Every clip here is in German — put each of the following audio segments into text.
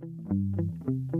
Thank you.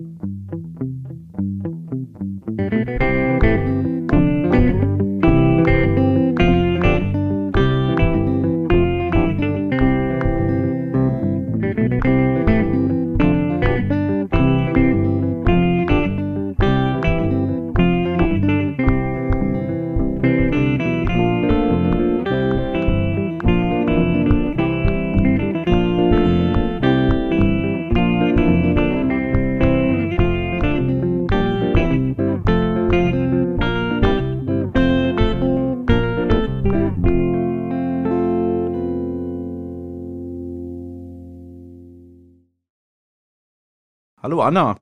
Anna.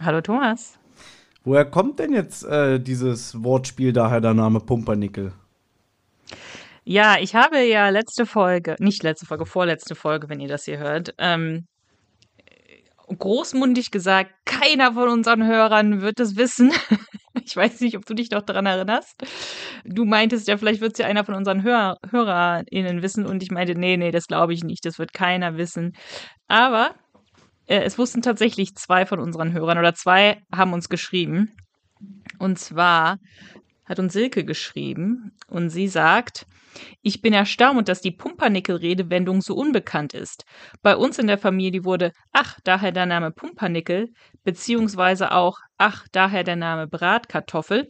Hallo Thomas. Woher kommt denn jetzt äh, dieses Wortspiel daher der Name Pumpernickel? Ja, ich habe ja letzte Folge, nicht letzte Folge, vorletzte Folge, wenn ihr das hier hört, ähm, großmundig gesagt, keiner von unseren Hörern wird es wissen. ich weiß nicht, ob du dich noch daran erinnerst. Du meintest ja, vielleicht wird es ja einer von unseren Hör HörerInnen wissen und ich meinte, nee, nee, das glaube ich nicht, das wird keiner wissen. Aber äh, es wussten tatsächlich zwei von unseren Hörern oder zwei haben uns geschrieben. Und zwar hat uns Silke geschrieben und sie sagt, ich bin erstaunt, dass die Pumpernickel-Redewendung so unbekannt ist. Bei uns in der Familie wurde, ach, daher der Name Pumpernickel, beziehungsweise auch, ach, daher der Name Bratkartoffel,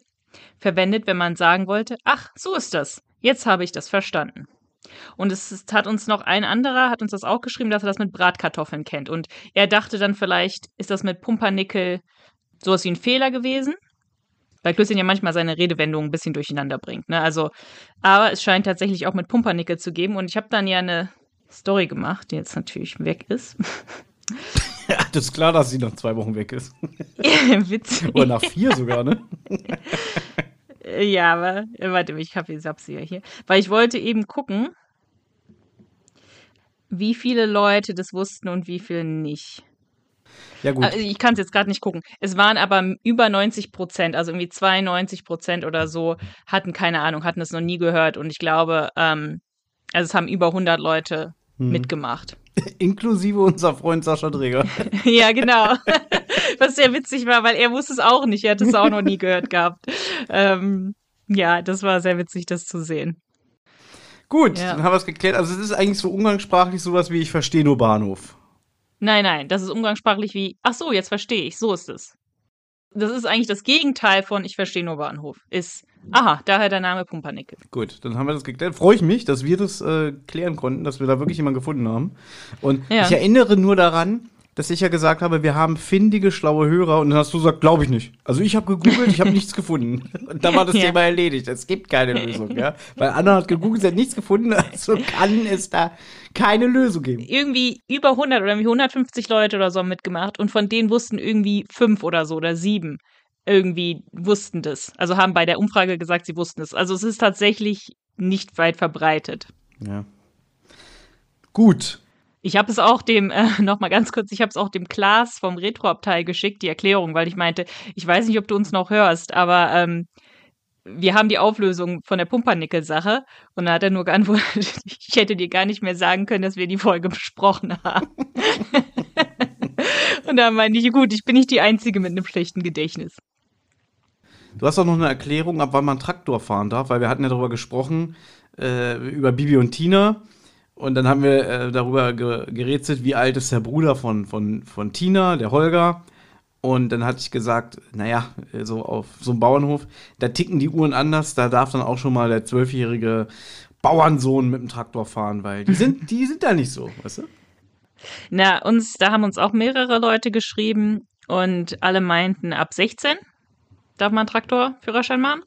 verwendet, wenn man sagen wollte, ach, so ist das. Jetzt habe ich das verstanden. Und es, es hat uns noch ein anderer, hat uns das auch geschrieben, dass er das mit Bratkartoffeln kennt. Und er dachte dann vielleicht, ist das mit Pumpernickel sowas wie ein Fehler gewesen? Weil Klößchen ja manchmal seine Redewendungen ein bisschen durcheinander bringt. Ne? Also, aber es scheint tatsächlich auch mit Pumpernickel zu geben. Und ich habe dann ja eine Story gemacht, die jetzt natürlich weg ist. Ja, das ist klar, dass sie nach zwei Wochen weg ist. Witzig. Oder nach vier sogar, ne? Ja, aber warte, ich habe sie ja hier. Weil ich wollte eben gucken, wie viele Leute das wussten und wie viele nicht. Ja, gut. Also ich kann es jetzt gerade nicht gucken. Es waren aber über 90 Prozent, also irgendwie 92 Prozent oder so, hatten keine Ahnung, hatten es noch nie gehört. Und ich glaube, ähm, also es haben über 100 Leute hm. mitgemacht. Inklusive unser Freund Sascha Dreger. ja, genau. Was sehr witzig war, weil er wusste es auch nicht. Er hat es auch noch nie gehört gehabt. Ähm, ja, das war sehr witzig, das zu sehen. Gut, ja. dann haben wir es geklärt. Also es ist eigentlich so umgangssprachlich sowas wie ich verstehe nur Bahnhof. Nein, nein, das ist umgangssprachlich wie, ach so, jetzt verstehe ich, so ist es. Das ist eigentlich das Gegenteil von ich verstehe nur Bahnhof. Ist, aha, daher der Name Pumpernickel. Gut, dann haben wir das geklärt. Freue ich mich, dass wir das äh, klären konnten, dass wir da wirklich jemanden gefunden haben. Und ja. ich erinnere nur daran, dass ich ja gesagt habe, wir haben findige, schlaue Hörer und dann hast du gesagt, glaube ich nicht. Also ich habe gegoogelt, ich habe nichts gefunden. Und da war das ja. Thema erledigt. Es gibt keine Lösung, ja. Weil Anna hat gegoogelt, sie hat nichts gefunden, also kann es da keine Lösung geben. Irgendwie über 100 oder 150 Leute oder so haben mitgemacht und von denen wussten irgendwie fünf oder so oder sieben irgendwie wussten das. Also haben bei der Umfrage gesagt, sie wussten es. Also es ist tatsächlich nicht weit verbreitet. Ja. Gut, ich habe es auch dem, äh, noch mal ganz kurz, ich habe es auch dem Klaas vom Retroabteil geschickt, die Erklärung, weil ich meinte, ich weiß nicht, ob du uns noch hörst, aber ähm, wir haben die Auflösung von der Pumpernickel-Sache und da hat er nur geantwortet, ich hätte dir gar nicht mehr sagen können, dass wir die Folge besprochen haben. und da meinte ich, gut, ich bin nicht die Einzige mit einem schlechten Gedächtnis. Du hast auch noch eine Erklärung, ab wann man Traktor fahren darf, weil wir hatten ja darüber gesprochen, äh, über Bibi und Tina und dann haben wir äh, darüber ge gerätselt, wie alt ist der Bruder von, von, von Tina, der Holger. Und dann hatte ich gesagt, naja, so auf so einem Bauernhof, da ticken die Uhren anders, da darf dann auch schon mal der zwölfjährige Bauernsohn mit dem Traktor fahren, weil die sind, die sind da nicht so, weißt du? Na, uns, da haben uns auch mehrere Leute geschrieben und alle meinten, ab 16 darf man Traktorführerschein machen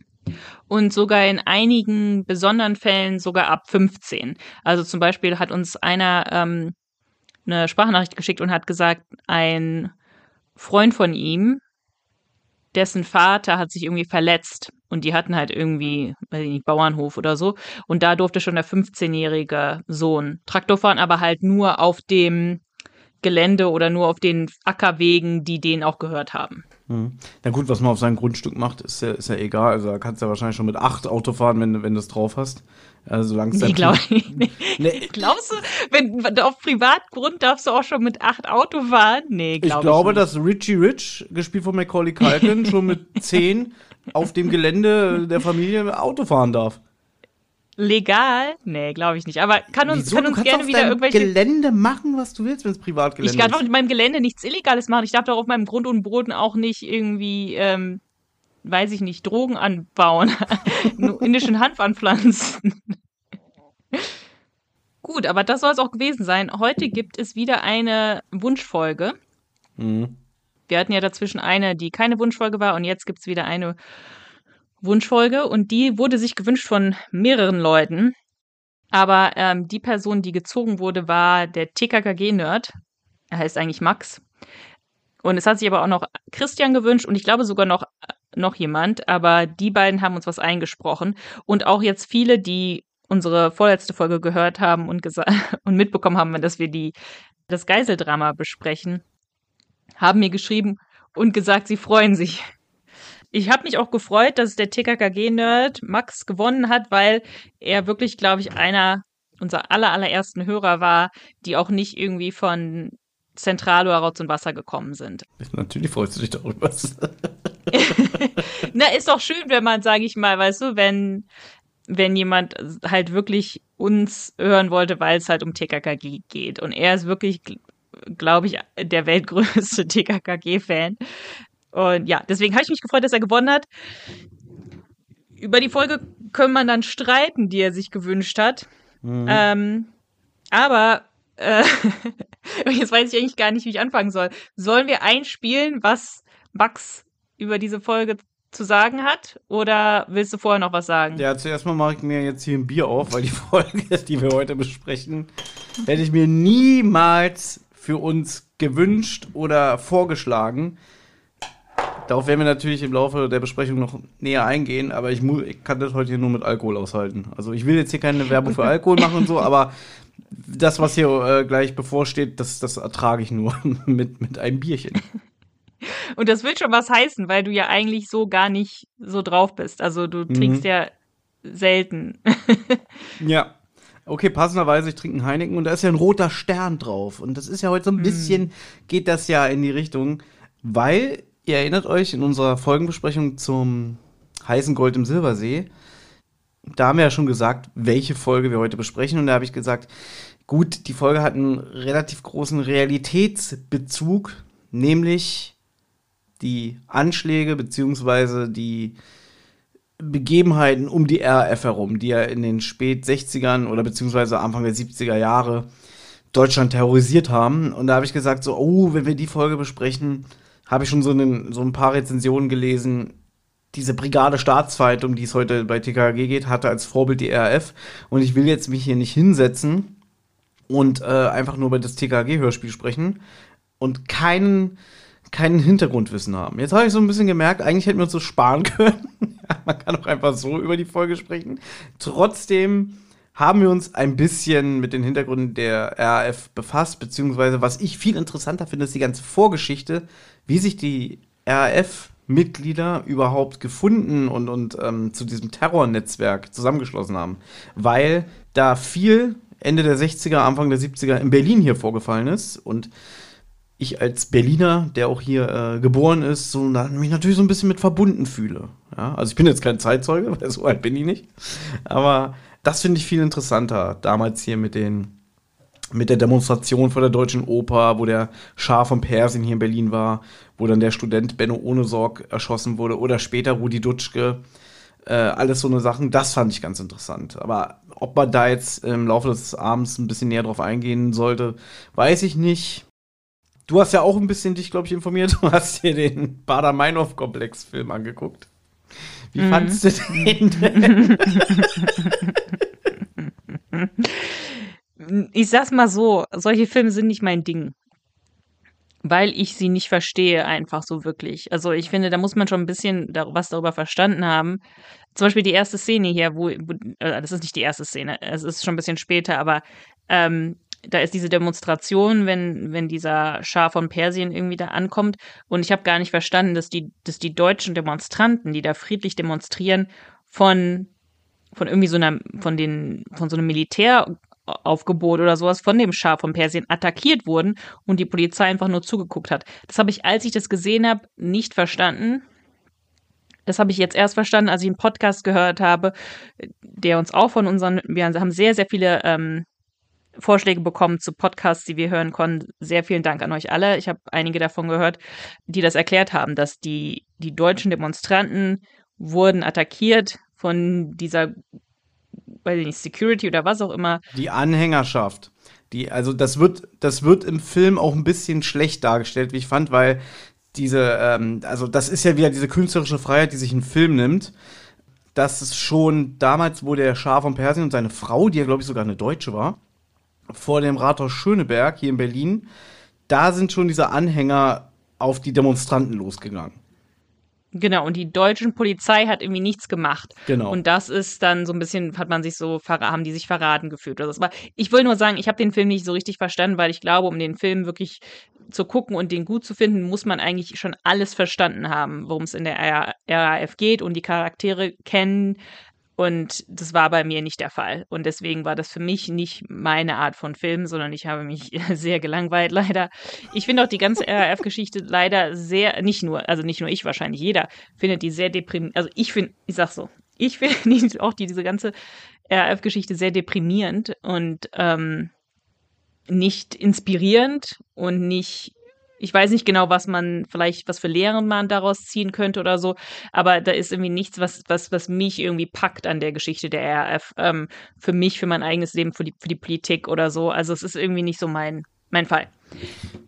und sogar in einigen besonderen Fällen sogar ab 15. Also zum Beispiel hat uns einer ähm, eine Sprachnachricht geschickt und hat gesagt, ein Freund von ihm, dessen Vater hat sich irgendwie verletzt und die hatten halt irgendwie, weiß ich nicht, Bauernhof oder so. Und da durfte schon der 15-jährige Sohn Traktor fahren, aber halt nur auf dem Gelände oder nur auf den Ackerwegen, die denen auch gehört haben. Mhm. Na gut, was man auf seinem Grundstück macht, ist ja, ist ja egal. Also da kannst du ja wahrscheinlich schon mit acht Auto fahren, wenn, wenn du es drauf hast. Also langsam. Nee, glaub ich nicht. Nee. Glaubst du, wenn auf Privatgrund darfst du auch schon mit acht Auto fahren? Nee, glaub ich glaube, ich dass Richie Rich, gespielt von Macaulay Culkin, schon mit zehn auf dem Gelände der Familie Auto fahren darf. Legal? Nee, glaube ich nicht. Aber kann uns, Wieso? kann uns gerne wieder irgendwelche. Gelände machen, was du willst, wenn es Privatgelände ist. Ich kann doch mit meinem Gelände nichts Illegales machen. Ich darf doch auf meinem Grund und Boden auch nicht irgendwie ähm, weiß ich nicht, Drogen anbauen, indischen Hanf anpflanzen. Gut, aber das soll es auch gewesen sein. Heute gibt es wieder eine Wunschfolge. Mhm. Wir hatten ja dazwischen eine, die keine Wunschfolge war, und jetzt gibt es wieder eine Wunschfolge. Und die wurde sich gewünscht von mehreren Leuten. Aber ähm, die Person, die gezogen wurde, war der TKKG-Nerd. Er heißt eigentlich Max. Und es hat sich aber auch noch Christian gewünscht und ich glaube sogar noch noch jemand, aber die beiden haben uns was eingesprochen und auch jetzt viele, die unsere vorletzte Folge gehört haben und und mitbekommen haben, dass wir die das Geiseldrama besprechen, haben mir geschrieben und gesagt, sie freuen sich. Ich habe mich auch gefreut, dass der TKKG-Nerd Max gewonnen hat, weil er wirklich, glaube ich, einer unserer aller, allerersten Hörer war, die auch nicht irgendwie von Zentralo, Rotz und Wasser gekommen sind. Natürlich freust du dich darüber. Na, ist doch schön, wenn man, sage ich mal, weißt du, wenn, wenn jemand halt wirklich uns hören wollte, weil es halt um TKKG geht. Und er ist wirklich, glaube ich, der weltgrößte TKKG-Fan. Und ja, deswegen habe ich mich gefreut, dass er gewonnen hat. Über die Folge können man dann streiten, die er sich gewünscht hat. Mhm. Ähm, aber äh, jetzt weiß ich eigentlich gar nicht, wie ich anfangen soll. Sollen wir einspielen, was Max über diese Folge zu sagen hat? Oder willst du vorher noch was sagen? Ja, zuerst mal mache ich mir jetzt hier ein Bier auf, weil die Folge, die wir heute besprechen, hätte ich mir niemals für uns gewünscht oder vorgeschlagen. Darauf werden wir natürlich im Laufe der Besprechung noch näher eingehen, aber ich, ich kann das heute hier nur mit Alkohol aushalten. Also ich will jetzt hier keine Werbung für Alkohol machen und so, aber das, was hier äh, gleich bevorsteht, das, das ertrage ich nur mit, mit einem Bierchen. Und das will schon was heißen, weil du ja eigentlich so gar nicht so drauf bist. Also du trinkst mhm. ja selten. ja. Okay, passenderweise, ich trinke einen Heineken und da ist ja ein roter Stern drauf. Und das ist ja heute so ein mhm. bisschen, geht das ja in die Richtung, weil, ihr erinnert euch, in unserer Folgenbesprechung zum heißen Gold im Silbersee, da haben wir ja schon gesagt, welche Folge wir heute besprechen. Und da habe ich gesagt, gut, die Folge hat einen relativ großen Realitätsbezug, nämlich die Anschläge beziehungsweise die Begebenheiten um die RAF herum, die ja in den spät 60ern oder beziehungsweise Anfang der 70er Jahre Deutschland terrorisiert haben. Und da habe ich gesagt, so, oh, wenn wir die Folge besprechen, habe ich schon so, einen, so ein paar Rezensionen gelesen. Diese Brigade Staatsfeind, um die es heute bei TKG geht, hatte als Vorbild die RAF. Und ich will jetzt mich hier nicht hinsetzen und äh, einfach nur über das TKG-Hörspiel sprechen und keinen keinen Hintergrundwissen haben. Jetzt habe ich so ein bisschen gemerkt, eigentlich hätten wir uns so sparen können. Man kann auch einfach so über die Folge sprechen. Trotzdem haben wir uns ein bisschen mit den Hintergründen der RAF befasst, beziehungsweise was ich viel interessanter finde, ist die ganze Vorgeschichte, wie sich die RAF-Mitglieder überhaupt gefunden und, und ähm, zu diesem Terrornetzwerk zusammengeschlossen haben. Weil da viel Ende der 60er, Anfang der 70er in Berlin hier vorgefallen ist und ich als Berliner, der auch hier äh, geboren ist, so mich natürlich so ein bisschen mit verbunden fühle. Ja? Also ich bin jetzt kein Zeitzeuge, weil so alt bin ich nicht. Aber das finde ich viel interessanter. Damals hier mit den mit der Demonstration vor der Deutschen Oper, wo der Schar von Persien hier in Berlin war, wo dann der Student Benno Ohnesorg erschossen wurde oder später Rudi Dutschke. Äh, alles so eine Sachen, das fand ich ganz interessant. Aber ob man da jetzt im Laufe des Abends ein bisschen näher drauf eingehen sollte, weiß ich nicht. Du hast ja auch ein bisschen dich, glaube ich, informiert. Du hast dir den Bader-Meinhof-Komplex-Film angeguckt. Wie mhm. fandest du den denn? ich sag's mal so, solche Filme sind nicht mein Ding. Weil ich sie nicht verstehe, einfach so wirklich. Also ich finde, da muss man schon ein bisschen was darüber verstanden haben. Zum Beispiel die erste Szene hier, wo, wo äh, das ist nicht die erste Szene, es ist schon ein bisschen später, aber ähm, da ist diese Demonstration, wenn, wenn dieser Schar von Persien irgendwie da ankommt. Und ich habe gar nicht verstanden, dass die, dass die deutschen Demonstranten, die da friedlich demonstrieren, von, von irgendwie so einer, von den, von so einem Militäraufgebot oder sowas von dem Schah von Persien attackiert wurden und die Polizei einfach nur zugeguckt hat. Das habe ich, als ich das gesehen habe, nicht verstanden. Das habe ich jetzt erst verstanden, als ich einen Podcast gehört habe, der uns auch von unseren, wir haben sehr, sehr viele ähm, Vorschläge bekommen zu Podcasts, die wir hören konnten. Sehr vielen Dank an euch alle. Ich habe einige davon gehört, die das erklärt haben, dass die, die deutschen Demonstranten wurden attackiert von dieser, weiß ich nicht, Security oder was auch immer. Die Anhängerschaft. Die, also das wird, das wird im Film auch ein bisschen schlecht dargestellt, wie ich fand, weil diese, ähm, also das ist ja wieder diese künstlerische Freiheit, die sich ein Film nimmt. Das ist schon damals, wo der Schah von Persien und seine Frau, die ja glaube ich sogar eine Deutsche war, vor dem Rathaus Schöneberg hier in Berlin, da sind schon diese Anhänger auf die Demonstranten losgegangen. Genau, und die deutschen Polizei hat irgendwie nichts gemacht. Genau. Und das ist dann so ein bisschen, hat man sich so, haben die sich verraten gefühlt. Oder so. Aber ich will nur sagen, ich habe den Film nicht so richtig verstanden, weil ich glaube, um den Film wirklich zu gucken und den gut zu finden, muss man eigentlich schon alles verstanden haben, worum es in der RAF geht und die Charaktere kennen, und das war bei mir nicht der Fall. Und deswegen war das für mich nicht meine Art von Film, sondern ich habe mich sehr gelangweilt, leider. Ich finde auch die ganze RAF-Geschichte leider sehr, nicht nur, also nicht nur ich, wahrscheinlich jeder, findet die sehr deprimierend. Also ich finde, ich sag so, ich finde auch die, diese ganze RAF-Geschichte sehr deprimierend und ähm, nicht inspirierend und nicht ich weiß nicht genau, was man vielleicht, was für Lehren man daraus ziehen könnte oder so, aber da ist irgendwie nichts, was, was, was mich irgendwie packt an der Geschichte der RAF. Ähm, für mich, für mein eigenes Leben, für die, für die Politik oder so. Also es ist irgendwie nicht so mein, mein Fall.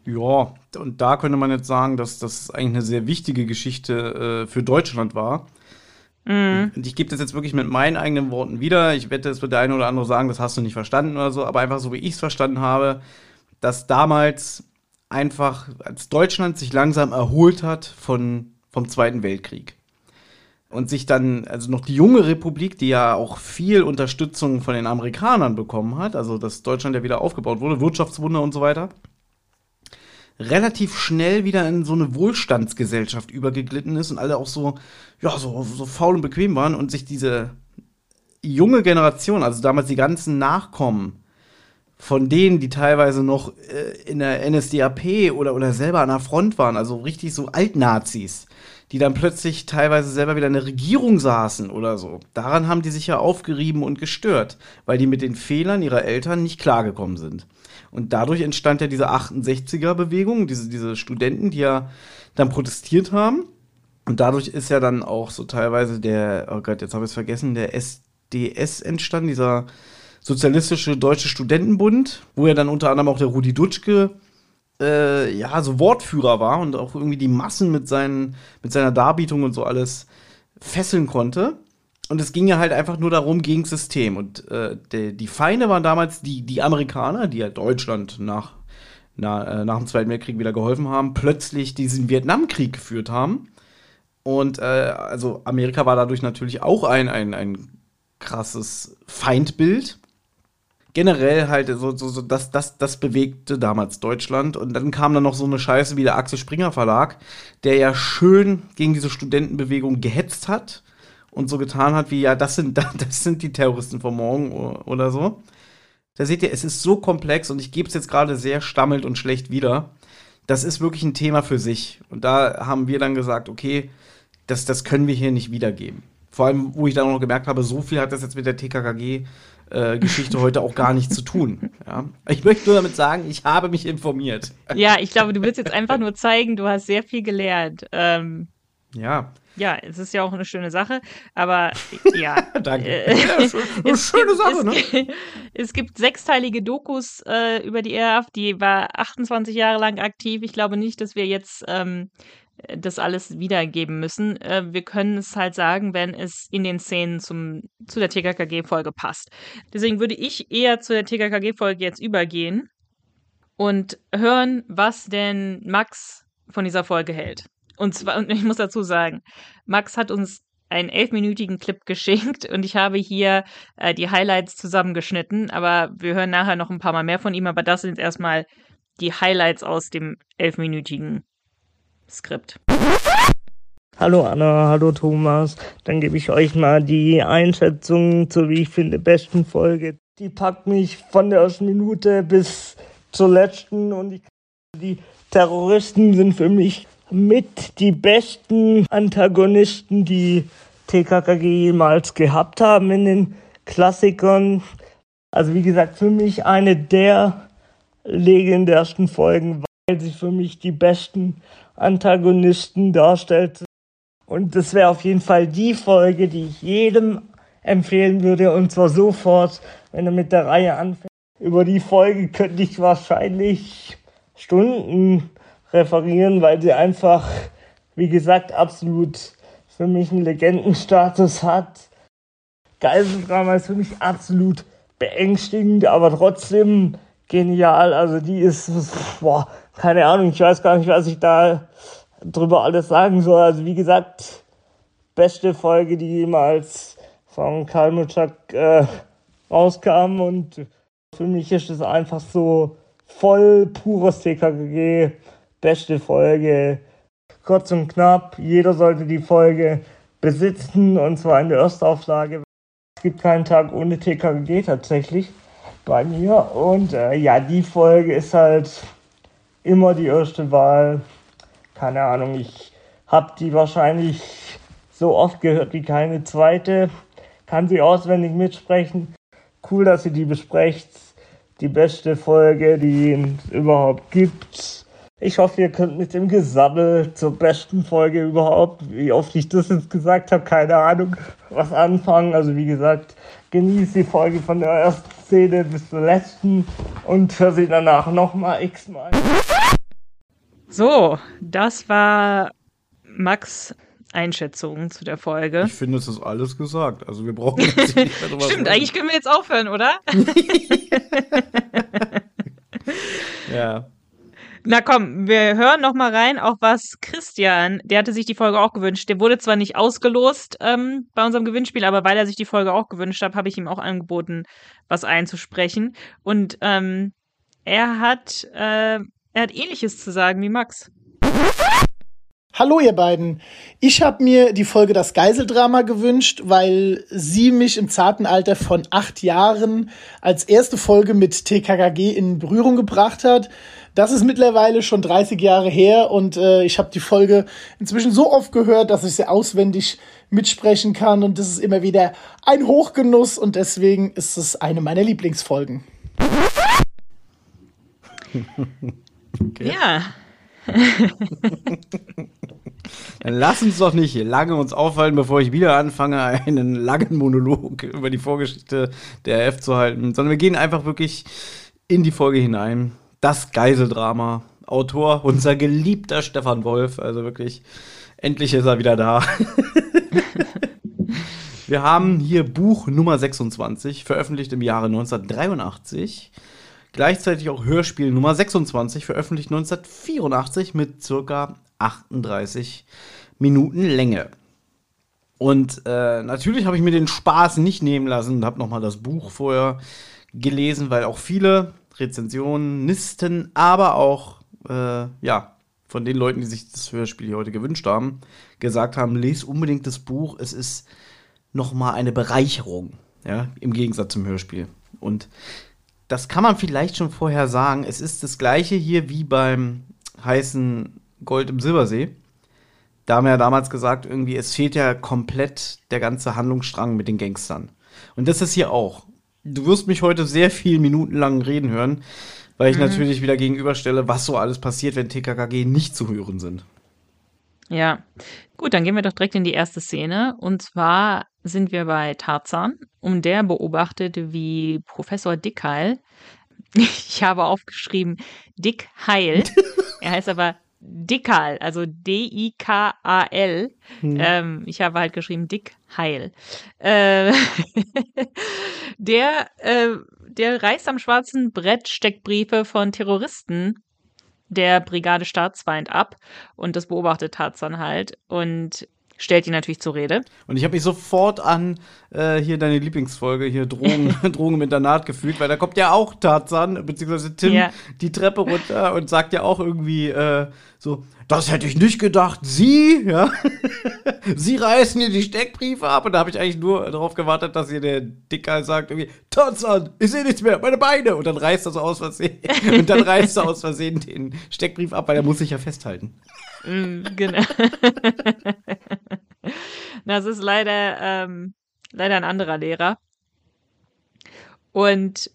Ja, und da könnte man jetzt sagen, dass das eigentlich eine sehr wichtige Geschichte äh, für Deutschland war. Mhm. Und ich gebe das jetzt wirklich mit meinen eigenen Worten wieder. Ich wette, es wird der eine oder andere sagen, das hast du nicht verstanden oder so, aber einfach so, wie ich es verstanden habe, dass damals einfach, als Deutschland sich langsam erholt hat von, vom Zweiten Weltkrieg. Und sich dann, also noch die junge Republik, die ja auch viel Unterstützung von den Amerikanern bekommen hat, also dass Deutschland ja wieder aufgebaut wurde, Wirtschaftswunder und so weiter, relativ schnell wieder in so eine Wohlstandsgesellschaft übergeglitten ist und alle auch so, ja, so, so faul und bequem waren und sich diese junge Generation, also damals die ganzen Nachkommen, von denen, die teilweise noch äh, in der NSDAP oder, oder selber an der Front waren, also richtig so Altnazis, die dann plötzlich teilweise selber wieder in der Regierung saßen oder so. Daran haben die sich ja aufgerieben und gestört, weil die mit den Fehlern ihrer Eltern nicht klargekommen sind. Und dadurch entstand ja diese 68er-Bewegung, diese, diese Studenten, die ja dann protestiert haben. Und dadurch ist ja dann auch so teilweise der, oh Gott, jetzt habe ich es vergessen, der SDS entstanden, dieser Sozialistische Deutsche Studentenbund, wo ja dann unter anderem auch der Rudi Dutschke äh, ja so Wortführer war und auch irgendwie die Massen mit, seinen, mit seiner Darbietung und so alles fesseln konnte. Und es ging ja halt einfach nur darum gegen das System. Und äh, de, die Feinde waren damals die, die Amerikaner, die ja Deutschland nach, na, äh, nach dem Zweiten Weltkrieg wieder geholfen haben, plötzlich diesen Vietnamkrieg geführt haben. Und äh, also Amerika war dadurch natürlich auch ein, ein, ein krasses Feindbild generell halt so, so, so das, das, das bewegte damals Deutschland. Und dann kam dann noch so eine Scheiße wie der Axel Springer Verlag, der ja schön gegen diese Studentenbewegung gehetzt hat und so getan hat, wie ja, das sind, das sind die Terroristen von morgen oder so. Da seht ihr, es ist so komplex und ich gebe es jetzt gerade sehr stammelt und schlecht wieder. Das ist wirklich ein Thema für sich. Und da haben wir dann gesagt, okay, das, das können wir hier nicht wiedergeben. Vor allem, wo ich dann auch noch gemerkt habe, so viel hat das jetzt mit der TKKG äh, Geschichte heute auch gar nichts zu tun. Ja? Ich möchte nur damit sagen, ich habe mich informiert. Ja, ich glaube, du willst jetzt einfach nur zeigen, du hast sehr viel gelernt. Ähm, ja. Ja, es ist ja auch eine schöne Sache, aber ja. Danke. Äh, ja, eine schöne gibt, Sache, es, ne? Es gibt sechsteilige Dokus äh, über die RAF, die war 28 Jahre lang aktiv. Ich glaube nicht, dass wir jetzt ähm, das alles wiedergeben müssen. Äh, wir können es halt sagen, wenn es in den Szenen zum, zu der TKKG-Folge passt. Deswegen würde ich eher zu der TKKG-Folge jetzt übergehen und hören, was denn Max von dieser Folge hält. Und zwar, und ich muss dazu sagen, Max hat uns einen elfminütigen Clip geschenkt und ich habe hier äh, die Highlights zusammengeschnitten, aber wir hören nachher noch ein paar Mal mehr von ihm, aber das sind erstmal die Highlights aus dem elfminütigen Skript. Hallo Anna, hallo Thomas. Dann gebe ich euch mal die Einschätzung zur, wie ich finde, besten Folge. Die packt mich von der ersten Minute bis zur letzten und ich, die Terroristen sind für mich mit die besten Antagonisten, die TKKG jemals gehabt haben in den Klassikern. Also wie gesagt, für mich eine der legendärsten Folgen, weil sie für mich die besten Antagonisten darstellt. Und das wäre auf jeden Fall die Folge, die ich jedem empfehlen würde, und zwar sofort, wenn er mit der Reihe anfängt. Über die Folge könnte ich wahrscheinlich Stunden referieren, weil sie einfach, wie gesagt, absolut für mich einen Legendenstatus hat. Geiseldrama ist für mich absolut beängstigend, aber trotzdem genial. Also die ist, boah, keine Ahnung, ich weiß gar nicht, was ich da drüber alles sagen soll. Also wie gesagt, beste Folge, die jemals von Kalmuczak äh, rauskam. Und für mich ist es einfach so voll pures TKG, beste Folge, kurz und knapp, jeder sollte die Folge besitzen. Und zwar in der Erstauflage. Es gibt keinen Tag ohne TKG tatsächlich bei mir. Und äh, ja, die Folge ist halt immer die erste Wahl keine Ahnung, ich habe die wahrscheinlich so oft gehört wie keine zweite, kann sie auswendig mitsprechen. Cool, dass ihr die besprecht. Die beste Folge, die es überhaupt gibt. Ich hoffe, ihr könnt mit dem Gesammel zur besten Folge überhaupt, wie oft ich das jetzt gesagt habe, keine Ahnung, was anfangen. Also wie gesagt, genießt die Folge von der ersten Szene bis zur letzten und hör sie danach nochmal x-mal. So, das war Max Einschätzung zu der Folge. Ich finde, es ist alles gesagt. Also wir brauchen jetzt nicht mehr drüber Stimmt, eigentlich können wir jetzt aufhören, oder? ja. Na komm, wir hören noch mal rein, auch was Christian, der hatte sich die Folge auch gewünscht. Der wurde zwar nicht ausgelost ähm, bei unserem Gewinnspiel, aber weil er sich die Folge auch gewünscht hat, habe ich ihm auch angeboten, was einzusprechen. Und ähm, er hat äh, er hat ähnliches zu sagen wie Max. Hallo ihr beiden. Ich habe mir die Folge Das Geiseldrama gewünscht, weil sie mich im zarten Alter von acht Jahren als erste Folge mit TKKG in Berührung gebracht hat. Das ist mittlerweile schon 30 Jahre her und äh, ich habe die Folge inzwischen so oft gehört, dass ich sie auswendig mitsprechen kann und das ist immer wieder ein Hochgenuss und deswegen ist es eine meiner Lieblingsfolgen. Okay. Ja. Dann lass uns doch nicht lange uns aufhalten, bevor ich wieder anfange, einen langen Monolog über die Vorgeschichte der F zu halten, sondern wir gehen einfach wirklich in die Folge hinein. Das Geiseldrama. Autor, unser geliebter Stefan Wolf, also wirklich, endlich ist er wieder da. wir haben hier Buch Nummer 26, veröffentlicht im Jahre 1983. Gleichzeitig auch Hörspiel Nummer 26, veröffentlicht 1984 mit circa 38 Minuten Länge. Und äh, natürlich habe ich mir den Spaß nicht nehmen lassen und habe nochmal das Buch vorher gelesen, weil auch viele Rezensionisten, aber auch äh, ja, von den Leuten, die sich das Hörspiel hier heute gewünscht haben, gesagt haben, lese unbedingt das Buch. Es ist nochmal eine Bereicherung, ja, im Gegensatz zum Hörspiel. Und das kann man vielleicht schon vorher sagen. Es ist das gleiche hier wie beim heißen Gold im Silbersee. Da haben wir ja damals gesagt, irgendwie, es fehlt ja komplett der ganze Handlungsstrang mit den Gangstern. Und das ist hier auch. Du wirst mich heute sehr viel Minuten lang reden hören, weil ich mhm. natürlich wieder gegenüberstelle, was so alles passiert, wenn TKKG nicht zu hören sind. Ja, gut, dann gehen wir doch direkt in die erste Szene. Und zwar sind wir bei Tarzan und der beobachtet, wie Professor Dickheil, ich habe aufgeschrieben Dick Heil, er heißt aber Dickal, also D-I-K-A-L. Hm. Ähm, ich habe halt geschrieben Dick Heil. Äh, der, äh, der reißt am schwarzen Brett Steckbriefe von Terroristen der Brigade Staatsfeind ab und das beobachtet Tarzan halt. Und stellt ihn natürlich zur Rede. Und ich habe mich sofort an äh, hier deine Lieblingsfolge, hier Drogen, Drogen im Internat gefühlt, weil da kommt ja auch Tarzan, beziehungsweise Tim, Ja. die Treppe runter und sagt ja auch irgendwie äh, so, das hätte ich nicht gedacht, Sie, ja, Sie reißen hier die Steckbriefe ab und da habe ich eigentlich nur darauf gewartet, dass hier der Dicker sagt irgendwie, Tarzan, ich sehe nichts mehr, meine Beine und dann reißt er so aus Versehen und dann reißt er aus Versehen den Steckbrief ab, weil er muss sich ja festhalten. Mm, genau. das ist leider, ähm, leider ein anderer Lehrer. Und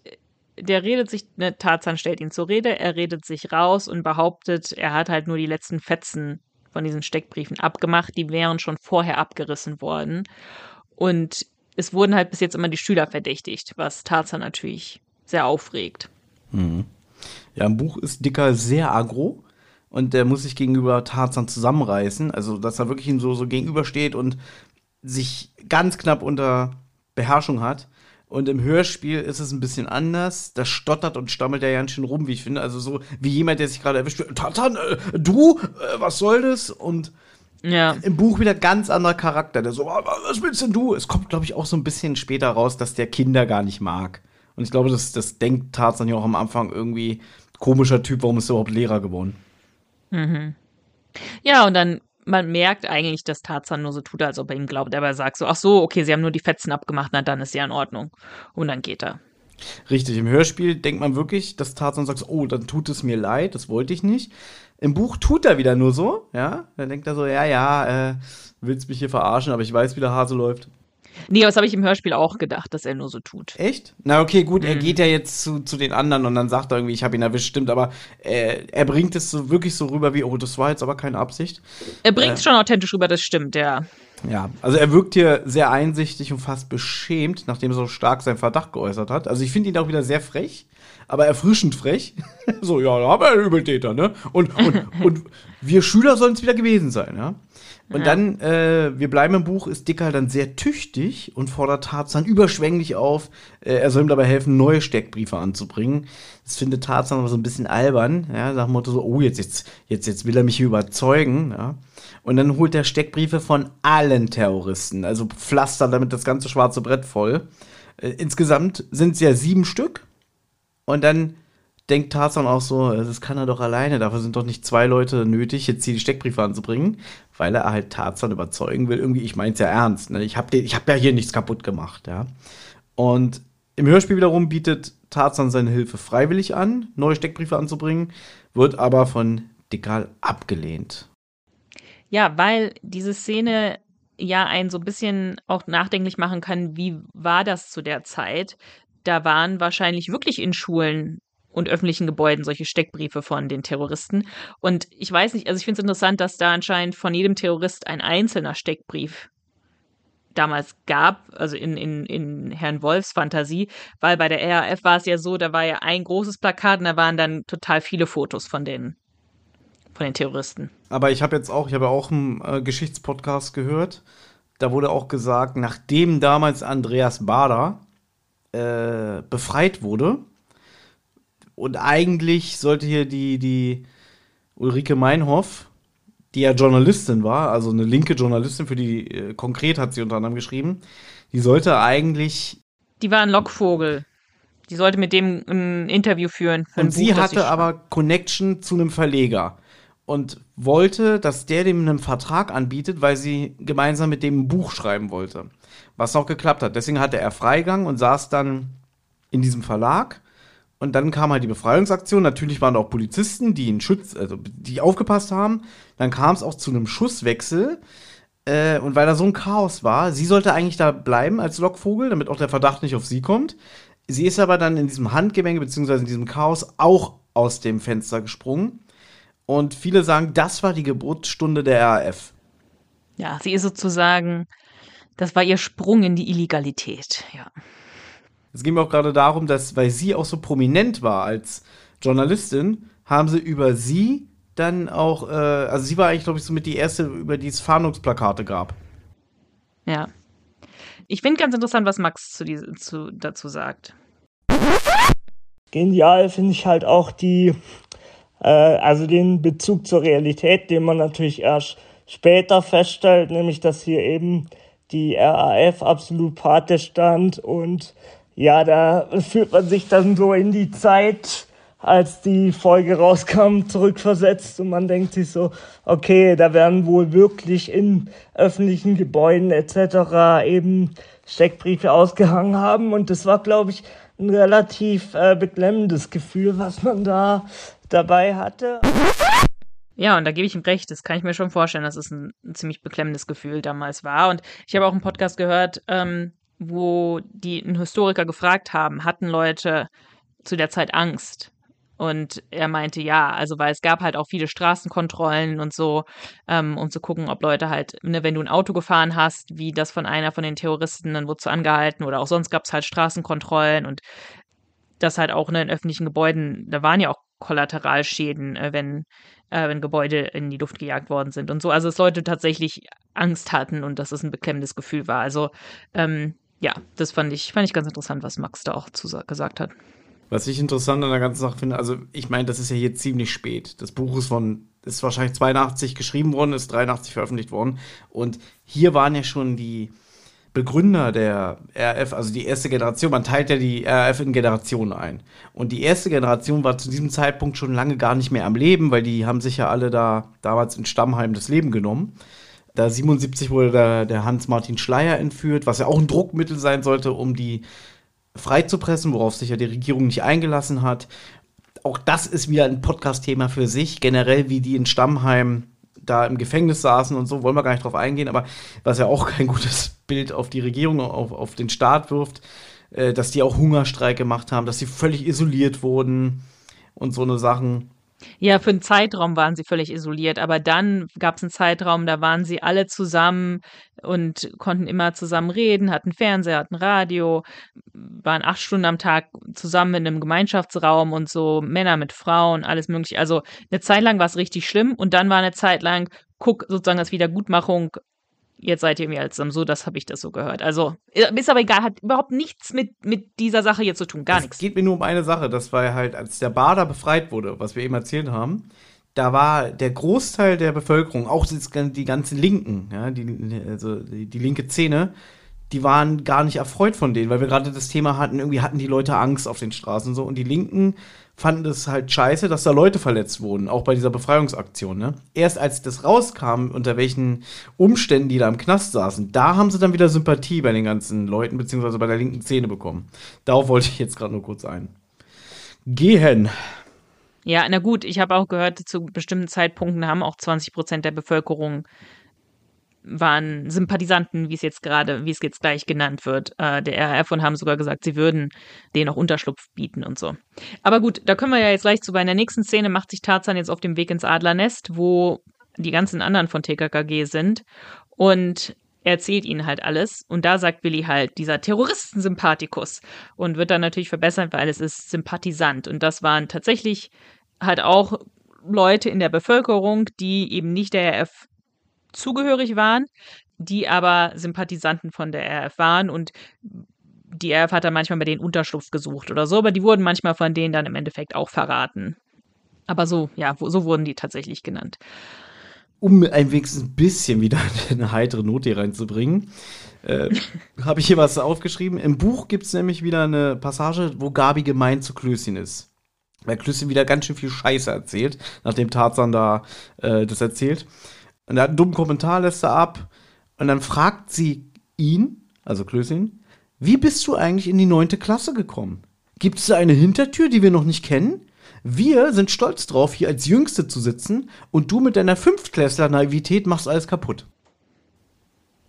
der redet sich, ne, Tarzan stellt ihn zur Rede, er redet sich raus und behauptet, er hat halt nur die letzten Fetzen von diesen Steckbriefen abgemacht, die wären schon vorher abgerissen worden. Und es wurden halt bis jetzt immer die Schüler verdächtigt, was Tarzan natürlich sehr aufregt. Ja, im Buch ist Dicker sehr aggro und der muss sich gegenüber Tarzan zusammenreißen. Also, dass er wirklich ihm so, so gegenübersteht und sich ganz knapp unter Beherrschung hat. Und im Hörspiel ist es ein bisschen anders. Da stottert und stammelt er ganz schön rum, wie ich finde. Also so wie jemand, der sich gerade erwischt. Tarzan, äh, du, äh, was soll das? Und Ja, im Buch wieder ganz anderer Charakter. Der so, "Ah, was willst denn du? Es kommt, glaube ich, auch so ein bisschen später raus, dass der Kinder gar nicht mag. Und ich glaube, das, das denkt Tarzan ja auch am Anfang irgendwie komischer Typ, warum ist er überhaupt Lehrer geworden? Ja, und dann, man merkt eigentlich, dass Tarzan nur so tut, als ob er ihm glaubt. Aber er sagt so, ach so, okay, sie haben nur die Fetzen abgemacht, na dann ist ja in Ordnung. Und dann geht er. Richtig, im Hörspiel denkt man wirklich, dass Tarzan sagt, oh, dann tut es mir leid, das wollte ich nicht. Im Buch tut er wieder nur so, ja. Dann denkt er so, ja, ja, äh, willst mich hier verarschen, aber ich weiß, wie der Hase läuft. Nee, aber das habe ich im Hörspiel auch gedacht, dass er nur so tut. Echt? Na okay, gut, Mhm. er geht ja jetzt zu, zu den anderen und dann sagt er irgendwie, ich habe ihn erwischt, stimmt, aber äh, er bringt es so wirklich so rüber wie, oh, das war jetzt aber keine Absicht. Er bringt es schon authentisch rüber, das stimmt, ja. Ja, also er wirkt hier sehr einsichtig und fast beschämt, nachdem er so stark seinen Verdacht geäußert hat. Also ich finde ihn auch wieder sehr frech, aber erfrischend frech. so, ja, da haben wir einen Übeltäter, ne? Und, und, und wir Schüler sollen es wieder gewesen sein, ja? Und dann, äh, wir bleiben im Buch, ist Dicker dann sehr tüchtig und fordert Tarzan überschwänglich auf, äh, er soll ihm dabei helfen, neue Steckbriefe anzubringen. Das findet Tarzan aber so ein bisschen albern, ja, nach dem Motto so, oh, jetzt, jetzt, jetzt, jetzt will er mich hier überzeugen, ja. Und dann holt er Steckbriefe von allen Terroristen, also pflastert damit das ganze schwarze Brett voll. Äh, insgesamt sind es ja sieben Stück. Und dann denkt Tarzan auch so, das kann er doch alleine, dafür sind doch nicht zwei Leute nötig, jetzt hier die Steckbriefe anzubringen, weil er halt Tarzan überzeugen will. Irgendwie, ich mein's ja ernst, ne? ich habe hab ja hier nichts kaputt gemacht, ja. Und im Hörspiel wiederum bietet Tarzan seine Hilfe freiwillig an, neue Steckbriefe anzubringen, wird aber von Dickal abgelehnt. Ja, weil diese Szene ja einen so ein bisschen auch nachdenklich machen kann, wie war das zu der Zeit? Da waren wahrscheinlich wirklich in Schulen und öffentlichen Gebäuden solche Steckbriefe von den Terroristen. Und ich weiß nicht, also ich finde es interessant, dass da anscheinend von jedem Terrorist ein einzelner Steckbrief damals gab, also in, in, in Herrn Wolfs Fantasie, weil bei der RAF war es ja so, da war ja ein großes Plakat und da waren dann total viele Fotos von den, von den Terroristen. Aber ich habe jetzt auch, ich habe auch einen äh, Geschichtspodcast gehört. Da wurde auch gesagt, nachdem damals Andreas Bader äh, befreit wurde und eigentlich sollte hier die, die Ulrike Meinhoff, die ja Journalistin war, also eine linke Journalistin, für die äh, konkret hat sie unter anderem geschrieben, die sollte eigentlich Die war ein Lockvogel. Die sollte mit dem ein Interview führen. Für Und sie Buch, hatte aber Connection zu einem Verleger und wollte, dass der dem einen Vertrag anbietet, weil sie gemeinsam mit dem ein Buch schreiben wollte. Was auch geklappt hat. Deswegen hatte er Freigang und saß dann in diesem Verlag. Und dann kam halt die Befreiungsaktion. Natürlich waren da auch Polizisten, die ihn schütz, also die aufgepasst haben. Dann kam es auch zu einem Schusswechsel. Äh, und weil da so ein Chaos war, sie sollte eigentlich da bleiben als Lockvogel, damit auch der Verdacht nicht auf sie kommt. Sie ist aber dann in diesem Handgemenge beziehungsweise in diesem Chaos auch aus dem Fenster gesprungen. Und viele sagen, das war die Geburtsstunde der RAF. Ja, sie ist sozusagen, das war ihr Sprung in die Illegalität. Ja. Es ging mir auch gerade darum, dass, weil sie auch so prominent war als Journalistin, haben sie über sie dann auch, äh, also sie war eigentlich, glaube ich, so mit die erste, über die es Fahndungsplakate gab. Ja. Ich finde ganz interessant, was Max zu diese, zu, dazu sagt. Genial finde ich halt auch die, äh, also den Bezug zur Realität, den man natürlich erst später feststellt, nämlich dass hier eben die RAF absolut Pate stand und ja, da fühlt man sich dann so in die Zeit, als die Folge rauskam, zurückversetzt und man denkt sich so, okay, da werden wohl wirklich in öffentlichen Gebäuden etc. eben Steckbriefe ausgehangen haben und das war, glaube ich, ein relativ äh, beklemmendes Gefühl, was man da dabei hatte. Ja, und da gebe ich ihm recht. Das kann ich mir schon vorstellen, dass es ein, ein ziemlich beklemmendes Gefühl damals war. Und ich habe auch einen Podcast gehört, ähm, wo die einen Historiker gefragt haben, hatten Leute zu der Zeit Angst? Und er meinte ja, also weil es gab halt auch viele Straßenkontrollen und so, ähm, um zu gucken, ob Leute halt, ne, wenn du ein Auto gefahren hast, wie das von einer von den Terroristen, dann wurdest du angehalten oder auch sonst gab es halt Straßenkontrollen und das halt auch ne, in öffentlichen Gebäuden, da waren ja auch Kollateralschäden, äh, wenn, äh, wenn Gebäude in die Luft gejagt worden sind und so. Also dass Leute tatsächlich Angst hatten und dass es ein beklemmendes Gefühl war. Also ähm, ja, das fand ich, fand ich ganz interessant, was Max da auch zu, gesagt hat. Was ich interessant an der ganzen Sache finde, also ich meine, das ist ja hier ziemlich spät. Das Buch ist von, ist wahrscheinlich 82 geschrieben worden, ist 83 veröffentlicht worden. Und hier waren ja schon die Begründer der RF, also die erste Generation, man teilt ja die RF in Generationen ein. Und die erste Generation war zu diesem Zeitpunkt schon lange gar nicht mehr am Leben, weil die haben sich ja alle da damals in Stammheim das Leben genommen. Da 77 wurde der, der Hans-Martin Schleier entführt, was ja auch ein Druckmittel sein sollte, um die freizupressen, worauf sich ja die Regierung nicht eingelassen hat. Auch das ist wieder ein Podcast-Thema für sich. Generell, wie die in Stammheim da im Gefängnis saßen und so, wollen wir gar nicht drauf eingehen, aber was ja auch kein gutes Bild auf die Regierung, auf, auf den Staat wirft, äh, dass die auch Hungerstreik gemacht haben, dass sie völlig isoliert wurden und so eine Sachen. Ja, für einen Zeitraum waren sie völlig isoliert, aber dann gab es einen Zeitraum, da waren sie alle zusammen und konnten immer zusammen reden, hatten Fernseher, hatten Radio, waren acht Stunden am Tag zusammen in einem Gemeinschaftsraum und so, Männer mit Frauen, alles mögliche. Also eine Zeit lang war es richtig schlimm und dann war eine Zeit lang, guck sozusagen als Wiedergutmachung jetzt seid ihr mir als so, das habe ich das so gehört. Also, ist aber egal, hat überhaupt nichts mit, mit dieser Sache hier zu tun, gar nichts. Es geht mir nur um eine Sache, das war halt, als der Bader befreit wurde, was wir eben erzählt haben, da war der Großteil der Bevölkerung, auch die ganzen Linken, ja, die, also die, die linke Szene, die waren gar nicht erfreut von denen, weil wir gerade das Thema hatten, irgendwie hatten die Leute Angst auf den Straßen und so. Und die Linken fanden es halt scheiße, dass da Leute verletzt wurden, auch bei dieser Befreiungsaktion. Ne? Erst als das rauskam, unter welchen Umständen die da im Knast saßen, da haben sie dann wieder Sympathie bei den ganzen Leuten, beziehungsweise bei der linken Szene bekommen. Darauf wollte ich jetzt gerade nur kurz ein. Gehen. Ja, na gut, ich habe auch gehört, zu bestimmten Zeitpunkten haben auch 20 Prozent der Bevölkerung waren Sympathisanten, wie es jetzt gerade, wie es jetzt gleich genannt wird, äh, der RAF und haben sogar gesagt, sie würden denen auch Unterschlupf bieten und so. Aber gut, da können wir ja jetzt gleich zu. Bei der nächsten Szene. Macht sich Tarzan jetzt auf dem Weg ins Adlernest, wo die ganzen anderen von TKKG sind. Und er erzählt ihnen halt alles. Und da sagt Willi halt dieser Terroristensympathikus. Und wird dann natürlich verbessert, weil es ist Sympathisant. Und das waren tatsächlich halt auch Leute in der Bevölkerung, die eben nicht der RF zugehörig waren, die aber Sympathisanten von der RF waren und die RF hat dann manchmal bei denen Unterschlupf gesucht oder so, aber die wurden manchmal von denen dann im Endeffekt auch verraten. Aber so, ja, so wurden die tatsächlich genannt. Um ein wenigstens ein bisschen wieder eine heitere Note hier reinzubringen, äh, habe ich hier was aufgeschrieben. Im Buch gibt es nämlich wieder eine Passage, wo Gabi gemein zu Klößchen ist. Weil Klößchen wieder ganz schön viel Scheiße erzählt, nachdem Tarzan da äh, das erzählt. Und er hat einen dummen Kommentar, lässt er ab. Und dann fragt sie ihn, also Klößchen, wie bist du eigentlich in die neunte Klasse gekommen? Gibt es da eine Hintertür, die wir noch nicht kennen? Wir sind stolz drauf, hier als Jüngste zu sitzen und du mit deiner Fünftklässler-Naivität machst alles kaputt.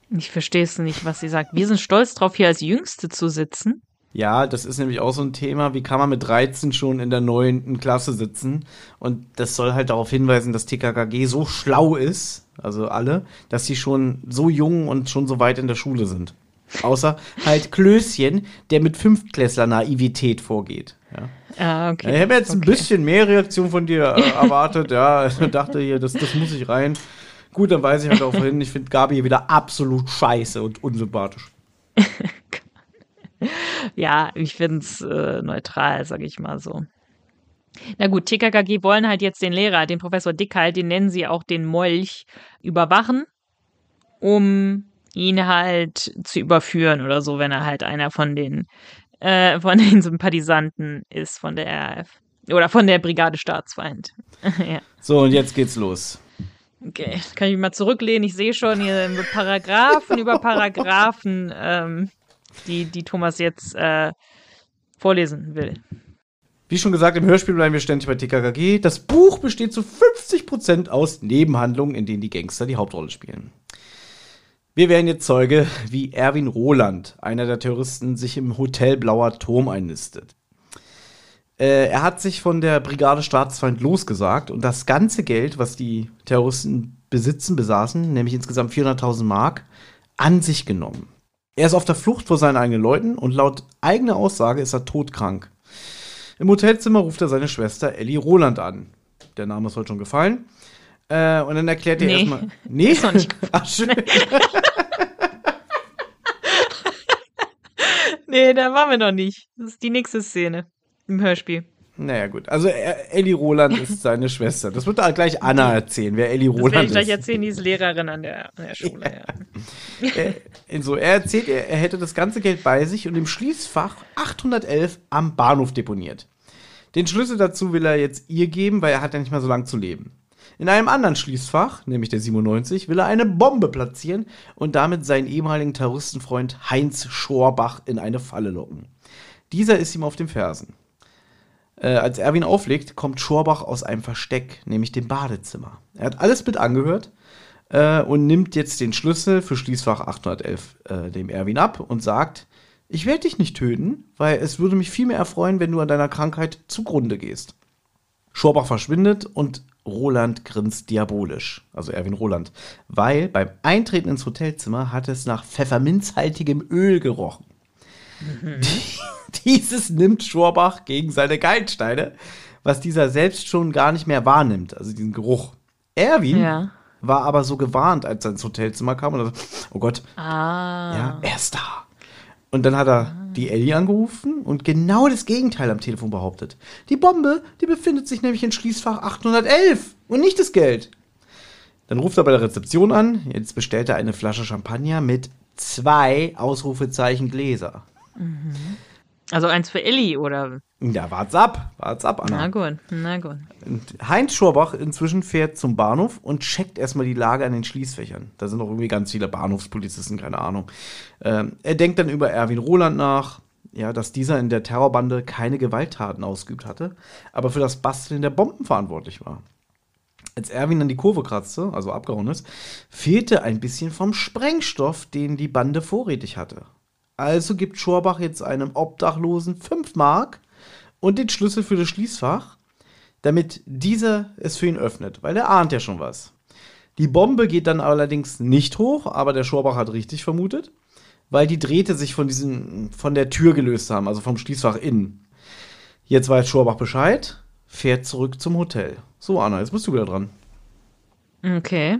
Ich verstehe es nicht, was sie sagt. Wir sind stolz drauf, hier als Jüngste zu sitzen. Ja, das ist nämlich auch so ein Thema, wie kann man mit 13 schon in der neunten Klasse sitzen? Und das soll halt darauf hinweisen, dass TKKG so schlau ist, also alle, dass sie schon so jung und schon so weit in der Schule sind. Außer halt Klößchen, der mit Fünftklässler-Naivität vorgeht. Ja. Ah, okay. Ich habe jetzt okay. ein bisschen mehr Reaktion von dir äh, erwartet, ja. Dachte hier, das, das muss ich rein. Gut, dann weiß ich halt auch hin. Ich finde Gabi wieder absolut scheiße und unsympathisch. ja, ich finde es äh, neutral, sag ich mal so. Na gut, TKKG wollen halt jetzt den Lehrer, den Professor Dick halt, den nennen sie auch den Molch, überwachen, um ihn halt zu überführen oder so, wenn er halt einer von den, äh, von den Sympathisanten ist von der RAF. Oder von der Brigade Staatsfeind. ja. So, und jetzt geht's los. Okay, kann ich mich mal zurücklehnen? Ich sehe schon hier Paragraphen über Paragraphen, ähm, die, die Thomas jetzt äh, vorlesen will. Wie schon gesagt, im Hörspiel bleiben wir ständig bei TKKG. Das Buch besteht zu 50% aus Nebenhandlungen, in denen die Gangster die Hauptrolle spielen. Wir werden jetzt Zeuge, wie Erwin Roland, einer der Terroristen, sich im Hotel Blauer Turm einnistet. Äh, er hat sich von der Brigade Staatsfeind losgesagt und das ganze Geld, was die Terroristen besitzen, besaßen, nämlich insgesamt 400.000 Mark, an sich genommen. Er ist auf der Flucht vor seinen eigenen Leuten und laut eigener Aussage ist er todkrank. Im Hotelzimmer ruft er seine Schwester Ellie Roland an. Der Name ist heute schon gefallen. Äh, und dann erklärt er Nee. erstmal. Nee, Ist noch nicht Ach, schön. Nee, da waren wir noch nicht. Das ist die nächste Szene im Hörspiel. Naja, gut. Also, er, Ellie Roland ist seine Schwester. Das wird da gleich Anna erzählen, wer Ellie Das werde Roland ich gleich ist. erzählen, die ist Lehrerin an der, an der Schule. Ja. Er, so, er erzählt, er, er hätte das ganze Geld bei sich und im Schließfach 811 am Bahnhof deponiert. Den Schlüssel dazu will er jetzt ihr geben, weil er hat ja nicht mehr so lange zu leben. In einem anderen Schließfach, nämlich der 97, will er eine Bombe platzieren und damit seinen ehemaligen Terroristenfreund Heinz Schorbach in eine Falle locken. Dieser ist ihm auf den Fersen. Äh, als Erwin auflegt, kommt Schorbach aus einem Versteck, nämlich dem Badezimmer. Er hat alles mit angehört äh, und nimmt jetzt den Schlüssel für Schließfach 811 äh, dem Erwin ab und sagt, ich werde dich nicht töten, weil es würde mich viel mehr erfreuen, wenn du an deiner Krankheit zugrunde gehst. Schorbach verschwindet und Roland grinst diabolisch, also Erwin Roland, weil beim Eintreten ins Hotelzimmer hat es nach pfefferminzhaltigem Öl gerochen. Dieses nimmt Schorbach gegen seine Geilsteine, was dieser selbst schon gar nicht mehr wahrnimmt, also diesen Geruch. Erwin Ja. war aber so gewarnt, als er ins Hotelzimmer kam und er so, oh Gott, Ah. ja, er ist da. Und dann hat er die Ellie angerufen und genau das Gegenteil am Telefon behauptet. Die Bombe, die befindet sich nämlich in Schließfach 811 und nicht das Geld. Dann ruft er bei der Rezeption an. Jetzt bestellt er eine Flasche Champagner mit zwei Ausrufezeichen Gläser. Also eins für Ellie, oder? Ja, wart's ab, wart's ab, Anna. Na gut, na gut. Und Heinz Schorbach inzwischen fährt zum Bahnhof und checkt erstmal die Lage an den Schließfächern. Da sind auch irgendwie ganz viele Bahnhofspolizisten, keine Ahnung. Ähm, er denkt dann über Erwin Roland nach, ja, dass dieser in der Terrorbande keine Gewalttaten ausgeübt hatte, aber für das Basteln der Bomben verantwortlich war. Als Erwin dann die Kurve kratzte, also abgehauen ist, fehlte ein bisschen vom Sprengstoff, den die Bande vorrätig hatte. Also gibt Schorbach jetzt einem Obdachlosen 5 Mark und den Schlüssel für das Schließfach, damit dieser es für ihn öffnet, weil er ahnt ja schon was. Die Bombe geht dann allerdings nicht hoch, aber der Schorbach hat richtig vermutet, weil die Drähte sich von diesem, von der Tür gelöst haben, also vom Schließfach innen. Jetzt weiß Schorbach Bescheid, fährt zurück zum Hotel. So, Anna, jetzt bist du wieder dran. Okay.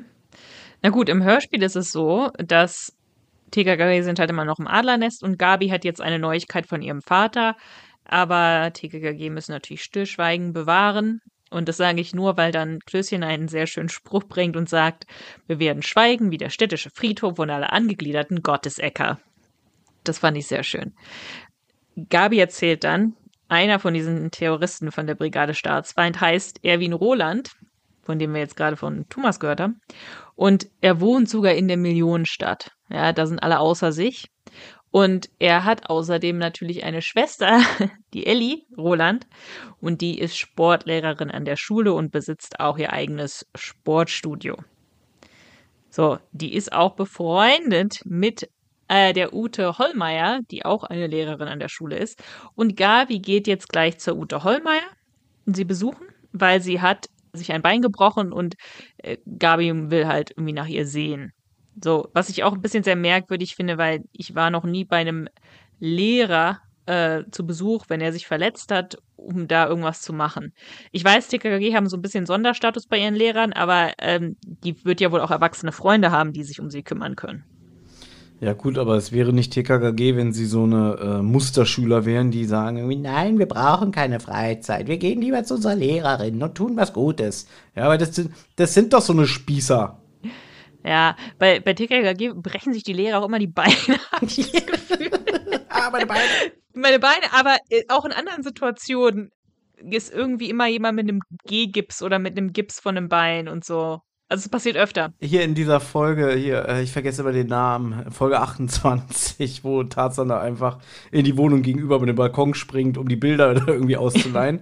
Na gut, im Hörspiel ist es so, dass TKKG sind halt immer noch im Adlernest und Gabi hat jetzt eine Neuigkeit von ihrem Vater, aber TKKG müssen natürlich Stillschweigen bewahren. Und das sage ich nur, weil dann Klößchen einen sehr schönen Spruch bringt und sagt, wir werden schweigen wie der städtische Friedhof und alle angegliederten Gottesäcker. Das fand ich sehr schön. Gabi erzählt dann, einer von diesen Terroristen von der Brigade Staatsfeind heißt Erwin Roland, von dem wir jetzt gerade von Thomas gehört haben. Und er wohnt sogar in der Millionenstadt. Ja, da sind alle außer sich. Und er hat außerdem natürlich eine Schwester, die Ellie Roland, und die ist Sportlehrerin an der Schule und besitzt auch ihr eigenes Sportstudio. So, die ist auch befreundet mit äh, der Ute Hollmeier, die auch eine Lehrerin an der Schule ist. Und Gabi geht jetzt gleich zur Ute Hollmeier, sie besuchen, weil sie hat sich ein Bein gebrochen und äh, Gabi will halt irgendwie nach ihr sehen. So, was ich auch ein bisschen sehr merkwürdig finde, weil ich war noch nie bei einem Lehrer äh, zu Besuch, wenn er sich verletzt hat, um da irgendwas zu machen. Ich weiß, TKKG haben so ein bisschen Sonderstatus bei ihren Lehrern, aber ähm, die wird ja wohl auch erwachsene Freunde haben, die sich um sie kümmern können. Ja gut, aber es wäre nicht TKKG, wenn sie so eine äh, Musterschüler wären, die sagen nein, wir brauchen keine Freizeit, wir gehen lieber zu unserer Lehrerin und tun was Gutes. Ja, aber das das sind doch so eine Spießer. Ja, bei, bei TKKG brechen sich die Lehrer auch immer die Beine, habe ich das Gefühl. ah, meine Beine. Meine Beine, aber äh, auch in anderen Situationen ist irgendwie immer jemand mit einem G-Gips oder mit einem Gips von einem Bein und so. Also es passiert öfter. Hier in dieser Folge, hier, äh, ich vergesse immer den Namen, Folge 28, wo Tarzan da einfach in die Wohnung gegenüber mit dem Balkon springt, um die Bilder irgendwie auszuleihen.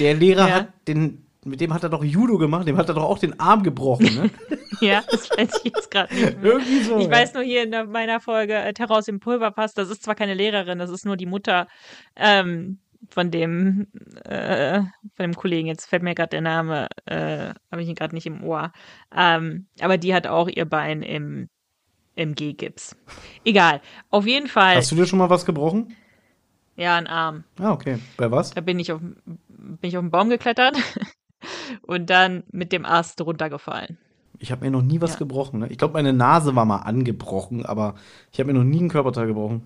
Der Lehrer Ja. hat den, mit dem hat er doch Judo gemacht, dem hat er doch auch den Arm gebrochen, ne? Ja, das weiß ich jetzt gerade nicht mehr. Irgendwie so. Ich ja. weiß nur hier in meiner Folge äh, Terror aus dem Pulverfass, das ist zwar keine Lehrerin, das ist nur die Mutter ähm, von dem äh, von dem Kollegen. Jetzt fällt mir gerade der Name, äh, habe ich ihn gerade nicht im Ohr. Ähm, aber die hat auch ihr Bein im im G-Gips. Egal. Auf jeden Fall. Hast du dir schon mal was gebrochen? Ja, ein Arm. Ah, okay. Bei was? Da bin ich auf bin ich auf den Baum geklettert und dann mit dem Ast runtergefallen. Ich habe mir noch nie was Ja. gebrochen. Ne? Ich glaube, meine Nase war mal angebrochen, aber ich habe mir noch nie ein Körperteil gebrochen.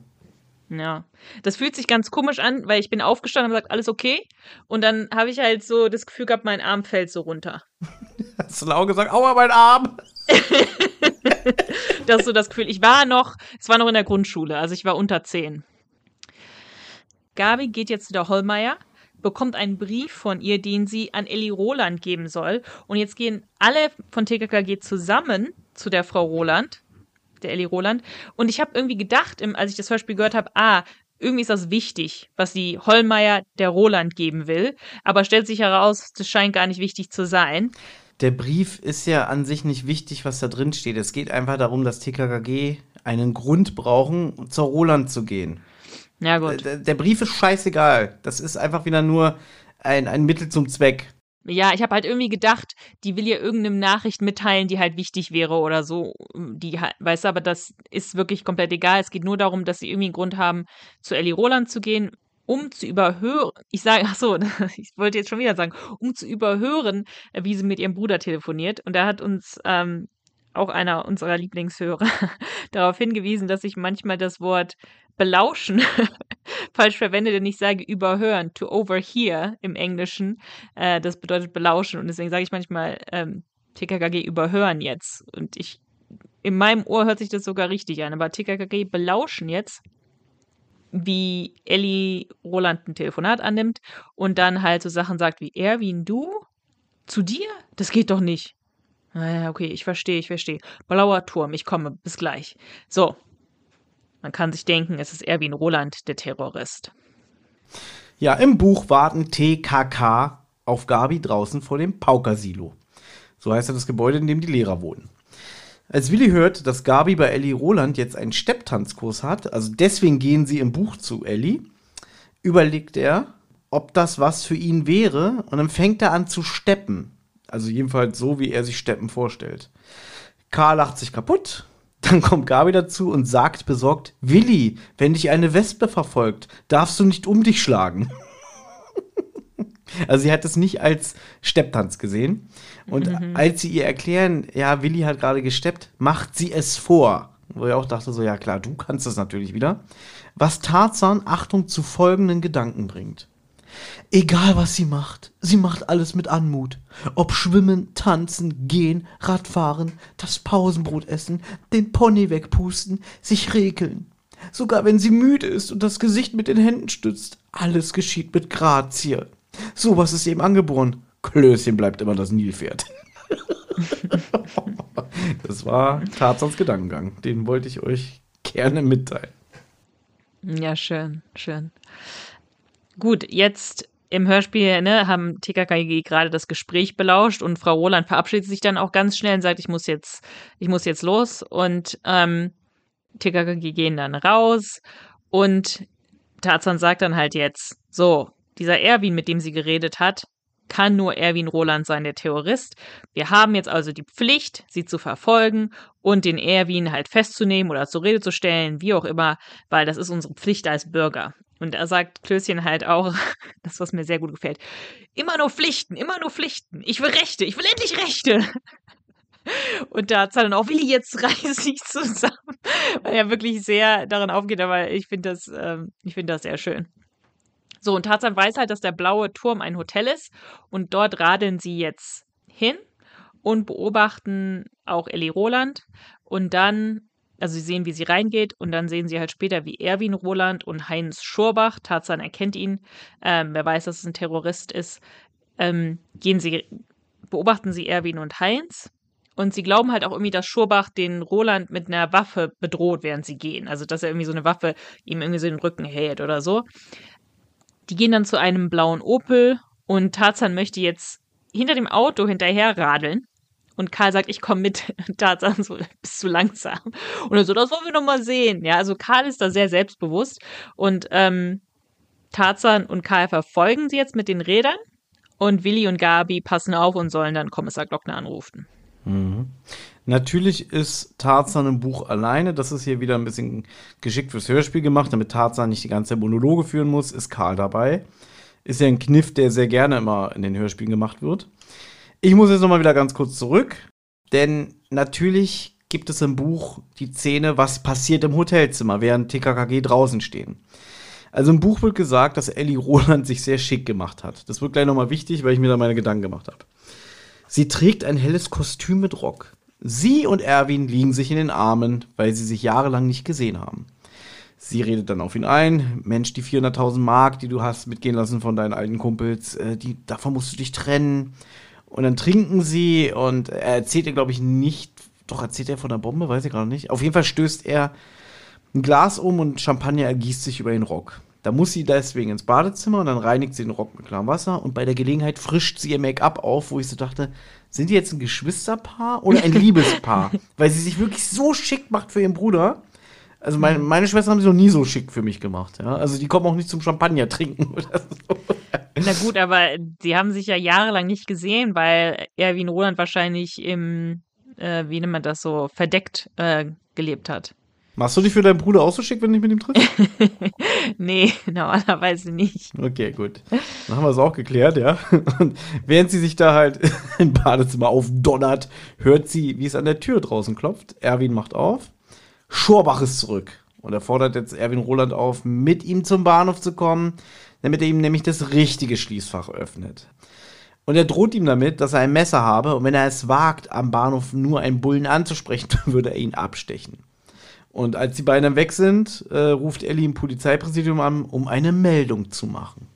Ja, das fühlt sich ganz komisch an, weil ich bin aufgestanden und habe gesagt, alles okay. Und dann habe ich halt so das Gefühl gehabt, mein Arm fällt so runter. Hast du laut gesagt, aua, mein Arm! Das ist so das Gefühl. Ich war noch, es war noch in der Grundschule, also ich war unter zehn. Gabi geht jetzt zu der Hollmeier, bekommt einen Brief von ihr, den sie an Elli Roland geben soll. Und jetzt gehen alle von TKKG zusammen zu der Frau Roland, der Elli Roland. Und ich habe irgendwie gedacht, als ich das Hörspiel gehört habe, ah, irgendwie ist das wichtig, was die Hollmeier der Roland geben will. Aber stellt sich heraus, das scheint gar nicht wichtig zu sein. Der Brief ist ja an sich nicht wichtig, was da drin steht. Es geht einfach darum, dass TKKG einen Grund brauchen, zur Roland zu gehen. Ja, gut. Der, der Brief ist scheißegal. Das ist einfach wieder nur ein, ein Mittel zum Zweck. Ja, ich habe halt irgendwie gedacht, die will ihr irgendeine Nachricht mitteilen, die halt wichtig wäre oder so. Die, weißt du, aber das ist wirklich komplett egal. Es geht nur darum, dass sie irgendwie einen Grund haben, zu Ellie Roland zu gehen, um zu überhören. Ich sage, ach so, ich wollte jetzt schon wieder sagen, um zu überhören, wie sie mit ihrem Bruder telefoniert. Und da hat uns ähm, auch einer unserer Lieblingshörer darauf hingewiesen, dass ich manchmal das Wort belauschen falsch verwende, denn ich sage überhören, to overhear im Englischen. Äh, das bedeutet belauschen und deswegen sage ich manchmal ähm, TKKG überhören jetzt. Und ich, in meinem Ohr hört sich das sogar richtig an, aber TKKG belauschen jetzt, wie Ellie Roland ein Telefonat annimmt und dann halt so Sachen sagt wie Erwin, du? Zu dir? Das geht doch nicht. Naja, okay, ich verstehe, ich verstehe. Blauer Turm, ich komme, bis gleich. So. Man kann sich denken, es ist Erwin Roland, der Terrorist. Ja, im Buch warten TKK auf Gabi draußen vor dem Paukersilo. So heißt ja das Gebäude, in dem die Lehrer wohnen. Als Willi hört, dass Gabi bei Ellie Roland jetzt einen Stepptanzkurs hat, also deswegen gehen sie im Buch zu Ellie, überlegt er, ob das was für ihn wäre und dann fängt er an zu steppen. Also jedenfalls so, wie er sich Steppen vorstellt. Karl lacht sich kaputt. Dann kommt Gabi dazu und sagt besorgt, Willi, wenn dich eine Wespe verfolgt, darfst du nicht um dich schlagen. Also sie hat es nicht als Stepptanz gesehen. Und als sie ihr erklären, ja, Willi hat gerade gesteppt, macht sie es vor. Wo er auch dachte so, ja klar, du kannst das natürlich wieder. Was Tarzan, Achtung, zu folgenden Gedanken bringt. Egal was sie macht, sie macht alles mit Anmut. Ob schwimmen, tanzen, gehen, Radfahren, das Pausenbrot essen, den Pony wegpusten, sich regeln. Sogar wenn sie müde ist und das Gesicht mit den Händen stützt, alles geschieht mit Grazie. Sowas ist eben angeboren. Klößchen bleibt immer das Nilpferd. das war Tarzans Gedankengang. Den wollte ich euch gerne mitteilen. Ja, schön, schön. Gut, jetzt im Hörspiel ne, haben TKKG gerade das Gespräch belauscht und Frau Roland verabschiedet sich dann auch ganz schnell und sagt, ich muss jetzt, ich muss jetzt los. Und ähm, TKKG gehen dann raus und Tarzan sagt dann halt jetzt, so, dieser Erwin, mit dem sie geredet hat, kann nur Erwin Roland sein, der Terrorist. Wir haben jetzt also die Pflicht, sie zu verfolgen und den Erwin halt festzunehmen oder zur Rede zu stellen, wie auch immer, weil das ist unsere Pflicht als Bürger. Und da sagt Klößchen halt auch, das, was mir sehr gut gefällt, immer nur Pflichten, immer nur Pflichten. Ich will Rechte, ich will endlich Rechte. Und da hat dann auch, Willi, jetzt reiß dich zusammen. weil er wirklich sehr darin aufgeht, aber ich finde das, ähm, ich das sehr schön. So, und Tarzan weiß halt, dass der blaue Turm ein Hotel ist und dort radeln sie jetzt hin und beobachten auch Ellie Roland und dann, also sie sehen, wie sie reingeht und dann sehen sie halt später, wie Erwin Roland und Heinz Schurbach, Tarzan erkennt ihn, ähm, wer weiß, dass es ein Terrorist ist, ähm, gehen sie, beobachten sie Erwin und Heinz und sie glauben halt auch irgendwie, dass Schurbach den Roland mit einer Waffe bedroht, während sie gehen. Also, dass er irgendwie so eine Waffe ihm irgendwie so den Rücken hält oder so. Die gehen dann zu einem blauen Opel und Tarzan möchte jetzt hinter dem Auto hinterher radeln. Und Karl sagt, ich komme mit. Tarzan so, bist zu langsam. Und er so, das wollen wir noch mal sehen. Ja, also Karl ist da sehr selbstbewusst. Und ähm, Tarzan und Karl verfolgen sie jetzt mit den Rädern. Und Willi und Gabi passen auf und sollen dann Kommissar Glockner anrufen. Mhm. Natürlich ist Tarzan im Buch alleine. Das ist hier wieder ein bisschen geschickt fürs Hörspiel gemacht, damit Tarzan nicht die ganze Monologe führen muss. Ist Karl dabei. Ist ja ein Kniff, der sehr gerne immer in den Hörspielen gemacht wird. Ich muss jetzt nochmal wieder ganz kurz zurück, denn natürlich gibt es im Buch die Szene, was passiert im Hotelzimmer, während TKKG draußen stehen. Also im Buch wird gesagt, dass Ellie Roland sich sehr schick gemacht hat. Das wird gleich nochmal wichtig, weil ich mir da meine Gedanken gemacht habe. Sie trägt ein helles Kostüm mit Rock. Sie und Erwin liegen sich in den Armen, weil sie sich jahrelang nicht gesehen haben. Sie redet dann auf ihn ein. Mensch, die 400.000 Mark, die du hast mitgehen lassen von deinen alten Kumpels, äh, die, davon musst du dich trennen. Und dann trinken sie und er erzählt ihr, glaube ich, nicht, doch erzählt er von der Bombe, weiß ich gerade nicht. Auf jeden Fall stößt er ein Glas um und Champagner ergießt sich über den Rock. Da muss sie deswegen ins Badezimmer und dann reinigt sie den Rock mit klarem Wasser und bei der Gelegenheit frischt sie ihr Make-up auf, wo ich so dachte, sind die jetzt ein Geschwisterpaar oder ein Liebespaar? Weil sie sich wirklich so schick macht für ihren Bruder. Also meine, meine Schwester haben sie noch nie so schick für mich gemacht, ja. Also die kommen auch nicht zum Champagner trinken oder so. Na gut, aber die haben sich ja jahrelang nicht gesehen, weil Erwin Roland wahrscheinlich im, äh, wie nennt man das so, verdeckt äh, gelebt hat. Machst du dich für deinen Bruder auch so schick, wenn du dich mit ihm triffst? nee, normalerweise nicht. Okay, gut. Dann haben wir es auch geklärt, ja. Und während sie sich da halt im Badezimmer aufdonnert, hört sie, wie es an der Tür draußen klopft. Erwin macht auf. Schorbach ist zurück. Und er fordert jetzt Erwin Roland auf, mit ihm zum Bahnhof zu kommen, damit er ihm nämlich das richtige Schließfach öffnet. Und er droht ihm damit, dass er ein Messer habe und wenn er es wagt, am Bahnhof nur einen Bullen anzusprechen, würde er ihn abstechen. Und als die beiden dann weg sind, äh, ruft Ellie im Polizeipräsidium an, um eine Meldung zu machen.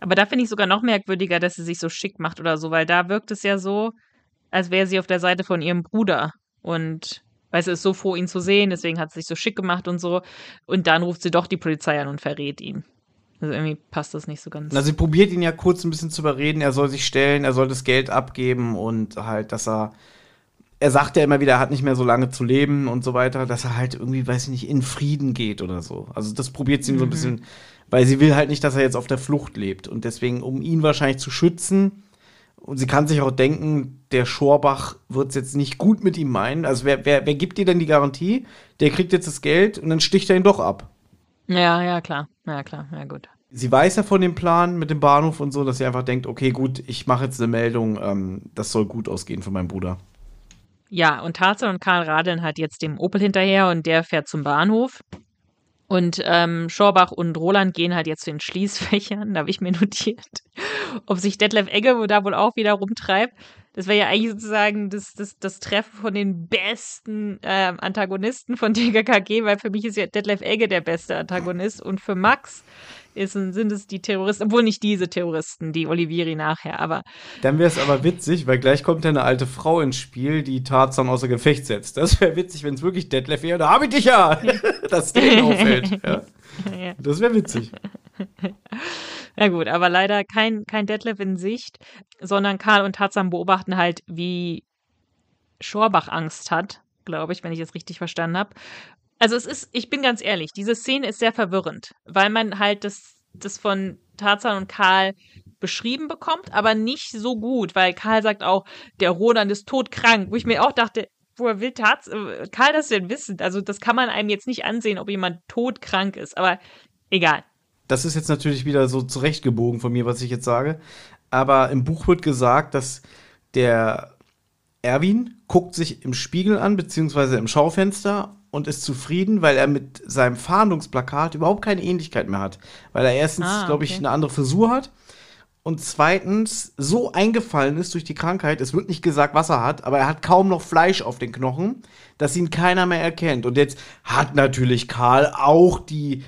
Aber da finde ich sogar noch merkwürdiger, dass sie sich so schick macht oder so, weil da wirkt es ja so, als wäre sie auf der Seite von ihrem Bruder. Und weil sie ist so froh, ihn zu sehen, deswegen hat sie sich so schick gemacht und so. Und dann ruft sie doch die Polizei an und verrät ihn. Also irgendwie passt das nicht so ganz. Na, sie probiert ihn ja kurz ein bisschen zu überreden, er soll sich stellen, er soll das Geld abgeben und halt, dass er er sagt ja immer wieder, er hat nicht mehr so lange zu leben und so weiter, dass er halt irgendwie, weiß ich nicht, in Frieden geht oder so. Also das probiert sie ihm mhm. so ein mhm. bisschen, weil sie will halt nicht, dass er jetzt auf der Flucht lebt. Und deswegen, um ihn wahrscheinlich zu schützen, und sie kann sich auch denken, der Schorbach wird es jetzt nicht gut mit ihm meinen. Also wer, wer, wer gibt ihr denn die Garantie? Der kriegt jetzt das Geld und dann sticht er ihn doch ab. Ja, ja, klar. Ja, klar. Ja, gut. Sie weiß ja von dem Plan mit dem Bahnhof und so, dass sie einfach denkt, okay, gut, ich mache jetzt eine Meldung, ähm, das soll gut ausgehen für meinen Bruder. Ja, und Tarzan und Karl radeln halt jetzt dem Opel hinterher und der fährt zum Bahnhof. Und ähm, Schorbach und Roland gehen halt jetzt zu den Schließfächern, da habe ich mir notiert, ob sich Detlef Egge da wohl auch wieder rumtreibt. Das wäre ja eigentlich sozusagen das, das, das Treffen von den besten äh, Antagonisten von DKKG, weil für mich ist ja Detlef Egge der beste Antagonist und für Max ist, sind es die Terroristen, obwohl nicht diese Terroristen, die Olivieri nachher, aber. Dann wäre es aber witzig, weil gleich kommt ja eine alte Frau ins Spiel, die Tarzan außer Gefecht setzt. Das wäre witzig, wenn es wirklich Detlef wäre. Da habe ich dich ja! dass der ihn auffällt. Ja. ja. Das wäre witzig. Ja gut, aber leider kein, kein Detlef in Sicht, sondern Karl und Tarzan beobachten halt, wie Schorbach Angst hat, glaube ich, wenn ich es richtig verstanden habe. Also es ist, ich bin ganz ehrlich, diese Szene ist sehr verwirrend, weil man halt das, das von Tarzan und Karl beschrieben bekommt, aber nicht so gut, weil Karl sagt auch, der Roland ist todkrank, wo ich mir auch dachte, woher will Tarz, äh, Karl das denn wissen? Also das kann man einem jetzt nicht ansehen, ob jemand todkrank ist, aber egal. Das ist jetzt natürlich wieder so zurechtgebogen von mir, was ich jetzt sage. Aber im Buch wird gesagt, dass der Erwin guckt sich im Spiegel an, beziehungsweise im Schaufenster und ist zufrieden, weil er mit seinem Fahndungsplakat überhaupt keine Ähnlichkeit mehr hat. Weil er erstens, Ah, glaube ich, okay. eine andere Frisur hat und zweitens so eingefallen ist durch die Krankheit, es wird nicht gesagt, was er hat, aber er hat kaum noch Fleisch auf den Knochen, dass ihn keiner mehr erkennt. Und jetzt hat natürlich Karl auch die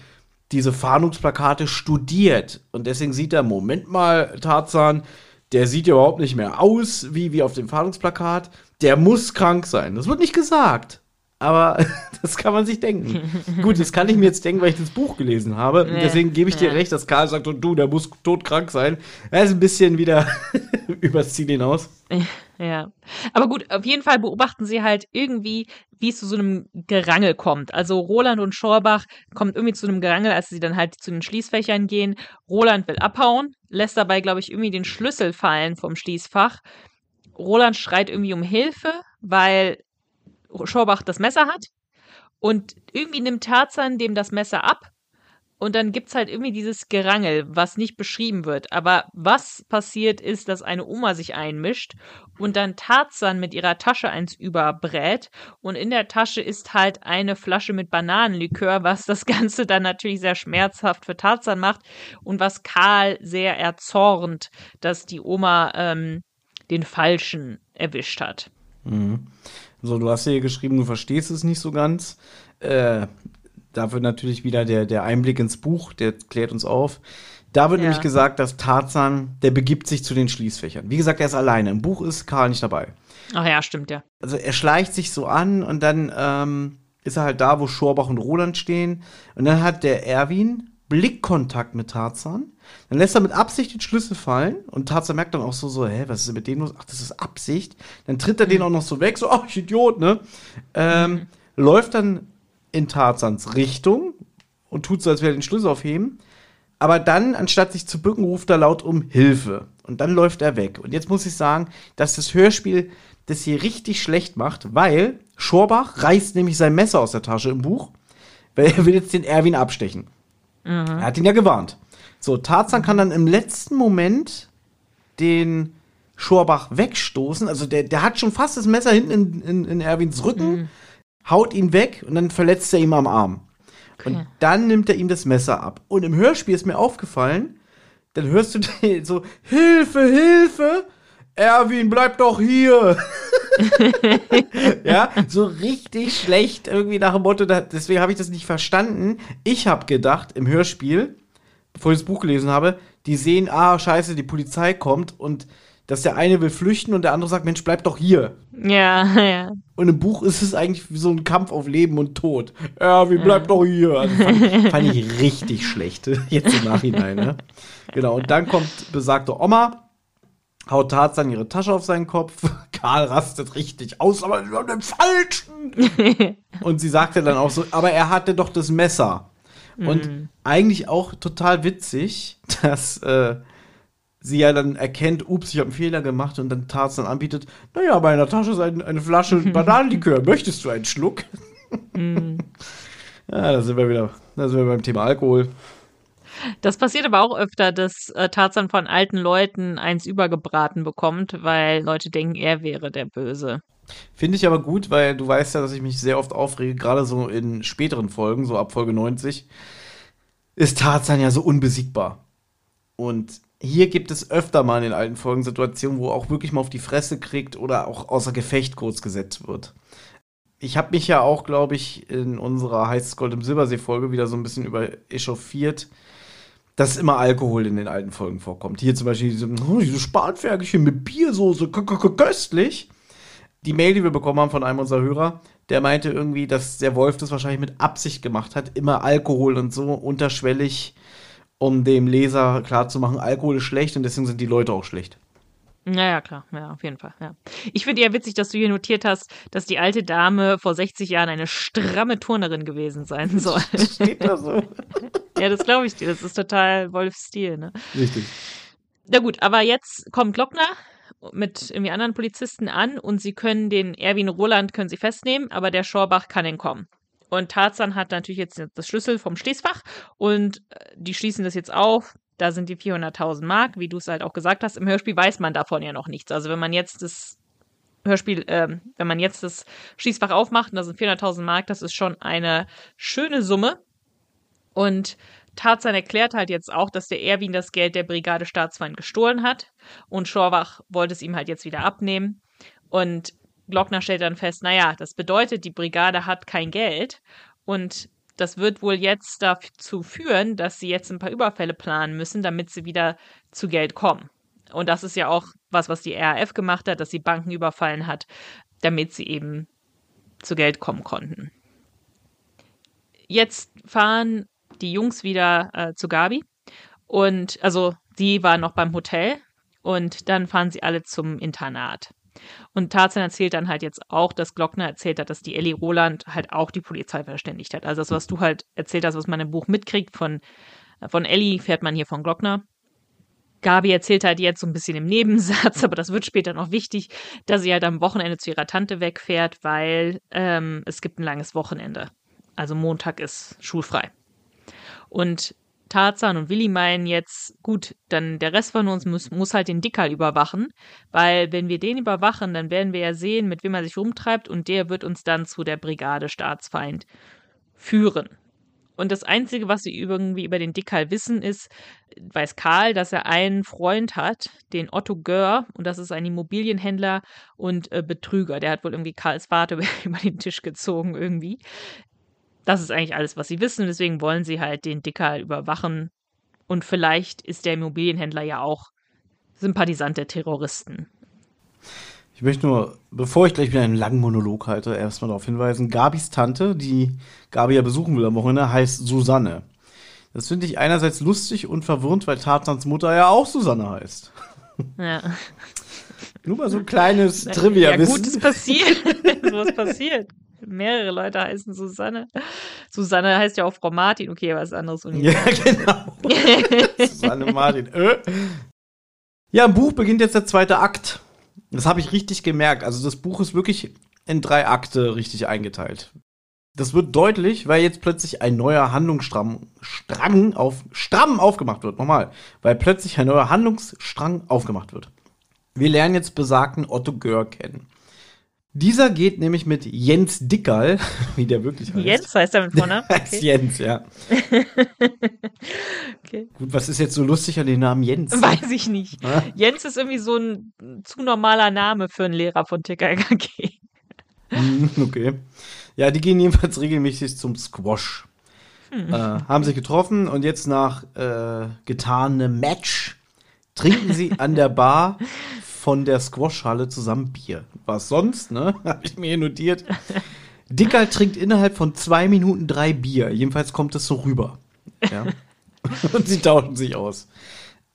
diese Fahndungsplakate studiert. Und deswegen sieht er, Moment mal, Tarzan, der sieht ja überhaupt nicht mehr aus wie, wie auf dem Fahndungsplakat. Der muss krank sein. Das wird nicht gesagt. Aber das kann man sich denken. Gut, das kann ich mir jetzt denken, weil ich das Buch gelesen habe. Ja, deswegen gebe ich dir ja. recht, dass Karl sagt, und du, der muss todkrank sein. Er ist ein bisschen wieder übers Ziel hinaus. Ja. Aber gut, auf jeden Fall beobachten sie halt irgendwie, wie es zu so einem Gerangel kommt. Also Roland und Schorbach kommt irgendwie zu einem Gerangel, als sie dann halt zu den Schließfächern gehen. Roland will abhauen, lässt dabei, glaube ich, irgendwie den Schlüssel fallen vom Schließfach. Roland schreit irgendwie um Hilfe, weil Schorbach das Messer hat. Und irgendwie nimmt Tarzan dem das Messer ab. Und dann gibt's halt irgendwie dieses Gerangel, was nicht beschrieben wird. Aber was passiert ist, dass eine Oma sich einmischt und dann Tarzan mit ihrer Tasche eins überbrät. Und in der Tasche ist halt eine Flasche mit Bananenlikör, was das Ganze dann natürlich sehr schmerzhaft für Tarzan macht und was Karl sehr erzornt, dass die Oma ähm, den Falschen erwischt hat. So, du hast hier geschrieben, du verstehst es nicht so ganz. Äh, da wird natürlich wieder der, der Einblick ins Buch, der klärt uns auf. Da wird Ja. nämlich gesagt, dass Tarzan, der begibt sich zu den Schließfächern. Wie gesagt, er ist alleine. Im Buch ist Karl nicht dabei. Ach ja, stimmt ja. Also er schleicht sich so an und dann ähm, ist er halt da, wo Schorbach und Roland stehen. Und dann hat der Erwin Blickkontakt mit Tarzan. Dann lässt er mit Absicht den Schlüssel fallen und Tarzan merkt dann auch so, so, hä, was ist denn mit dem los? Ach, das ist Absicht. Dann tritt er den auch noch so weg, so, ach, ich Idiot, ne? Ähm, Läuft dann in Tarzans Richtung und tut so, als wäre er den Schlüssel aufheben. Aber dann, anstatt sich zu bücken, ruft er laut um Hilfe. Und dann läuft er weg. Und jetzt muss ich sagen, dass das Hörspiel das hier richtig schlecht macht, weil Schorbach reißt nämlich sein Messer aus der Tasche im Buch, weil er will jetzt den Erwin abstechen. Er hat ihn ja gewarnt. So, Tarzan kann dann im letzten Moment den Schorbach wegstoßen. Also der, der hat schon fast das Messer hinten in, in, in Erwins Rücken, haut ihn weg und dann verletzt er ihn am Arm. Und dann nimmt er ihm das Messer ab. Und im Hörspiel ist mir aufgefallen, dann hörst du den so, Hilfe, Hilfe! Erwin, bleib doch hier! ja, so richtig schlecht irgendwie nach dem Motto, deswegen habe ich das nicht verstanden. Ich habe gedacht, im Hörspiel, bevor ich das Buch gelesen habe, die sehen, ah, scheiße, die Polizei kommt und dass der eine will flüchten und der andere sagt, Mensch, bleib doch hier. Ja, ja. Und im Buch ist es eigentlich wie so ein Kampf auf Leben und Tod. Erwin, bleib doch hier. Also fand, fand ich richtig schlecht, jetzt im Nachhinein. Ne? Genau, und dann kommt besagte Oma, haut Tarzan ihre Tasche auf seinen Kopf. Karl rastet richtig aus, aber haben den Falschen. und sie sagte dann auch so, aber er hatte doch das Messer. Und eigentlich auch total witzig, dass äh, sie ja dann erkennt, ups, ich habe einen Fehler gemacht und dann Tarzan anbietet, naja, bei einer Tasche ist ein, eine Flasche Bananenlikör. Möchtest du einen Schluck? ja, da sind wir wieder, da sind wir beim Thema Alkohol. Das passiert aber auch öfter, dass äh, Tarzan von alten Leuten eins übergebraten bekommt, weil Leute denken, er wäre der Böse. Finde ich aber gut, weil du weißt ja, dass ich mich sehr oft aufrege, gerade so in späteren Folgen, so ab Folge 90, ist Tarzan ja so unbesiegbar. Und hier gibt es öfter mal in den alten Folgen Situationen, wo er auch wirklich mal auf die Fresse kriegt oder auch außer Gefecht kurz gesetzt wird. Ich habe mich ja auch, glaube ich, in unserer Heißes Gold im Silbersee-Folge wieder so ein bisschen über echauffiert, dass immer Alkohol in den alten Folgen vorkommt. Hier zum Beispiel diese, oh, diese Spanferkelchen mit Biersoße, köstlich. Die Mail, die wir bekommen haben von einem unserer Hörer, der meinte irgendwie, dass der Wolf das wahrscheinlich mit Absicht gemacht hat, immer Alkohol und so unterschwellig, um dem Leser klarzumachen, Alkohol ist schlecht und deswegen sind die Leute auch schlecht. Naja, klar, ja, auf jeden Fall, ja. Ich finde ja witzig, dass du hier notiert hast, dass die alte Dame vor 60 Jahren eine stramme Turnerin gewesen sein soll. Steht da so. ja, das glaube ich dir. Das ist total Wolfs Stil, ne? Richtig. Na gut, aber jetzt kommt Glockner mit irgendwie anderen Polizisten an und sie können den Erwin Roland können sie festnehmen, aber der Schorbach kann entkommen. Und Tarzan hat natürlich jetzt das Schlüssel vom Schließfach und äh, die schließen das jetzt auf. Da sind die 400.000 Mark, wie du es halt auch gesagt hast. Im Hörspiel weiß man davon ja noch nichts. Also wenn man jetzt das Hörspiel, ähm, wenn man jetzt das Schließfach aufmacht, und das sind 400.000 Mark, das ist schon eine schöne Summe. Und Tarzan erklärt halt jetzt auch, dass der Erwin das Geld der Brigade Staatsfeind gestohlen hat und Schorwach wollte es ihm halt jetzt wieder abnehmen. Und Glockner stellt dann fest, naja, das bedeutet, die Brigade hat kein Geld und das wird wohl jetzt dazu führen, dass sie jetzt ein paar Überfälle planen müssen, damit sie wieder zu Geld kommen. Und das ist ja auch was, was die RAF gemacht hat, dass sie Banken überfallen hat, damit sie eben zu Geld kommen konnten. Jetzt fahren die Jungs wieder äh, zu Gabi und also die war noch beim Hotel und dann fahren sie alle zum Internat. Und Tarzan erzählt dann halt jetzt auch, dass Glockner erzählt hat, dass die Ellie Roland halt auch die Polizei verständigt hat. Also das, was du halt erzählt hast, was man im Buch mitkriegt von, von Ellie, fährt man hier von Glockner. Gabi erzählt halt jetzt so ein bisschen im Nebensatz, aber das wird später noch wichtig, dass sie halt am Wochenende zu ihrer Tante wegfährt, weil ähm, es gibt ein langes Wochenende. Also Montag ist schulfrei. Und Tarzan und Willi meinen jetzt, gut, dann der Rest von uns muss, muss halt den Dickerl überwachen, weil wenn wir den überwachen, dann werden wir ja sehen, mit wem er sich rumtreibt und der wird uns dann zu der Brigade Staatsfeind führen. Und das Einzige, was sie irgendwie über den Dickerl wissen, ist, weiß Karl, dass er einen Freund hat, den Otto Gör, und das ist ein Immobilienhändler und äh, Betrüger. Der hat wohl irgendwie Karls Vater über den Tisch gezogen irgendwie. Das ist eigentlich alles, was sie wissen. Deswegen wollen sie halt den Dicker überwachen. Und vielleicht ist der Immobilienhändler ja auch Sympathisant der Terroristen. Ich möchte nur, bevor ich gleich wieder einen langen Monolog halte, erstmal darauf hinweisen, Gabis Tante, die Gabi ja besuchen will am Wochenende, heißt Susanne. Das finde ich einerseits lustig und verwirrend, weil Tarzans Mutter ja auch Susanne heißt. Ja. Nur mal so ein kleines Trivia-Wissen. Ja, gut, ist passiert. was passiert mehrere Leute heißen Susanne. Susanne heißt ja auch Frau Martin. Okay, was anderes Ja, genau. Susanne Martin. Äh. Ja, im Buch beginnt jetzt der zweite Akt. Das habe ich richtig gemerkt. Also das Buch ist wirklich in drei Akte richtig eingeteilt. Das wird deutlich, weil jetzt plötzlich ein neuer Handlungsstrang Strang auf, stramm aufgemacht wird. Nochmal. Weil plötzlich ein neuer Handlungsstrang aufgemacht wird. Wir lernen jetzt besagten Otto Gör kennen. Dieser geht nämlich mit Jens Dickerl, wie der wirklich heißt. Jens heißt er mit Vornamen? Okay. Jens, ja. okay. Gut, was ist jetzt so lustig an dem Namen Jens? Weiß ich nicht. Ja? Jens ist irgendwie so ein zu normaler Name für einen Lehrer von TKKG. Hm, okay. Ja, die gehen jedenfalls regelmäßig zum Squash. Hm. Äh, haben sich getroffen und jetzt nach äh, getanem Match trinken sie an der Bar von der Squashhalle zusammen Bier. Was sonst, ne? Habe ich mir hier notiert. Dickerl trinkt innerhalb von zwei Minuten drei Bier. Jedenfalls kommt es so rüber. Ja? und sie tauschen sich aus.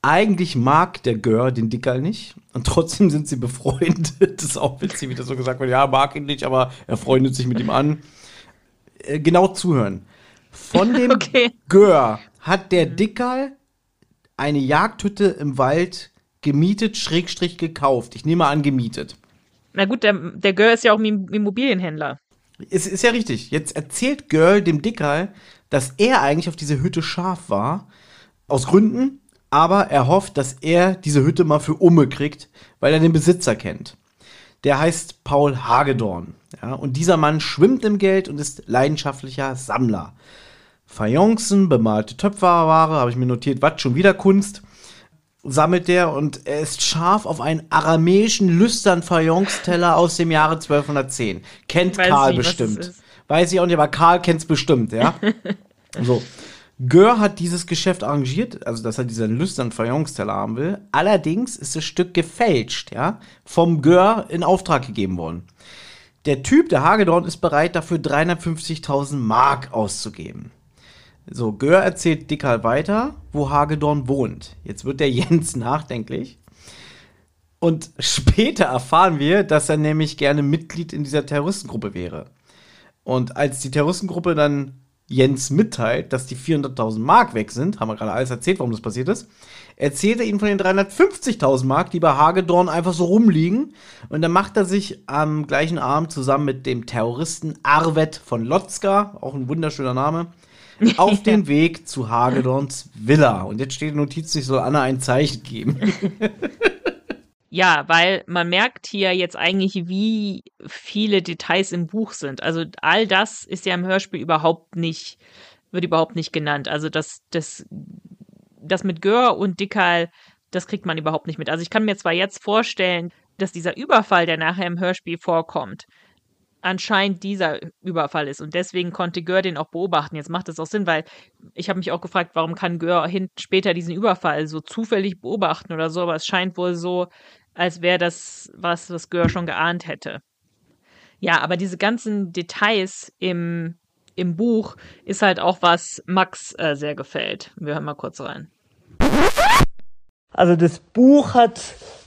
Eigentlich mag der Gör den Dickerl nicht und trotzdem sind sie befreundet. Das ist auch witzig, wie das so gesagt wird. Ja, mag ihn nicht, aber er freundet sich mit ihm an. Äh, genau zuhören. Von dem okay. Gör hat der Dickerl eine Jagdhütte im Wald gemietet, Schrägstrich gekauft. Ich nehme an, gemietet. Na gut, der, der Girl ist ja auch Immobilienhändler. Es ist ja richtig. Jetzt erzählt Girl dem Dicker, dass er eigentlich auf diese Hütte scharf war. Aus Gründen. Aber er hofft, dass er diese Hütte mal für Umme kriegt, weil er den Besitzer kennt. Der heißt Paul Hagedorn. Ja, und dieser Mann schwimmt im Geld und ist leidenschaftlicher Sammler. Fayencen, bemalte Töpferware, habe ich mir notiert, was schon wieder Kunst sammelt der und er ist scharf auf einen aramäischen lüstern Fayence-Teller aus dem Jahre 1210. Kennt Weiß Karl nicht, bestimmt. Weiß ich auch nicht, aber Karl kennt's bestimmt, ja. so. Gör hat dieses Geschäft arrangiert, also dass er diesen lüsternen Fayence-Teller haben will. Allerdings ist das Stück gefälscht, ja, vom Gör in Auftrag gegeben worden. Der Typ, der Hagedorn, ist bereit, dafür 350.000 Mark auszugeben. So, Gör erzählt Dickerl weiter, wo Hagedorn wohnt. Jetzt wird der Jens nachdenklich. Und später erfahren wir, dass er nämlich gerne Mitglied in dieser Terroristengruppe wäre. Und als die Terroristengruppe dann Jens mitteilt, dass die 400.000 Mark weg sind, haben wir gerade alles erzählt, warum das passiert ist, erzählt er ihnen von den 350.000 Mark, die bei Hagedorn einfach so rumliegen. Und dann macht er sich am gleichen Abend zusammen mit dem Terroristen Arvet von Lotzka, auch ein wunderschöner Name, auf den Weg zu Hagedorns Villa. Und jetzt steht die Notiz, ich soll Anna ein Zeichen geben. Ja, weil man merkt hier jetzt eigentlich, wie viele Details im Buch sind. Also all das ist ja im Hörspiel überhaupt nicht, wird überhaupt nicht genannt. Also das, das, das mit Gör und Dickerl, das kriegt man überhaupt nicht mit. Also ich kann mir zwar jetzt vorstellen, dass dieser Überfall, der nachher im Hörspiel vorkommt, anscheinend dieser Überfall ist. Und deswegen konnte Gör den auch beobachten. Jetzt macht das auch Sinn, weil ich habe mich auch gefragt, warum kann Gör später diesen Überfall so zufällig beobachten oder so, aber es scheint wohl so, als wäre das was, was Gör schon geahnt hätte. Ja, aber diese ganzen Details im, im Buch ist halt auch was Max äh, sehr gefällt. Wir hören mal kurz rein. Also das Buch hat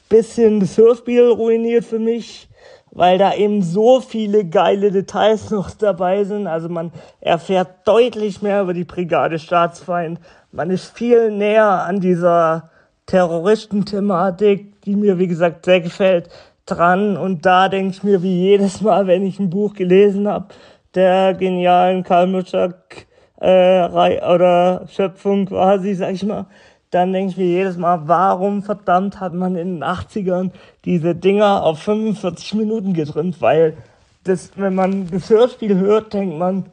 bisschen das Hörspiel ruiniert für mich, weil da eben so viele geile Details noch dabei sind. Also man erfährt deutlich mehr über die Brigade Staatsfeind. Man ist viel näher an dieser Terroristenthematik, die mir, wie gesagt, sehr gefällt, dran. Und da denke ich mir, wie jedes Mal, wenn ich ein Buch gelesen habe, der genialen Karl Mutschak äh, oder Schöpfung quasi, sag ich mal, dann denke ich mir jedes Mal, warum verdammt hat man in den 80ern diese Dinger auf 45 Minuten getrimmt? Weil das, wenn man das Hörspiel hört, denkt man,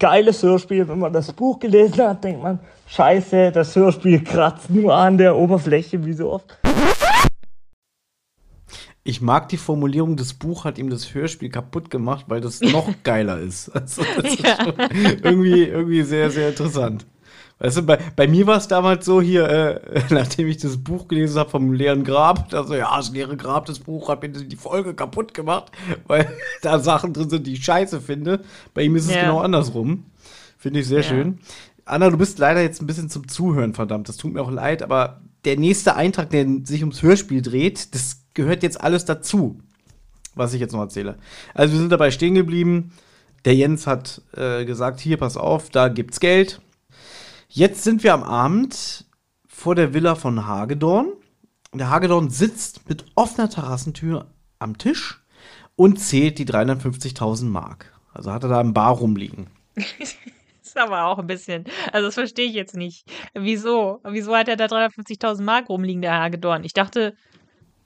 geiles Hörspiel. Wenn man das Buch gelesen hat, denkt man, scheiße, das Hörspiel kratzt nur an der Oberfläche, wie so oft. Ich mag die Formulierung, das Buch hat ihm das Hörspiel kaputt gemacht, weil das noch geiler ist. Also das ja. ist irgendwie, irgendwie sehr, sehr interessant. Weißt du, bei, bei mir war es damals so hier, äh, nachdem ich das Buch gelesen habe vom leeren Grab, also ja, das leere Grab, das Buch hat mir die Folge kaputt gemacht, weil da Sachen drin sind, die ich scheiße finde. Bei ihm ist es ja. genau andersrum. Finde ich sehr ja. schön. Anna, du bist leider jetzt ein bisschen zum Zuhören, verdammt. Das tut mir auch leid, aber der nächste Eintrag, der sich ums Hörspiel dreht, das gehört jetzt alles dazu, was ich jetzt noch erzähle. Also wir sind dabei stehen geblieben. Der Jens hat äh, gesagt, hier, pass auf, da gibt's Geld Jetzt sind wir am Abend vor der Villa von Hagedorn. Der Hagedorn sitzt mit offener Terrassentür am Tisch und zählt die 350.000 Mark. Also hat er da im Bar rumliegen. ist aber auch ein bisschen, also das verstehe ich jetzt nicht. Wieso? Wieso hat er da 350.000 Mark rumliegen, der Hagedorn? Ich dachte.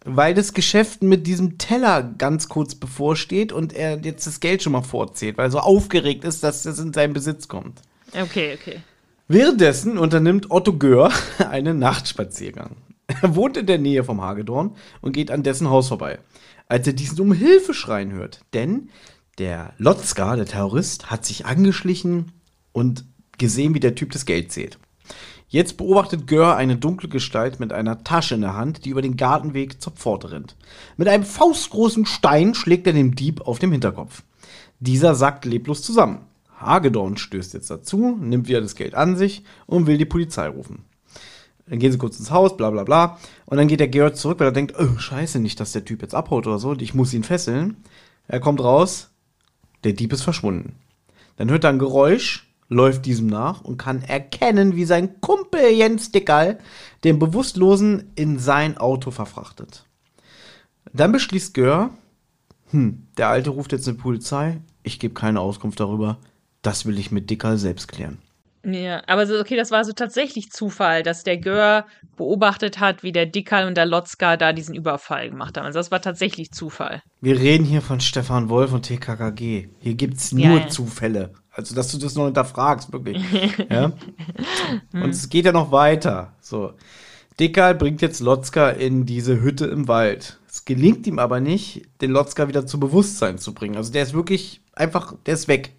Weil das Geschäft mit diesem Teller ganz kurz bevorsteht und er jetzt das Geld schon mal vorzählt, weil er so aufgeregt ist, dass es in seinen Besitz kommt. Okay, okay. Währenddessen unternimmt Otto Gör einen Nachtspaziergang. Er wohnt in der Nähe vom Hagedorn und geht an dessen Haus vorbei, als er diesen um Hilfe schreien hört. Denn der Lotzka, der Terrorist, hat sich angeschlichen und gesehen, wie der Typ das Geld zählt. Jetzt beobachtet Gör eine dunkle Gestalt mit einer Tasche in der Hand, die über den Gartenweg zur Pforte rennt. Mit einem faustgroßen Stein schlägt er dem Dieb auf dem Hinterkopf. Dieser sackt leblos zusammen. Hagedorn stößt jetzt dazu, nimmt wieder das Geld an sich und will die Polizei rufen. Dann gehen sie kurz ins Haus, bla bla bla. Und dann geht der Georg zurück, weil er denkt, oh, scheiße, nicht, dass der Typ jetzt abhaut oder so, ich muss ihn fesseln. Er kommt raus, der Dieb ist verschwunden. Dann hört er ein Geräusch, läuft diesem nach und kann erkennen, wie sein Kumpel Jens Dickerl den Bewusstlosen in sein Auto verfrachtet. Dann beschließt Gör, hm, der Alte ruft jetzt eine Polizei, ich gebe keine Auskunft darüber, das will ich mit Dicker selbst klären. Ja, aber so, okay, das war so tatsächlich Zufall, dass der Gör beobachtet hat, wie der Dickerl und der Lotzka da diesen Überfall gemacht haben. Also das war tatsächlich Zufall. Wir reden hier von Stefan Wolf und TKKG. Hier gibt es nur ja, ja. Zufälle. Also, dass du das noch hinterfragst, wirklich. ja? Und es geht ja noch weiter. So. Dickerl bringt jetzt Lotzka in diese Hütte im Wald. Es gelingt ihm aber nicht, den Lotzka wieder zu Bewusstsein zu bringen. Also der ist wirklich einfach, der ist weg.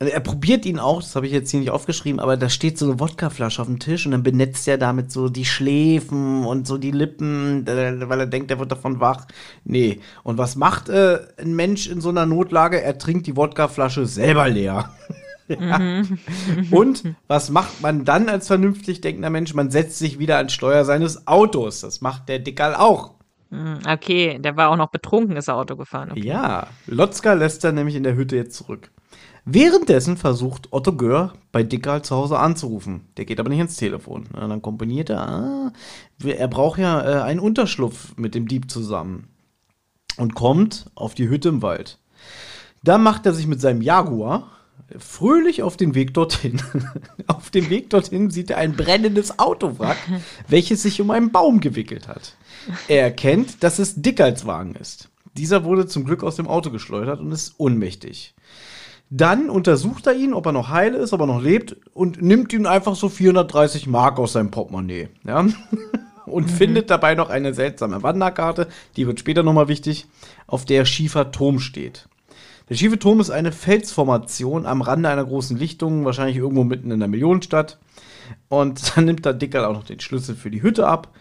Also er probiert ihn auch, das habe ich jetzt hier nicht aufgeschrieben, aber da steht so eine Wodkaflasche auf dem Tisch und dann benetzt er damit so die Schläfen und so die Lippen, weil er denkt, er wird davon wach. Nee. Und was macht äh, ein Mensch in so einer Notlage? Er trinkt die Wodkaflasche selber leer. ja. mhm. Und was macht man dann als vernünftig denkender Mensch? Man setzt sich wieder ans Steuer seines Autos. Das macht der Dickerl auch. Mhm, okay, der war auch noch betrunken, ist er Auto gefahren. Okay. Ja, Lotzka lässt er nämlich in der Hütte jetzt zurück. Währenddessen versucht Otto Gör bei Dickerl zu Hause anzurufen. Der geht aber nicht ins Telefon. Ja, dann komponiert er, ah, er braucht ja äh, einen Unterschlupf mit dem Dieb zusammen. Und kommt auf die Hütte im Wald. Da macht er sich mit seinem Jaguar fröhlich auf den Weg dorthin. auf dem Weg dorthin sieht er ein brennendes Autowrack, welches sich um einen Baum gewickelt hat. Er erkennt, dass es Dickerls Wagen ist. Dieser wurde zum Glück aus dem Auto geschleudert und ist ohnmächtig. Dann untersucht er ihn, ob er noch heil ist, ob er noch lebt und nimmt ihm einfach so 430 Mark aus seinem Portemonnaie. Ja? Und mhm. findet dabei noch eine seltsame Wanderkarte, die wird später nochmal wichtig, auf der schiefer Turm steht. Der schiefe Turm ist eine Felsformation am Rande einer großen Lichtung, wahrscheinlich irgendwo mitten in der Millionenstadt. Und dann nimmt der Dickerl auch noch den Schlüssel für die Hütte ab,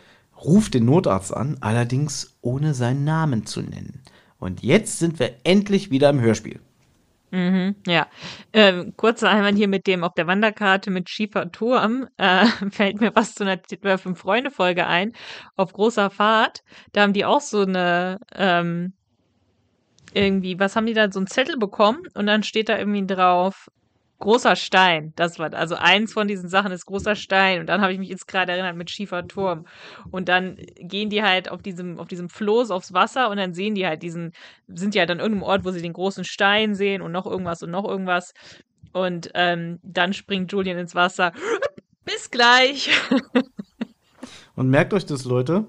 ruft den Notarzt an, allerdings ohne seinen Namen zu nennen. Und jetzt sind wir endlich wieder im Hörspiel. Mhm, ja. Ähm, kurzer Einwand hier mit dem auf der Wanderkarte mit Schiefer Turm. Äh, fällt mir was zu einer Fünf-Freunde-Folge ein. Auf großer Fahrt. Da haben die auch so eine ähm, irgendwie, was haben die da, so einen Zettel bekommen und dann steht da irgendwie drauf, großer Stein, das war, also eins von diesen Sachen ist großer Stein und dann habe ich mich jetzt gerade erinnert mit schiefer Turm und dann gehen die halt auf diesem, auf diesem Floß aufs Wasser und dann sehen die halt diesen, sind die halt an irgendeinem Ort, wo sie den großen Stein sehen und noch irgendwas und noch irgendwas und ähm, dann springt Julian ins Wasser. Bis gleich. und merkt euch das, Leute,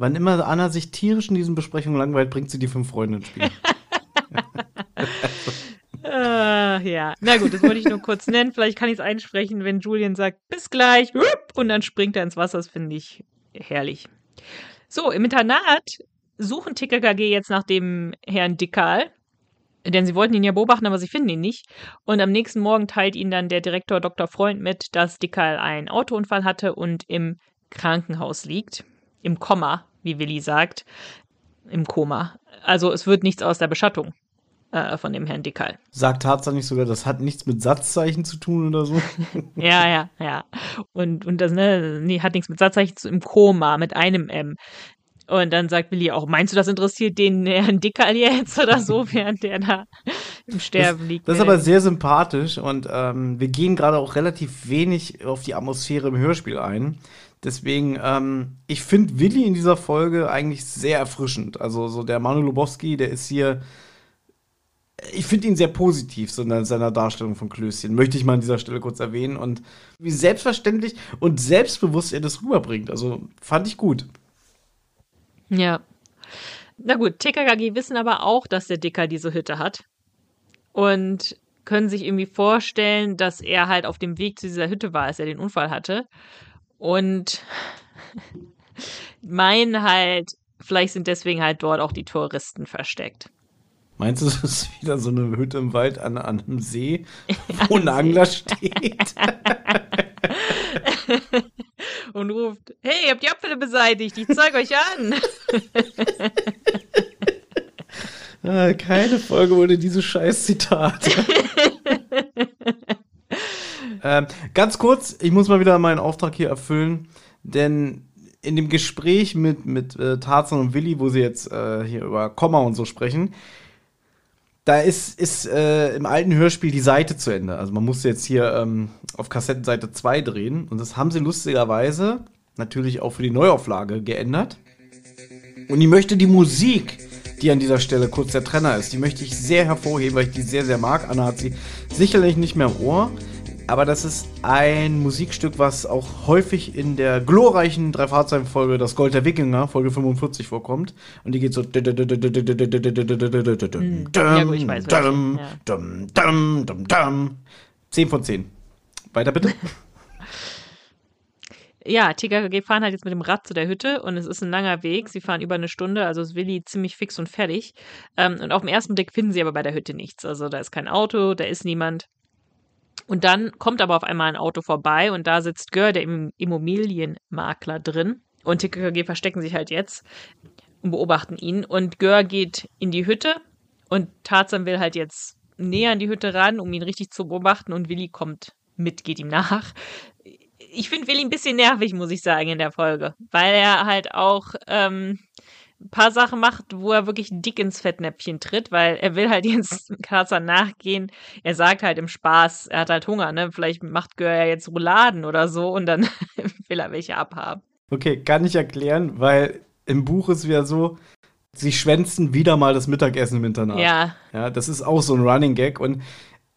Wann immer Anna sich tierisch in diesen Besprechungen langweilt, bringt sie die fünf Freunde ins Spiel. uh, ja, na gut, das wollte ich nur kurz nennen. Vielleicht kann ich es einsprechen, wenn Julian sagt, bis gleich, und dann springt er ins Wasser. Das finde ich herrlich. So, im Internat suchen TKKG jetzt nach dem Herrn Dickal. Denn sie wollten ihn ja beobachten, aber sie finden ihn nicht. Und am nächsten Morgen teilt ihnen dann der Direktor Dr. Freund mit, dass Dickal einen Autounfall hatte und im Krankenhaus liegt. Im Komma, wie Willi sagt, im Koma. Also es wird nichts aus der Beschattung äh, von dem Herrn Dickal. Sagt Tarzan nicht sogar, das hat nichts mit Satzzeichen zu tun oder so? ja, ja, ja. Und, und das ne, nee, hat nichts mit Satzzeichen zu im Koma mit einem M. Und dann sagt Willi auch, meinst du, das interessiert den Herrn Dickal jetzt oder so, während der da im Sterben das, liegt? Das ist aber sehr sympathisch und ähm, wir gehen gerade auch relativ wenig auf die Atmosphäre im Hörspiel ein. Deswegen, ähm, ich finde Willi in dieser Folge eigentlich sehr erfrischend. Also so der Manu Lubowski, der ist hier, ich finde ihn sehr positiv so in seiner Darstellung von Klößchen. Möchte ich mal an dieser Stelle kurz erwähnen und wie selbstverständlich und selbstbewusst er das rüberbringt. Also fand ich gut. Ja. Na gut, TKKG wissen aber auch, dass der Dicker diese Hütte hat. Und können sich irgendwie vorstellen, dass er halt auf dem Weg zu dieser Hütte war, als er den Unfall hatte. Und meinen halt, vielleicht sind deswegen halt dort auch die Touristen versteckt. Meinst du, das ist wieder so eine Hütte im Wald an, an einem See, wo ein Angler steht? Und ruft, hey, ihr habt die Abfälle beseitigt, ich zeige euch an. Ah, keine Folge ohne diese scheiß Zitate. Ähm, ganz kurz, ich muss mal wieder meinen Auftrag hier erfüllen, denn in dem Gespräch mit, mit äh, Tarzan und Willi, wo sie jetzt äh, hier über Komma und so sprechen, da ist, ist äh, im alten Hörspiel die Seite zu Ende. Also man musste jetzt hier ähm, auf Kassettenseite 2 drehen und das haben sie lustigerweise natürlich auch für die Neuauflage geändert. Und ich möchte die Musik, die an dieser Stelle kurz der Trenner ist, die möchte ich sehr hervorheben, weil ich die sehr, sehr mag. Anna hat sie sicherlich nicht mehr im Ohr aber das ist ein Musikstück, was auch häufig in der glorreichen Drei-Fahrzeugen-Folge Das Gold der Wikinger, Folge 45, vorkommt. Und die geht so. Ja, ich weiß, 10 von 10. Weiter bitte. Ja, TKG fahren halt jetzt mit dem Rad zu der Hütte und es ist ein langer Weg. Sie fahren über eine Stunde, also ist Willi ziemlich fix und fertig. und auf den ersten Blick finden sie aber bei der Hütte nichts. Also da ist kein Auto, da ist niemand. Und dann kommt aber auf einmal ein Auto vorbei und da sitzt Gör, der Immobilienmakler, drin. Und TKKG verstecken sich halt jetzt und beobachten ihn. Und Gör geht in die Hütte und Tarzan will halt jetzt näher an die Hütte ran, um ihn richtig zu beobachten. Und Willi kommt mit, geht ihm nach. Ich finde Willi ein bisschen nervig, muss ich sagen, in der Folge, weil er halt auch ähm, paar Sachen macht, wo er wirklich dick ins Fettnäpfchen tritt, weil er will halt jetzt Tarzan nachgehen. Er sagt halt im Spaß, er hat halt Hunger, ne? Vielleicht macht Gör ja jetzt Rouladen oder so und dann will er welche abhaben. Okay, kann ich erklären, weil im Buch ist wieder so, sie schwänzen wieder mal das Mittagessen im Internat. Ja. Ja, das ist auch so ein Running Gag und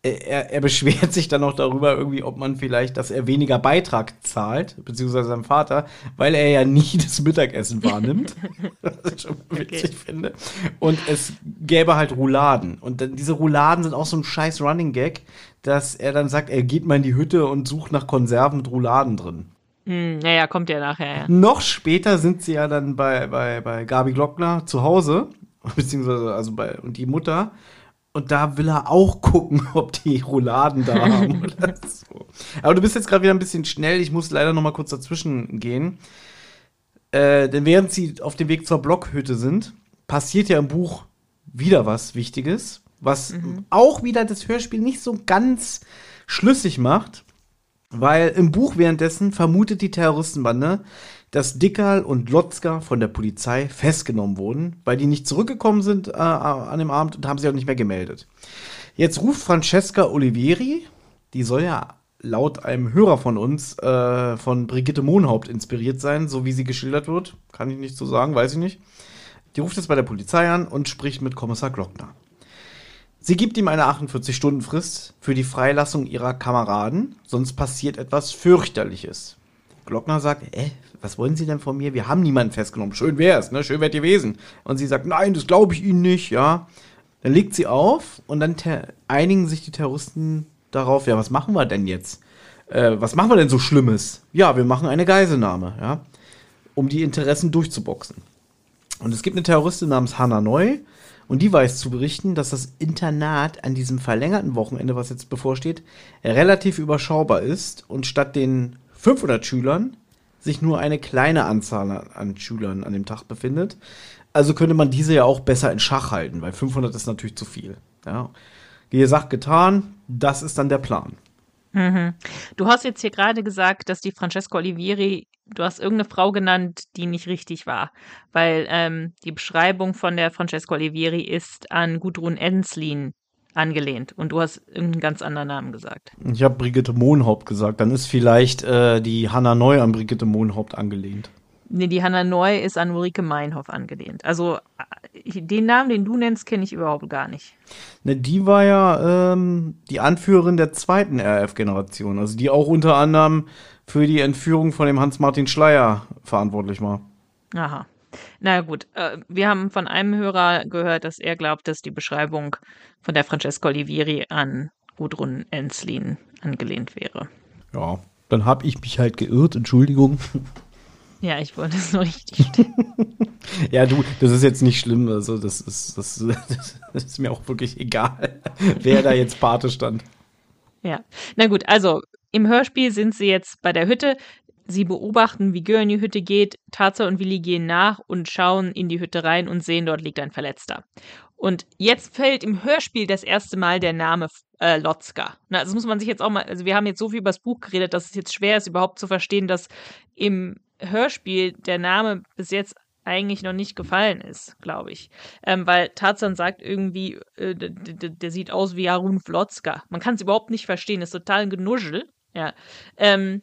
er, er, beschwert sich dann auch darüber, irgendwie, ob man vielleicht, dass er weniger Beitrag zahlt, beziehungsweise seinem Vater, weil er ja nie das Mittagessen wahrnimmt. was ich schon witzig okay. finde. Und es gäbe halt Rouladen. Und dann, diese Rouladen sind auch so ein scheiß Running Gag, dass er dann sagt, er geht mal in die Hütte und sucht nach Konserven mit Rouladen drin. Hm, ja, kommt ja nachher, ja. Noch später sind sie ja dann bei, bei, bei Gabi Glockner zu Hause, beziehungsweise also bei, und die Mutter. Und da will er auch gucken, ob die Rouladen da haben oder so. Aber du bist jetzt gerade wieder ein bisschen schnell. Ich muss leider noch mal kurz dazwischen gehen. Äh, denn während sie auf dem Weg zur Blockhütte sind, passiert ja im Buch wieder was Wichtiges, was mhm. auch wieder das Hörspiel nicht so ganz schlüssig macht. Weil im Buch währenddessen vermutet die Terroristenbande, dass Dickerl und Lotzka von der Polizei festgenommen wurden, weil die nicht zurückgekommen sind äh, an dem Abend und haben sich auch nicht mehr gemeldet. Jetzt ruft Francesca Olivieri, die soll ja laut einem Hörer von uns äh, von Brigitte Mohnhaupt inspiriert sein, so wie sie geschildert wird. Kann ich nicht so sagen, weiß ich nicht. Die ruft jetzt bei der Polizei an und spricht mit Kommissar Glockner. Sie gibt ihm eine 48-Stunden-Frist für die Freilassung ihrer Kameraden, sonst passiert etwas fürchterliches. Glockner sagt, äh, was wollen Sie denn von mir? Wir haben niemanden festgenommen. Schön wär's, ne? Schön wäre gewesen. Und sie sagt, nein, das glaube ich Ihnen nicht, ja. Dann legt sie auf und dann einigen sich die Terroristen darauf, ja, was machen wir denn jetzt? Äh, was machen wir denn so Schlimmes? Ja, wir machen eine Geiselnahme, ja, um die Interessen durchzuboxen. Und es gibt eine Terroristin namens Hannah Neu und die weiß zu berichten, dass das Internat an diesem verlängerten Wochenende, was jetzt bevorsteht, relativ überschaubar ist und statt den 500 Schülern sich nur eine kleine Anzahl an Schülern an dem Tag befindet. Also könnte man diese ja auch besser in Schach halten, weil 500 ist natürlich zu viel. Ja. Gesagt, getan, das ist dann der Plan. Mhm. Du hast jetzt hier gerade gesagt, dass die Francesco Olivieri, du hast irgendeine Frau genannt, die nicht richtig war, weil ähm, die Beschreibung von der Francesco Olivieri ist an Gudrun Enslin angelehnt und du hast irgendeinen ganz anderen Namen gesagt. Ich habe Brigitte Mohnhaupt gesagt, dann ist vielleicht äh, die Hanna Neu an Brigitte Mohnhaupt angelehnt. Nee, die Hanna Neu ist an Ulrike Meinhoff angelehnt. Also äh, den Namen, den du nennst, kenne ich überhaupt gar nicht. Ne, die war ja ähm, die Anführerin der zweiten RF-Generation, also die auch unter anderem für die Entführung von dem Hans-Martin Schleier verantwortlich war. Aha. Na gut, äh, wir haben von einem Hörer gehört, dass er glaubt, dass die Beschreibung von der Francesca Olivieri an Gudrun Enslin angelehnt wäre. Ja, dann habe ich mich halt geirrt, Entschuldigung. Ja, ich wollte es nur richtig stellen. ja, du, das ist jetzt nicht schlimm. Also, das ist, das, das ist mir auch wirklich egal, wer da jetzt Pate stand. Ja, na gut, also im Hörspiel sind sie jetzt bei der Hütte. Sie beobachten, wie Gör in die Hütte geht. Taza und Willi gehen nach und schauen in die Hütte rein und sehen, dort liegt ein Verletzter. Und jetzt fällt im Hörspiel das erste Mal der Name äh, Lotzka. Na, das muss man sich jetzt auch mal, also wir haben jetzt so viel über das Buch geredet, dass es jetzt schwer ist, überhaupt zu verstehen, dass im Hörspiel der Name bis jetzt eigentlich noch nicht gefallen ist, glaube ich. Ähm, weil Tarzan sagt irgendwie, äh, der sieht aus wie Harun Flotzka. Man kann es überhaupt nicht verstehen, ist total ein Genuschel. Ja. Ähm,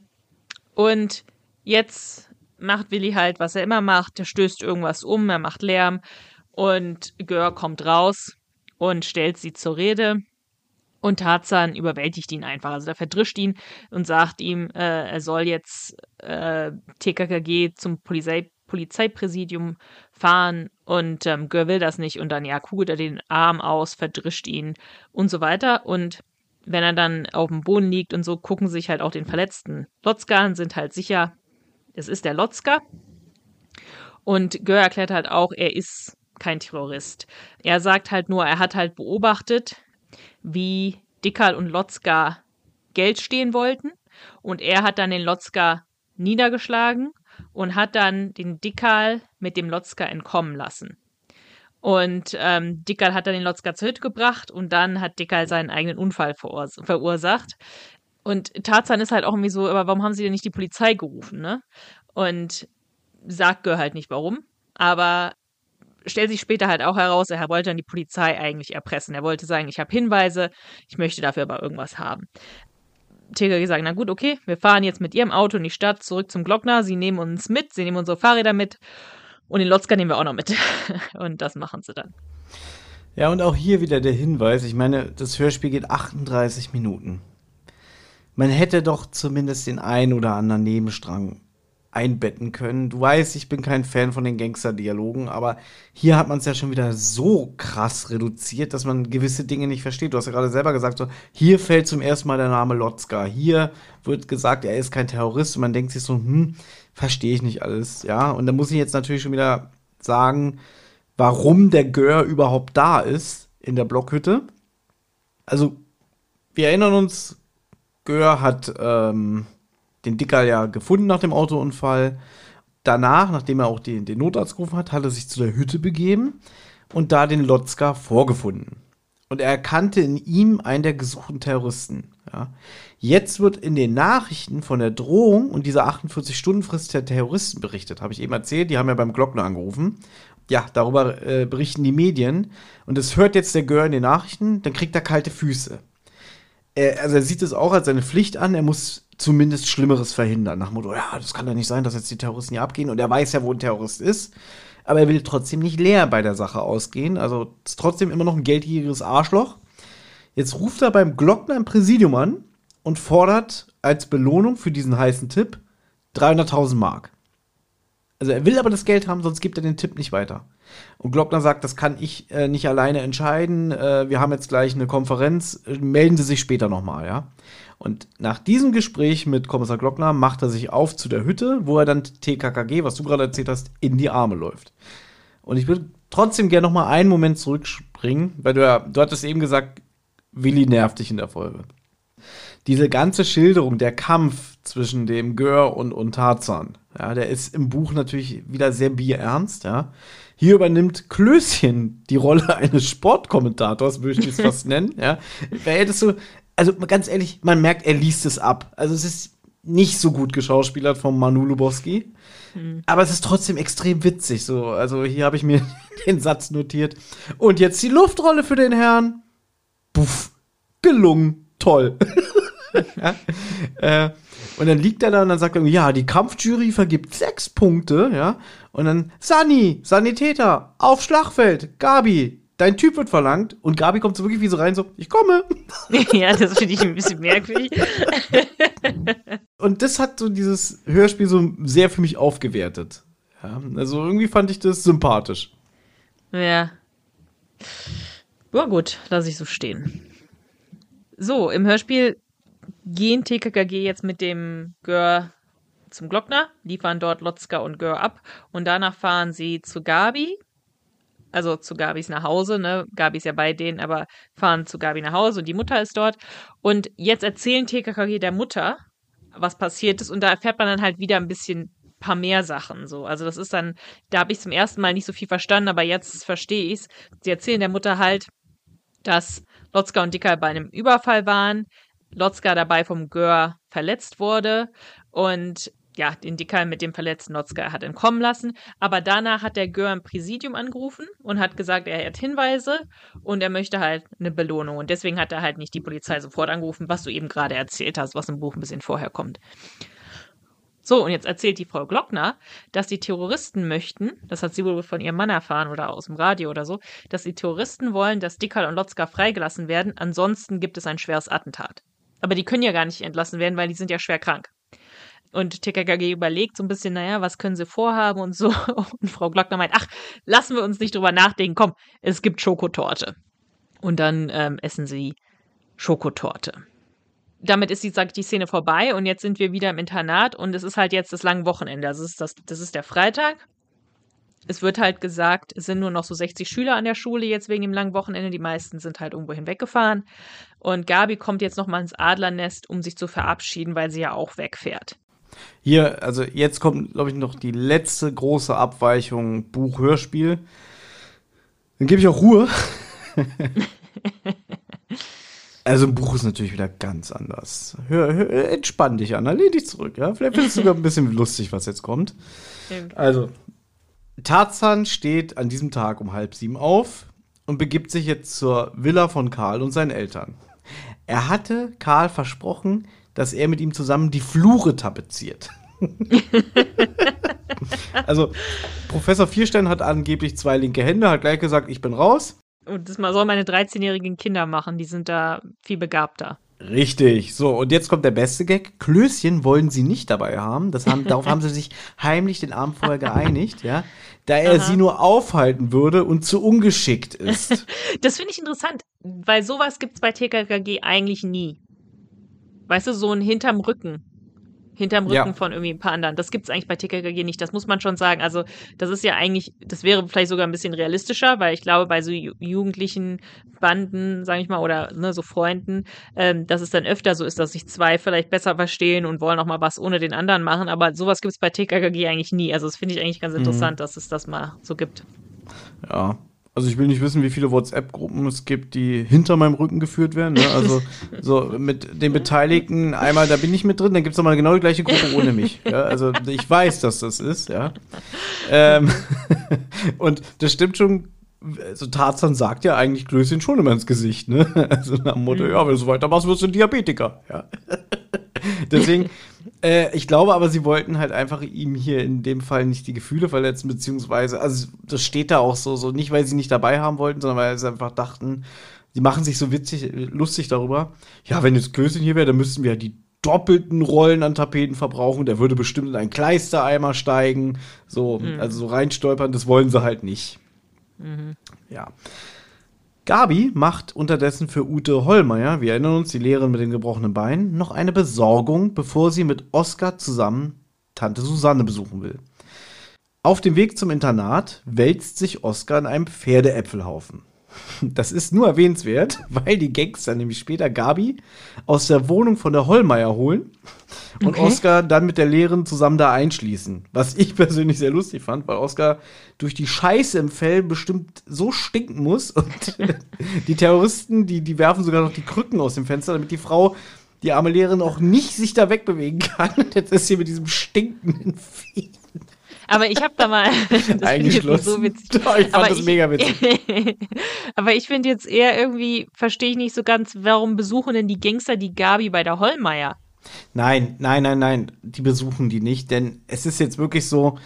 und jetzt macht Willi halt, was er immer macht. Er stößt irgendwas um, er macht Lärm und Gör kommt raus und stellt sie zur Rede. Und Tarzan überwältigt ihn einfach. Also er verdrischt ihn und sagt ihm, äh, er soll jetzt äh, TKKG zum Polizei Polizeipräsidium fahren und ähm, Gör will das nicht und dann ja kugelt er den Arm aus, verdrischt ihn und so weiter. Und wenn er dann auf dem Boden liegt und so, gucken sich halt auch den verletzten Lotzka an, sind halt sicher, es ist der Lotzka. Und Gör erklärt halt auch, er ist kein Terrorist. Er sagt halt nur, er hat halt beobachtet, wie Dickerl und Lotzka Geld stehen wollten. Und er hat dann den Lotzka niedergeschlagen und hat dann den Dickerl mit dem Lotzka entkommen lassen. Und ähm, Dickerl hat dann den Lotzka zur Hütte gebracht und dann hat Dickerl seinen eigenen Unfall verursacht. Und Tarzan ist halt auch irgendwie so, aber warum haben sie denn nicht die Polizei gerufen, ne? Und sagt Gör halt nicht warum. Aber stellt sich später halt auch heraus, er wollte dann die Polizei eigentlich erpressen. Er wollte sagen, ich habe Hinweise, ich möchte dafür aber irgendwas haben. TKG sagt, na gut, okay, wir fahren jetzt mit ihrem Auto in die Stadt zurück zum Glockner. Sie nehmen uns mit, sie nehmen unsere Fahrräder mit und den Lotzka nehmen wir auch noch mit. Und das machen sie dann. Ja, und auch hier wieder der Hinweis. Ich meine, das Hörspiel geht 38 Minuten. Man hätte doch zumindest den einen oder anderen Nebenstrang einbetten können. Du weißt, ich bin kein Fan von den Gangster-Dialogen, aber hier hat man es ja schon wieder so krass reduziert, dass man gewisse Dinge nicht versteht. Du hast ja gerade selber gesagt, so, hier fällt zum ersten Mal der Name Lotzka. Hier wird gesagt, er ist kein Terrorist und man denkt sich so, hm, verstehe ich nicht alles, ja. Und da muss ich jetzt natürlich schon wieder sagen, warum der Gör überhaupt da ist in der Blockhütte. Also, wir erinnern uns, Gör hat ähm, den Dicker ja gefunden nach dem Autounfall. Danach, nachdem er auch den, den Notarzt gerufen hat, hat er sich zu der Hütte begeben und da den Lotzka vorgefunden. Und er erkannte in ihm einen der gesuchten Terroristen. Ja. Jetzt wird in den Nachrichten von der Drohung und dieser 48-Stunden-Frist der Terroristen berichtet. Habe ich eben erzählt, die haben ja beim Glockner angerufen. Ja, darüber äh, berichten die Medien. Und das hört jetzt der Gör in den Nachrichten, dann kriegt er kalte Füße. Er, also er sieht es auch als seine Pflicht an, er muss zumindest Schlimmeres verhindern. Nach dem Motto, ja, das kann ja nicht sein, dass jetzt die Terroristen hier abgehen. Und er weiß ja, wo ein Terrorist ist. Aber er will trotzdem nicht leer bei der Sache ausgehen. Also ist trotzdem immer noch ein geldgieriges Arschloch. Jetzt ruft er beim Glockner im Präsidium an und fordert als Belohnung für diesen heißen Tipp 300.000 Mark. Also er will aber das Geld haben, sonst gibt er den Tipp nicht weiter. Und Glockner sagt, das kann ich äh, nicht alleine entscheiden. Äh, wir haben jetzt gleich eine Konferenz. Melden Sie sich später nochmal, ja. Und nach diesem Gespräch mit Kommissar Glockner macht er sich auf zu der Hütte, wo er dann TKKG, was du gerade erzählt hast, in die Arme läuft. Und ich würde trotzdem gerne noch mal einen Moment zurückspringen, weil du ja, du hattest eben gesagt, Willi nervt dich in der Folge. Diese ganze Schilderung, der Kampf zwischen dem Gör und, und Tarzan, ja, der ist im Buch natürlich wieder sehr bierernst, ja. Hier übernimmt Klößchen die Rolle eines Sportkommentators, würde ich es fast nennen, ja. Wer hättest du, also ganz ehrlich, man merkt, er liest es ab. Also es ist nicht so gut geschauspielert von Manu Lubowski. Mhm. Aber es ist trotzdem extrem witzig. So, also hier habe ich mir den Satz notiert. Und jetzt die Luftrolle für den Herrn. Puff. Gelungen. Toll. ja. äh, und dann liegt er da und dann sagt er, ja, die Kampfjury vergibt sechs Punkte, ja. Und dann, Sani, Sanitäter, auf Schlachtfeld, Gabi, dein Typ wird verlangt und Gabi kommt so wirklich wie so rein, so, ich komme. ja, das finde ich ein bisschen merkwürdig. und das hat so dieses Hörspiel so sehr für mich aufgewertet. Ja, also irgendwie fand ich das sympathisch. Ja. Ja, gut, lasse ich so stehen. So, im Hörspiel gehen TKKG jetzt mit dem Gör zum Glockner, liefern dort Lotzka und Gör ab und danach fahren sie zu Gabi, also zu Gabis nach Hause, ne? Gabi ist ja bei denen, aber fahren zu Gabi nach Hause und die Mutter ist dort. Und jetzt erzählen TKKG der Mutter, was passiert ist, und da erfährt man dann halt wieder ein bisschen paar mehr Sachen so. Also das ist dann, da habe ich zum ersten Mal nicht so viel verstanden, aber jetzt verstehe ich's. Sie erzählen der Mutter halt, dass Lotzka und Dicker bei einem Überfall waren, Lotzka dabei vom Gör verletzt wurde und ja, den Dicker mit dem verletzten Notzka hat entkommen lassen. Aber danach hat der Gör im Präsidium angerufen und hat gesagt, er hat Hinweise und er möchte halt eine Belohnung. Und deswegen hat er halt nicht die Polizei sofort angerufen, was du eben gerade erzählt hast, was im Buch ein bisschen vorher kommt. So, und jetzt erzählt die Frau Glockner, dass die Terroristen möchten, das hat sie wohl von ihrem Mann erfahren oder aus dem Radio oder so, dass die Terroristen wollen, dass Dickerl und Lotzka freigelassen werden, ansonsten gibt es ein schweres Attentat. Aber die können ja gar nicht entlassen werden, weil die sind ja schwer krank. Und TKKG überlegt so ein bisschen, naja, was können sie vorhaben und so. Und Frau Glockner meint, ach, lassen wir uns nicht drüber nachdenken, komm, es gibt Schokotorte. Und dann ähm, essen sie Schokotorte. Damit ist die, sagt die Szene vorbei und jetzt sind wir wieder im Internat und es ist halt jetzt das lange Wochenende. Das ist, das, das ist der Freitag. Es wird halt gesagt, es sind nur noch so 60 Schüler an der Schule jetzt wegen dem langen Wochenende. Die meisten sind halt irgendwo hinweggefahren. Und Gabi kommt jetzt nochmal ins Adlernest, um sich zu verabschieden, weil sie ja auch wegfährt. Hier, also jetzt kommt, glaube ich, noch die letzte große Abweichung Buch-Hörspiel. Dann gebe ich auch Ruhe. also ein Buch ist natürlich wieder ganz anders. Hör, hör, entspann dich an, lehn dich zurück, ja. Vielleicht findest du sogar ein bisschen lustig, was jetzt kommt. Also, Tarzan steht an diesem Tag um halb sieben auf und begibt sich jetzt zur Villa von Karl und seinen Eltern. Er hatte Karl versprochen, dass er mit ihm zusammen die Flure tapeziert. also, Professor Vierstein hat angeblich zwei linke Hände, hat gleich gesagt, ich bin raus. Und das soll meine 13-jährigen Kinder machen, die sind da viel begabter. Richtig. So, und jetzt kommt der beste Gag. Klößchen wollen sie nicht dabei haben. Das haben darauf haben sie sich heimlich den Abend vorher geeinigt, ja. Da er Aha. sie nur aufhalten würde und zu ungeschickt ist. das finde ich interessant, weil sowas gibt es bei TKKG eigentlich nie. Weißt du, so ein hinterm Rücken hinterm Rücken ja. von irgendwie ein paar anderen. Das gibt es eigentlich bei TKKG nicht, das muss man schon sagen. Also das ist ja eigentlich, das wäre vielleicht sogar ein bisschen realistischer, weil ich glaube, bei so jugendlichen Banden, sage ich mal, oder ne, so Freunden, ähm, dass es dann öfter so ist, dass sich zwei vielleicht besser verstehen und wollen auch mal was ohne den anderen machen. Aber sowas gibt es bei TKKG eigentlich nie. Also das finde ich eigentlich ganz mhm. interessant, mhm. dass es das mal so gibt. Ja, also ich will nicht wissen, wie viele WhatsApp-Gruppen es gibt, die hinter meinem Rücken geführt werden. Ne? Also so mit den Beteiligten, einmal da bin ich mit drin, dann gibt es nochmal genau die gleiche Gruppe ohne mich. Ja? Also ich weiß, dass das ist, ja. Ähm, und das stimmt schon. Also Tarzan sagt ja eigentlich Klößchen schon immer ins Gesicht, ne? Also nach dem Motto, mhm. ja, wenn du so weitermachst, wirst du ein Diabetiker. Ja. Deswegen, äh, ich glaube aber, sie wollten halt einfach ihm hier in dem Fall nicht die Gefühle verletzen, beziehungsweise, also das steht da auch so, so nicht, weil sie nicht dabei haben wollten, sondern weil sie einfach dachten, die machen sich so witzig, lustig darüber. Ja, wenn jetzt Klößchen hier wäre, dann müssten wir ja die doppelten Rollen an Tapeten verbrauchen. Der würde bestimmt in einen Kleistereimer steigen. So, mhm. also so reinstolpern, das wollen sie halt nicht. Mhm. Ja. Gabi macht unterdessen für Ute Hollmeier, wir erinnern uns, die Lehrerin mit den gebrochenen Beinen, noch eine Besorgung, bevor sie mit Oskar zusammen Tante Susanne besuchen will. Auf dem Weg zum Internat wälzt sich Oskar in einem Pferdeäpfelhaufen. Das ist nur erwähnenswert, weil die Gangster nämlich später Gabi aus der Wohnung von der Hollmeier holen und okay. Oscar dann mit der Lehrerin zusammen da einschließen. Was ich persönlich sehr lustig fand, weil Oscar durch die Scheiße im Fell bestimmt so stinken muss und die Terroristen, die, die werfen sogar noch die Krücken aus dem Fenster, damit die Frau die arme Lehrerin auch nicht sich da wegbewegen kann. Und jetzt ist sie mit diesem stinkenden Vieh aber ich habe da mal. Das Eingeschlossen. So witzig. Ich fand aber das ich, mega witzig. aber ich finde jetzt eher irgendwie, verstehe ich nicht so ganz, warum besuchen denn die Gangster die Gabi bei der Hollmeier? Nein, nein, nein, nein. Die besuchen die nicht, denn es ist jetzt wirklich so: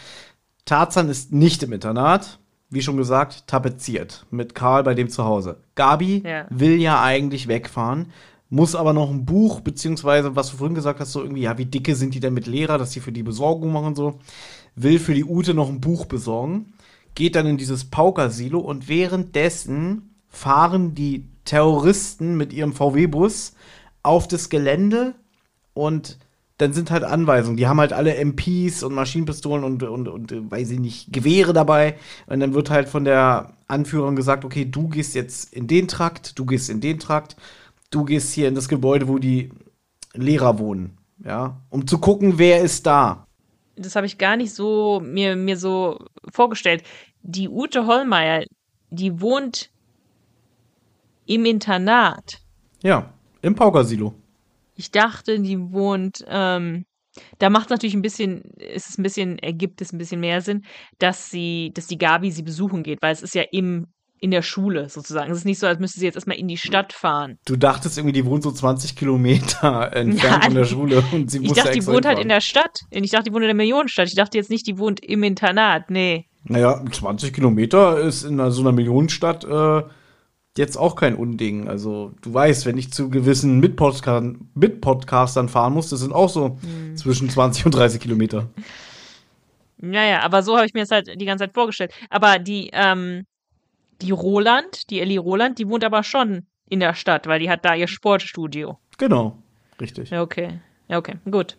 Tarzan ist nicht im Internat. Wie schon gesagt, tapeziert mit Karl bei dem zu Hause. Gabi ja. will ja eigentlich wegfahren, muss aber noch ein Buch, beziehungsweise, was du vorhin gesagt hast, so irgendwie, ja, wie dicke sind die denn mit Lehrer, dass die für die Besorgung machen und so will für die Ute noch ein Buch besorgen, geht dann in dieses Paukersilo und währenddessen fahren die Terroristen mit ihrem VW-Bus auf das Gelände und dann sind halt Anweisungen. Die haben halt alle MPs und Maschinenpistolen und, und, und, weiß ich nicht, Gewehre dabei. Und dann wird halt von der Anführerin gesagt, okay, du gehst jetzt in den Trakt, du gehst in den Trakt, du gehst hier in das Gebäude, wo die Lehrer wohnen. Ja, um zu gucken, wer ist da das habe ich gar nicht so mir, mir so vorgestellt. Die Ute Hollmeier, die wohnt im Internat. Ja, im Paukersilo. Ich dachte, die wohnt, ähm, da macht es natürlich ein bisschen, ist es ein bisschen, ergibt es ein bisschen mehr Sinn, dass sie, dass die Gabi sie besuchen geht, weil es ist ja im in der Schule sozusagen. Es ist nicht so, als müsste sie jetzt erstmal in die Stadt fahren. Du dachtest irgendwie, die wohnt so 20 Kilometer entfernt ja, von der Schule und sie muss Ich dachte, die wohnt halt in der Stadt. Ich dachte, die wohnt in der Millionenstadt. Ich dachte jetzt nicht, die wohnt im Internat. Nee. Naja, 20 Kilometer ist in so einer Millionenstadt äh, jetzt auch kein Unding. Also, du weißt, wenn ich zu gewissen Mit-Podcastern fahren muss, das sind auch so hm. zwischen 20 und 30 Kilometer. Naja, aber so habe ich mir das halt die ganze Zeit vorgestellt. Aber die, ähm, die Roland, die Ellie Roland, die wohnt aber schon in der Stadt, weil die hat da ihr Sportstudio. Genau, richtig. Ja, okay. Ja, okay, gut.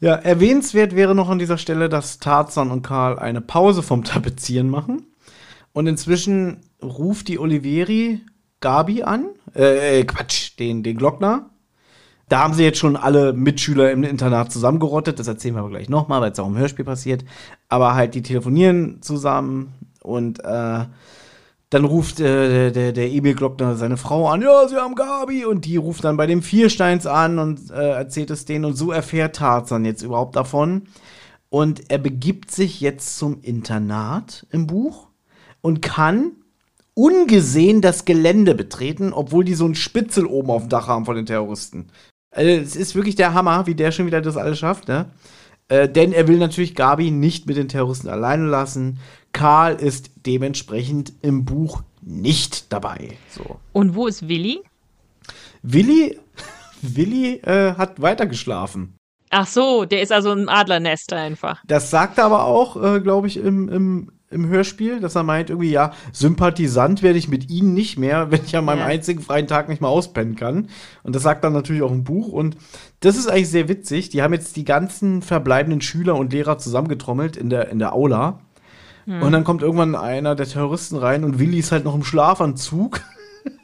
Ja, erwähnenswert wäre noch an dieser Stelle, dass Tarzan und Karl eine Pause vom Tapezieren machen. Und inzwischen ruft die Olivieri Gabi an. Äh, äh, Quatsch, den, den Glockner. Da haben sie jetzt schon alle Mitschüler im Internat zusammengerottet. Das erzählen wir aber gleich nochmal, weil es auch im Hörspiel passiert. Aber halt, die telefonieren zusammen und äh, dann ruft äh, der, der Emil Glockner seine Frau an, ja, sie haben Gabi. Und die ruft dann bei dem Viersteins an und äh, erzählt es denen. Und so erfährt Tarzan jetzt überhaupt davon. Und er begibt sich jetzt zum Internat im Buch und kann ungesehen das Gelände betreten, obwohl die so einen Spitzel oben auf dem Dach haben von den Terroristen. Also, es ist wirklich der Hammer, wie der schon wieder das alles schafft, ne? Äh, denn er will natürlich Gabi nicht mit den Terroristen alleine lassen. Karl ist dementsprechend im Buch nicht dabei. So. Und wo ist Willi? Willi, Willi äh, hat weitergeschlafen. Ach so, der ist also im Adlernest einfach. Das sagt er aber auch, äh, glaube ich, im, im, im Hörspiel, dass er meint, irgendwie, ja, Sympathisant werde ich mit ihnen nicht mehr, wenn ich an meinem Ja. einzigen freien Tag nicht mehr auspennen kann. Und das sagt dann natürlich auch im Buch. Und das ist eigentlich sehr witzig. Die haben jetzt die ganzen verbleibenden Schüler und Lehrer zusammengetrommelt in der, in der Aula. Und dann kommt irgendwann einer der Terroristen rein und Willi ist halt noch im Schlafanzug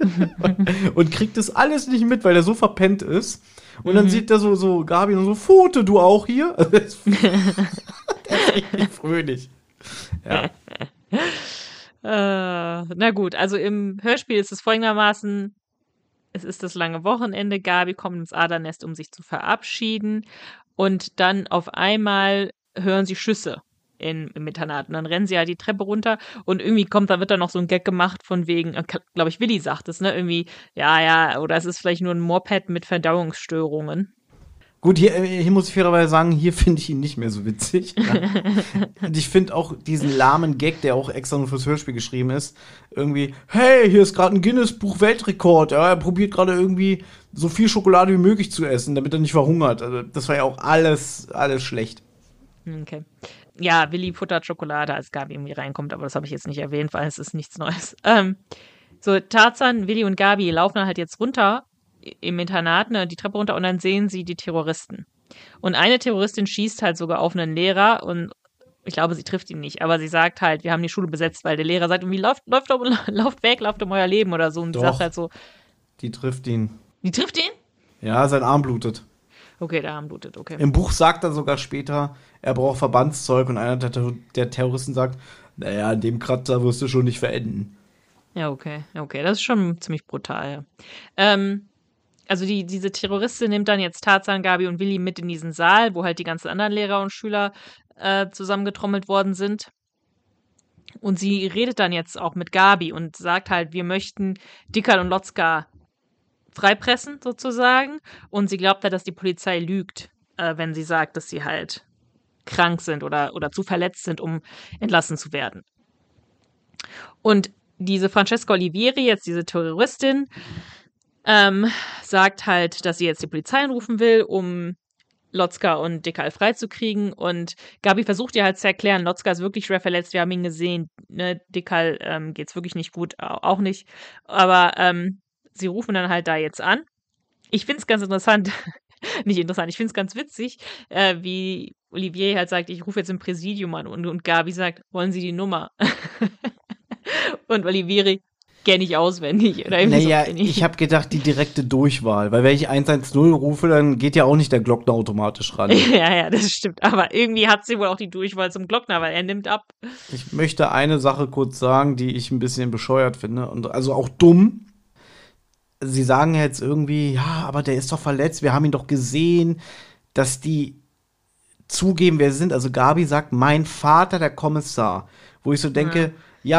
und kriegt das alles nicht mit, weil er so verpennt ist. Und dann sieht er so, so Gabi und so, Foto, du auch hier? der ist richtig fröhlich. Ja. Äh, na gut, also im Hörspiel ist es folgendermaßen: Es ist das lange Wochenende. Gabi kommt ins Adernest, um sich zu verabschieden. Und dann auf einmal hören sie Schüsse in, im Internat. Und dann rennen sie ja die Treppe runter und irgendwie kommt, da wird dann noch so ein Gag gemacht von wegen, glaube ich, Willi sagt es, ne? Irgendwie, ja, ja, oder es ist vielleicht nur ein Moped mit Verdauungsstörungen. Gut, hier, äh, hier muss ich fairerweise sagen, hier finde ich ihn nicht mehr so witzig. Und ich finde auch diesen lahmen Gag, der auch extra nur fürs Hörspiel geschrieben ist, irgendwie, hey, hier ist gerade ein Guinness-Buch-Weltrekord. Ja, er probiert gerade irgendwie so viel Schokolade wie möglich zu essen, damit er nicht verhungert. Also, das war ja auch alles, alles schlecht. Okay. Ja, Willi futtert Schokolade, als Gabi irgendwie reinkommt, aber das habe ich jetzt nicht erwähnt, weil es ist nichts Neues. Ähm, so, Tarzan, Willi und Gabi laufen dann halt jetzt runter im Internat, ne, die Treppe runter und dann sehen sie die Terroristen. Und eine Terroristin schießt halt sogar auf einen Lehrer und ich glaube, sie trifft ihn nicht, aber sie sagt halt, wir haben die Schule besetzt, weil der Lehrer sagt irgendwie, läuft, um, lauft weg, lauft um euer Leben oder so. Und sie Doch. sagt halt so, Die trifft ihn. die trifft ihn? Ja, sein Arm blutet. Okay, der Arm blutet, okay. Im Buch sagt er sogar später, er braucht Verbandszeug und einer der, Ter- der Terroristen sagt, naja, an dem Kratzer wirst du schon nicht verenden. Ja, okay, okay, das ist schon ziemlich brutal. Ja. Ähm, also die, diese Terroristin nimmt dann jetzt Tarzan, Gabi und Willi mit in diesen Saal, wo halt die ganzen anderen Lehrer und Schüler äh, zusammengetrommelt worden sind. Und sie redet dann jetzt auch mit Gabi und sagt halt, wir möchten Dickert und Lotzka freipressen, sozusagen. Und sie glaubt halt, dass die Polizei lügt, äh, wenn sie sagt, dass sie halt krank sind oder, oder zu verletzt sind, um entlassen zu werden. Und diese Francesca Olivieri, jetzt diese Terroristin, ähm, sagt halt, dass sie jetzt die Polizei anrufen will, um Lotzka und Dekal freizukriegen. Und Gabi versucht ihr halt zu erklären, Lotzka ist wirklich schwer verletzt, wir haben ihn gesehen. Ne, Dekal ähm, geht's wirklich nicht gut, au- auch nicht. Aber ähm, sie rufen dann halt da jetzt an. Ich find's ganz interessant, nicht interessant, ich find's ganz witzig, äh, wie Olivier halt sagt, ich rufe jetzt im Präsidium an und, und Gabi sagt, wollen Sie die Nummer? und Olivieri kenne ich auswendig. Oder Naja, so. ich habe gedacht, die direkte Durchwahl, weil wenn ich 110 rufe, dann geht ja auch nicht der Glockner automatisch ran. ja, ja, das stimmt. Aber irgendwie hat sie wohl auch die Durchwahl zum Glockner, weil er nimmt ab. Ich möchte eine Sache kurz sagen, die ich ein bisschen bescheuert finde und also auch dumm. Sie sagen jetzt irgendwie, ja, aber der ist doch verletzt, wir haben ihn doch gesehen, dass die zugeben, wer sie sind. Also Gabi sagt, mein Vater, der Kommissar. Wo ich so denke, ja,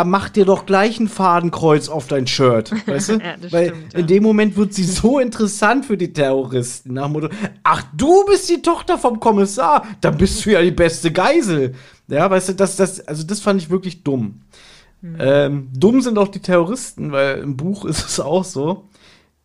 mach dir doch gleich ein Fadenkreuz auf dein Shirt, weißt du? Ja, Weil stimmt, ja. in dem Moment wird sie so interessant für die Terroristen. Nach dem Motto, ach, du bist die Tochter vom Kommissar, dann bist du ja die beste Geisel. Ja, weißt du, das, das, also das fand ich wirklich dumm. Hm. Ähm, dumm sind auch die Terroristen, weil im Buch ist es auch so,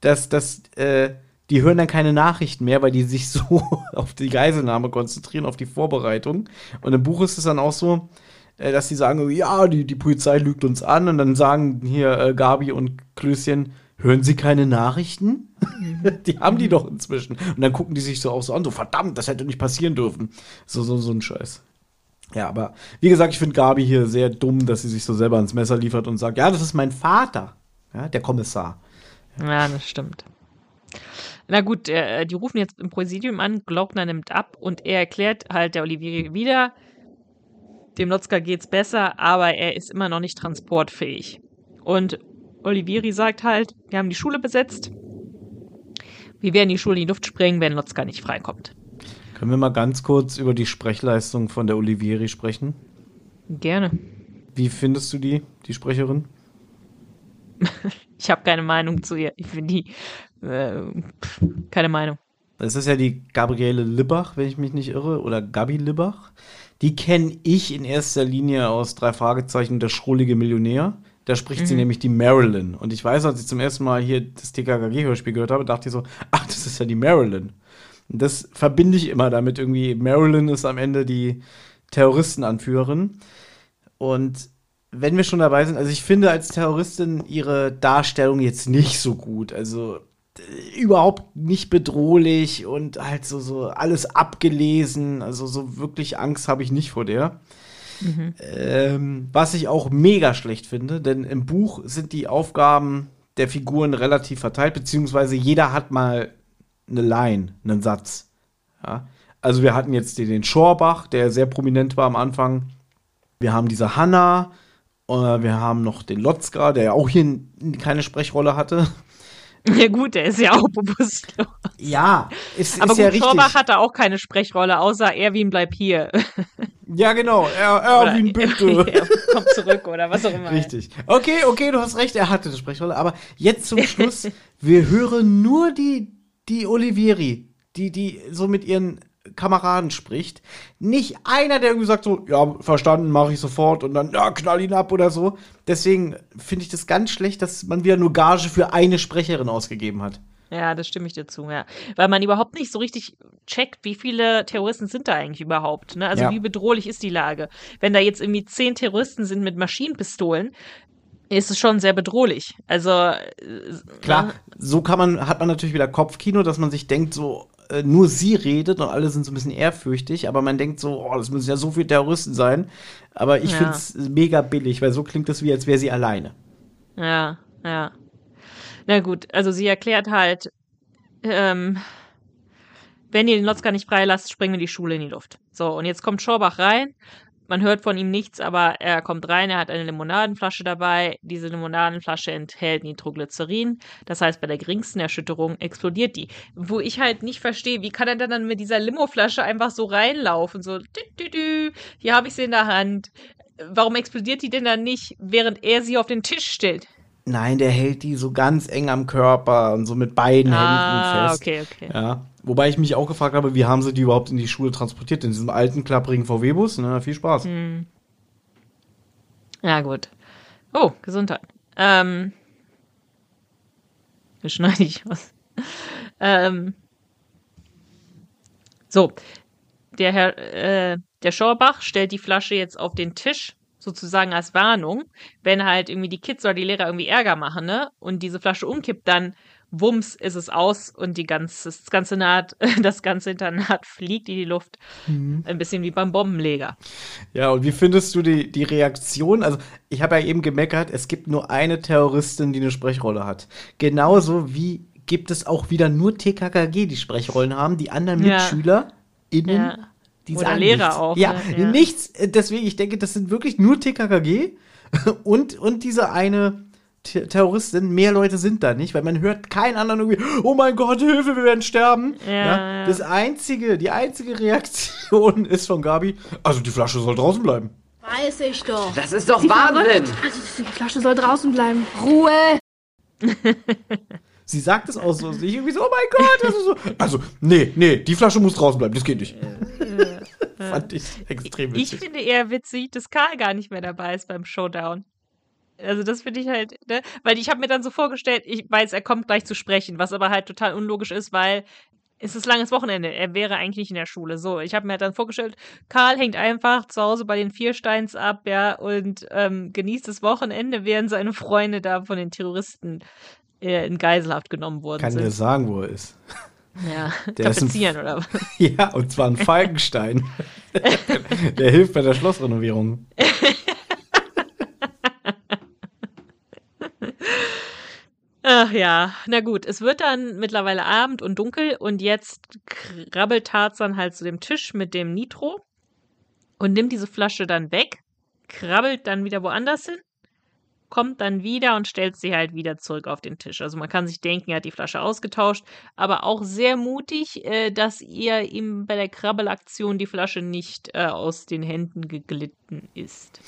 dass, dass äh, die hören dann keine Nachrichten mehr, weil die sich so auf die Geiselnahme konzentrieren, auf die Vorbereitung. Und im Buch ist es dann auch so, dass die sagen, ja, die, die Polizei lügt uns an. Und dann sagen hier äh, Gabi und Klößchen, hören Sie keine Nachrichten? die haben die doch inzwischen. Und dann gucken die sich so auch so an, so verdammt, das hätte nicht passieren dürfen. So, so, so ein Scheiß. Ja, aber wie gesagt, ich finde Gabi hier sehr dumm, dass sie sich so selber ans Messer liefert und sagt, ja, das ist mein Vater, ja, der Kommissar. Ja, das stimmt. Na gut, äh, die rufen jetzt im Präsidium an, Glockner nimmt ab und er erklärt halt der Olivier wieder, dem Lotzka geht's besser, aber er ist immer noch nicht transportfähig. Und Olivieri sagt halt, wir haben die Schule besetzt. Wir werden die Schule in die Luft sprengen, wenn Lotzka nicht freikommt. Können wir mal ganz kurz über die Sprechleistung von der Olivieri sprechen? Gerne. Wie findest du die, die Sprecherin? Ich habe keine Meinung zu ihr. Ich finde die äh, keine Meinung. Das ist ja die Gabriele Libbach, wenn ich mich nicht irre, oder Gabi Libbach. Die kenne ich in erster Linie aus drei Fragezeichen der schrullige Millionär. Da spricht sie nämlich die Marilyn. Und ich weiß, als ich zum ersten Mal hier das TKKG-Hörspiel gehört habe, dachte ich so, ach, das ist ja die Marilyn. Und das verbinde ich immer damit irgendwie. Marilyn ist am Ende die Terroristenanführerin. Und wenn wir schon dabei sind, also ich finde als Terroristin ihre Darstellung jetzt nicht so gut. Also überhaupt nicht bedrohlich und halt so, so alles abgelesen. Also so wirklich Angst habe ich nicht vor der. Ähm, was ich auch mega schlecht finde, denn im Buch sind die Aufgaben der Figuren relativ verteilt, beziehungsweise jeder hat mal eine Line, einen Satz. Ja? Also wir hatten jetzt den, den Schorbach, der sehr prominent war am Anfang. Wir haben diese Hanna, äh, wir haben noch den Lotzka, der ja auch hier keine Sprechrolle hatte. Ja gut, der ist ja auch bewusstlos. Ja, ist, Aber ist ja gut, richtig. Schorbach hatte auch keine Sprechrolle, außer Erwin bleib hier. Ja, genau. Er, Erwin, bitte. er kommt zurück oder was auch immer. Richtig. Okay, okay, du hast recht, er hatte eine Sprechrolle. Aber jetzt zum Schluss, wir hören nur die, die Olivieri, die, die so mit ihren Kameraden spricht. Nicht einer, der irgendwie sagt so, ja, verstanden, mache ich sofort und dann, ja, knall ihn ab oder so. Deswegen finde ich das ganz schlecht, dass man wieder nur Gage für eine Sprecherin ausgegeben hat. Ja, das stimme ich dir zu, ja. Weil man überhaupt nicht so richtig checkt, wie viele Terroristen sind da eigentlich überhaupt. Ne? Also Ja. wie bedrohlich ist die Lage. Wenn da jetzt irgendwie zehn Terroristen sind mit Maschinenpistolen, ist es schon sehr bedrohlich. Also äh, Klar, ne? so kann man, hat man natürlich wieder Kopfkino, dass man sich denkt, so, äh, nur sie redet und alle sind so ein bisschen ehrfürchtig, aber man denkt so, oh, das müssen ja so viele Terroristen sein. Aber ich Ja. finde es mega billig, weil so klingt das wie, als wäre sie alleine. Ja, ja. Na gut, also sie erklärt halt, ähm, wenn ihr den Lotzka nicht freilasst, springen wir die Schule in die Luft. So, und jetzt kommt Schorbach rein. Man hört von ihm nichts, aber er kommt rein, er hat eine Limonadenflasche dabei. Diese Limonadenflasche enthält Nitroglycerin. Das heißt, bei der geringsten Erschütterung explodiert die. Wo ich halt nicht verstehe, wie kann er denn dann mit dieser Limoflasche einfach so reinlaufen? So, dü, dü, dü, hier habe ich sie in der Hand. Warum explodiert die denn dann nicht, während er sie auf den Tisch stellt? Nein, der hält die so ganz eng am Körper und so mit beiden Ah, Händen fest. okay, okay. Ja. Wobei ich mich auch gefragt habe, wie haben sie die überhaupt in die Schule transportiert? In diesem alten, klapprigen VW-Bus? Ne, viel Spaß. Hm. Ja, gut. Oh, Gesundheit. Ähm. Wie schneide ich was? ähm. So. Der Herr, äh, der Schorbach stellt die Flasche jetzt auf den Tisch, sozusagen als Warnung, wenn halt irgendwie die Kids oder die Lehrer irgendwie Ärger machen, ne? Und diese Flasche umkippt, dann wumms ist es aus und die ganze, das ganze Naht, das ganze Internat fliegt in die Luft. Ein bisschen wie beim Bombenleger. Ja, und wie findest du die, die Reaktion? Also, ich habe ja eben gemeckert, es gibt nur eine Terroristin, die eine Sprechrolle hat. Genauso wie gibt es auch wieder nur TKKG, die Sprechrollen haben. Die anderen Ja. MitschülerInnen, Ja. Die Oder Lehrer nichts. auch, Ja, ne? Ja. nichts. Deswegen, ich denke, das sind wirklich nur TKKG und, und diese eine Ter- Terroristin. Mehr Leute sind da nicht, weil man hört keinen anderen irgendwie, oh mein Gott, Hilfe, wir werden sterben. Ja, ja. Das einzige, die einzige Reaktion ist von Gabi, also die Flasche soll draußen bleiben. Weiß ich doch. Das ist doch Sie Wahnsinn! Also, die Flasche soll draußen bleiben. Ruhe! Sie sagt es auch so, nicht irgendwie so, oh mein Gott, das ist so. Also, nee, nee, die Flasche muss draußen bleiben, das geht nicht. Fand ich extrem Ich witzig. finde eher witzig, dass Karl gar nicht mehr dabei ist beim Showdown. Also das finde ich halt, ne? Weil ich habe mir dann so vorgestellt, ich weiß, er kommt gleich zu sprechen, was aber halt total unlogisch ist, weil es ist langes Wochenende. Er wäre eigentlich nicht in der Schule. So, ich habe mir dann vorgestellt, Karl hängt einfach zu Hause bei den Viersteins ab, ja, und ähm, genießt das Wochenende, während seine Freunde da von den Terroristen in Geiselhaft genommen worden Kann dir sind. sagen, wo er ist. Ja, Der ist ein- tapezieren oder was? Ja, und zwar ein Falkenstein. Der hilft bei der Schlossrenovierung. Ach ja, na gut, es wird dann mittlerweile Abend und dunkel und jetzt krabbelt Tarzan halt zu dem Tisch mit dem Nitro und nimmt diese Flasche dann weg, krabbelt dann wieder woanders hin, kommt dann wieder und stellt sie halt wieder zurück auf den Tisch. Also man kann sich denken, er hat die Flasche ausgetauscht, aber auch sehr mutig, äh, dass ihr ihm bei der Krabbelaktion die Flasche nicht äh, aus den Händen geglitten ist.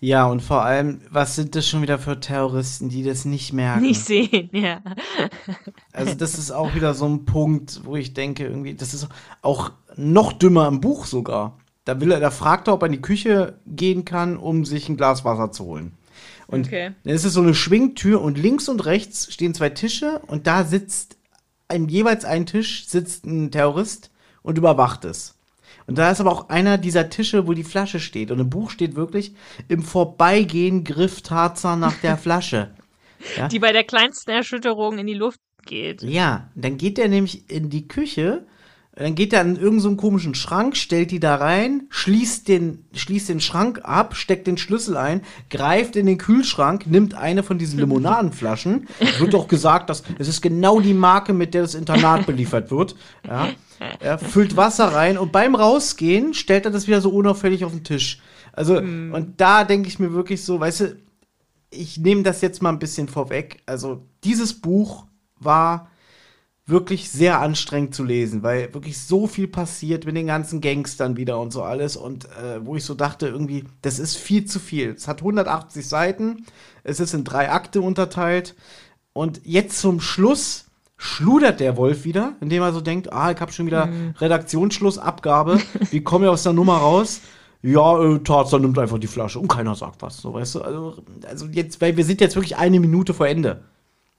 Ja, und vor allem, was sind das schon wieder für Terroristen, die das nicht merken? Nicht sehen, ja. Also, das ist auch wieder so ein Punkt, wo ich denke, irgendwie, das ist auch noch dümmer im Buch sogar. Da will er, da fragt er, ob er in die Küche gehen kann, um sich ein Glas Wasser zu holen. Und Okay. dann ist es so eine Schwingtür und links und rechts stehen zwei Tische und da sitzt ein, jeweils ein Tisch sitzt ein Terrorist und überwacht es. Und da ist aber auch einer dieser Tische, wo die Flasche steht. Und im Buch steht wirklich, im Vorbeigehen griff Tarzan nach der Flasche. Ja? Die bei der kleinsten Erschütterung in die Luft geht. Ja, dann geht er nämlich in die Küche, dann geht er an irgendeinen so komischen Schrank, stellt die da rein, schließt den, schließt den Schrank ab, steckt den Schlüssel ein, greift in den Kühlschrank, nimmt eine von diesen Limonadenflaschen. Es wird doch gesagt, dass es ist genau die Marke, mit der das Internat beliefert wird. Ja. Er füllt Wasser rein und beim Rausgehen stellt er das wieder so unauffällig auf den Tisch. Also, und da denke ich mir wirklich so, weißt du, ich nehme das jetzt mal ein bisschen vorweg. Also, dieses Buch war wirklich sehr anstrengend zu lesen, weil wirklich so viel passiert mit den ganzen Gangstern wieder und so alles und äh, wo ich so dachte, irgendwie, das ist viel zu viel. Es hat 180 Seiten, es ist in drei Akte unterteilt und jetzt zum Schluss schludert der Wolf wieder, indem er so denkt, ah, ich habe schon wieder Redaktionsschluss, Abgabe, wie komme ich aus der Nummer raus? Ja, äh, Tarzan nimmt einfach die Flasche und keiner sagt was, so weißt du. Also, also jetzt, weil wir sind jetzt wirklich eine Minute vor Ende.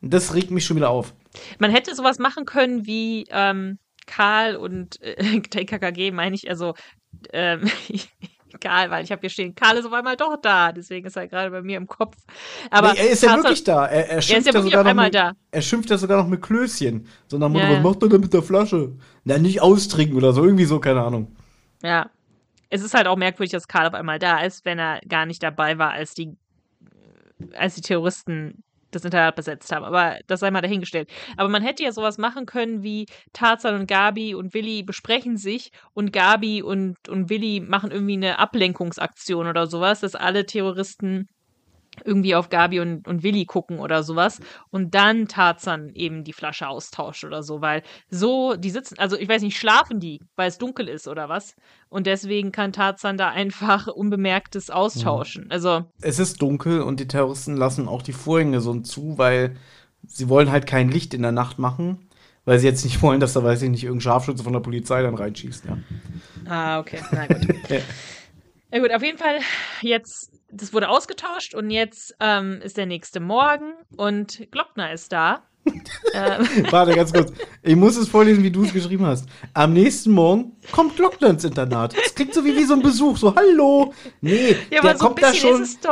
Und das regt mich schon wieder auf. Man hätte sowas machen können wie ähm, Karl und äh, TKKG, meine ich, also ähm, Karl, weil ich habe hier stehen, Karl ist auf einmal doch da, deswegen ist er gerade bei mir im Kopf. Aber nee, er ist ja wirklich da. Er, er schimpft ja sogar noch einmal mit, da. Er schimpft ja sogar noch mit Klößchen. So nach dem Motto, Ja, ja. was macht er denn mit der Flasche? Na, nicht austrinken oder so, irgendwie so, keine Ahnung. Ja. Es ist halt auch merkwürdig, dass Karl auf einmal da ist, wenn er gar nicht dabei war, als die, als die Terroristen das Internat besetzt haben. Aber das sei mal dahingestellt. Aber man hätte ja sowas machen können wie Tarzan und Gabi und Willi besprechen sich und Gabi und, und Willi machen irgendwie eine Ablenkungsaktion oder sowas, dass alle Terroristen irgendwie auf Gabi und, und Willi gucken oder sowas und dann Tarzan eben die Flasche austauscht oder so, weil so, die sitzen, also ich weiß nicht, schlafen die, weil es dunkel ist oder was? Und deswegen kann Tarzan da einfach unbemerktes austauschen. Also, Es ist dunkel und die Terroristen lassen auch die Vorhänge so zu, weil sie wollen halt kein Licht in der Nacht machen, weil sie jetzt nicht wollen, dass da, weiß ich nicht, irgendein Scharfschütze von der Polizei dann reinschießt, ja. ah, okay, na gut. Ja. Na gut, auf jeden Fall jetzt, das wurde ausgetauscht und jetzt ähm, ist der nächste Morgen und Glockner ist da. Ähm, Warte, ganz kurz. Ich muss es vorlesen, wie du es geschrieben hast. Am nächsten Morgen kommt Glockner ins Internat. Das klingt so wie, wie so ein Besuch, so Hallo. Nee, ja, der so kommt da schon. ist es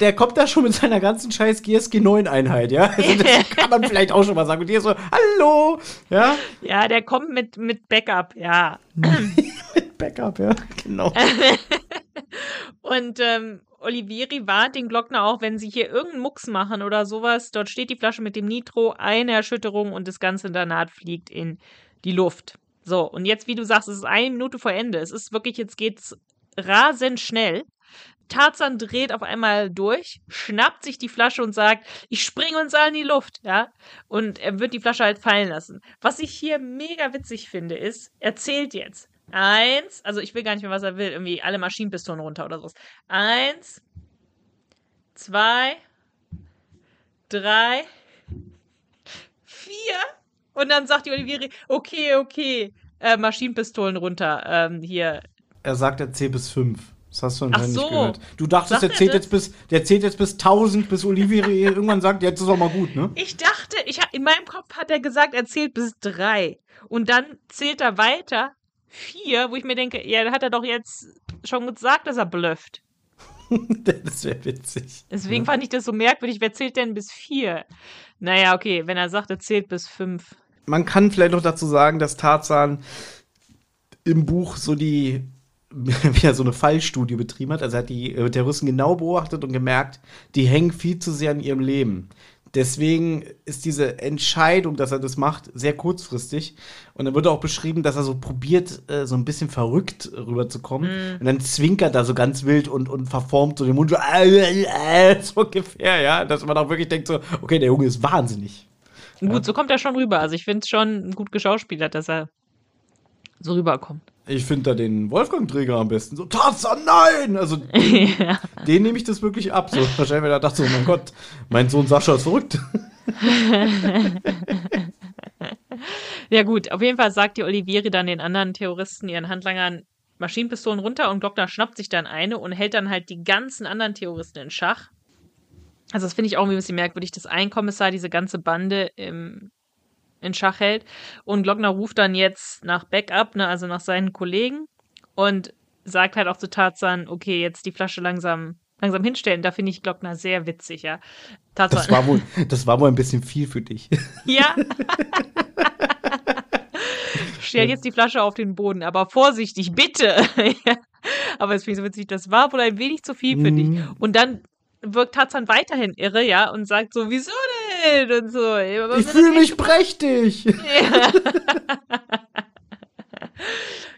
der kommt da schon mit seiner ganzen scheiß GSG 9 Einheit, ja? Also das kann man vielleicht auch schon mal sagen. Und hier so, hallo, ja? Ja, der kommt mit, mit Backup, ja. Mit Backup, ja, genau. Und ähm, Olivieri warnt den Glockner auch, wenn sie hier irgendeinen Mucks machen oder sowas. Dort steht die Flasche mit dem Nitro, eine Erschütterung und das ganze Internat fliegt in die Luft. So, und jetzt, wie du sagst, es ist eine Minute vor Ende. Es ist wirklich, jetzt geht's rasend schnell. Tarzan dreht auf einmal durch, schnappt sich die Flasche und sagt, ich springe uns alle in die Luft, ja. Und er wird die Flasche halt fallen lassen. Was ich hier mega witzig finde, ist, er zählt jetzt. Eins, also ich will gar nicht mehr, was er will, irgendwie alle Maschinenpistolen runter oder sowas. Eins, zwei, drei, vier. Und dann sagt die Olivieri, okay, okay, äh, Maschinenpistolen runter, ähm, hier. Er sagt, er zählt bis 5. Das hast du Ach anscheinend so. nicht gehört. Du dachtest, der er zählt, jetzt bis, der zählt jetzt bis 1000, bis Olivier irgendwann sagt, jetzt ist auch mal gut, ne? Ich dachte, ich, in meinem Kopf hat er gesagt, er zählt bis drei. Und dann zählt er weiter, vier, wo ich mir denke, ja, da hat er doch jetzt schon gesagt, dass er blufft. das wäre witzig. Deswegen fand ich das so merkwürdig. Wer zählt denn bis vier? Naja, okay, wenn er sagt, er zählt bis fünf. Man kann vielleicht noch dazu sagen, dass Tarzan im Buch so die wieder so eine Fallstudie betrieben hat. Also er hat die äh, Terroristen genau beobachtet und gemerkt, die hängen viel zu sehr an ihrem Leben. Deswegen ist diese Entscheidung, dass er das macht, sehr kurzfristig. Und dann wird auch beschrieben, dass er so probiert, äh, so ein bisschen verrückt rüberzukommen. Und dann zwinkert er so ganz wild und, und verformt so den Mund so, äh, äh, so ungefähr, ja. Dass man auch wirklich denkt so, okay, der Junge ist wahnsinnig. Gut, so kommt er schon rüber. Also ich finde es schon gut geschauspielert, dass er so rüberkommt. Ich finde da den Wolfgang-Träger am besten. So, Tarzan, nein! Also, ja. den nehme ich das wirklich ab. So, wahrscheinlich, weil er dachte so, oh mein Gott, mein Sohn Sascha ist verrückt. ja gut, auf jeden Fall sagt die Olivieri dann den anderen Terroristen, ihren Handlangern, Maschinenpistolen runter und Glockner schnappt sich dann eine und hält dann halt die ganzen anderen Terroristen in Schach. Also das finde ich auch ein bisschen merkwürdig, dass ein Kommissar diese ganze Bande im, in Schach hält und Glockner ruft dann jetzt nach Backup, ne, also nach seinen Kollegen und sagt halt auch zu Tarzan, okay, jetzt die Flasche langsam langsam hinstellen. Da finde ich Glockner sehr witzig, ja. Tarzan. Das war wohl, das war wohl ein bisschen viel für dich. Ja. Stell jetzt die Flasche auf den Boden, aber vorsichtig, bitte. ja. Aber es finde ich so witzig, das war wohl ein wenig zu viel für dich. Mm. Und dann wirkt Tarzan weiterhin irre, ja, und sagt so, wieso denn? Und so. Ich fühle mich prächtig. Ja.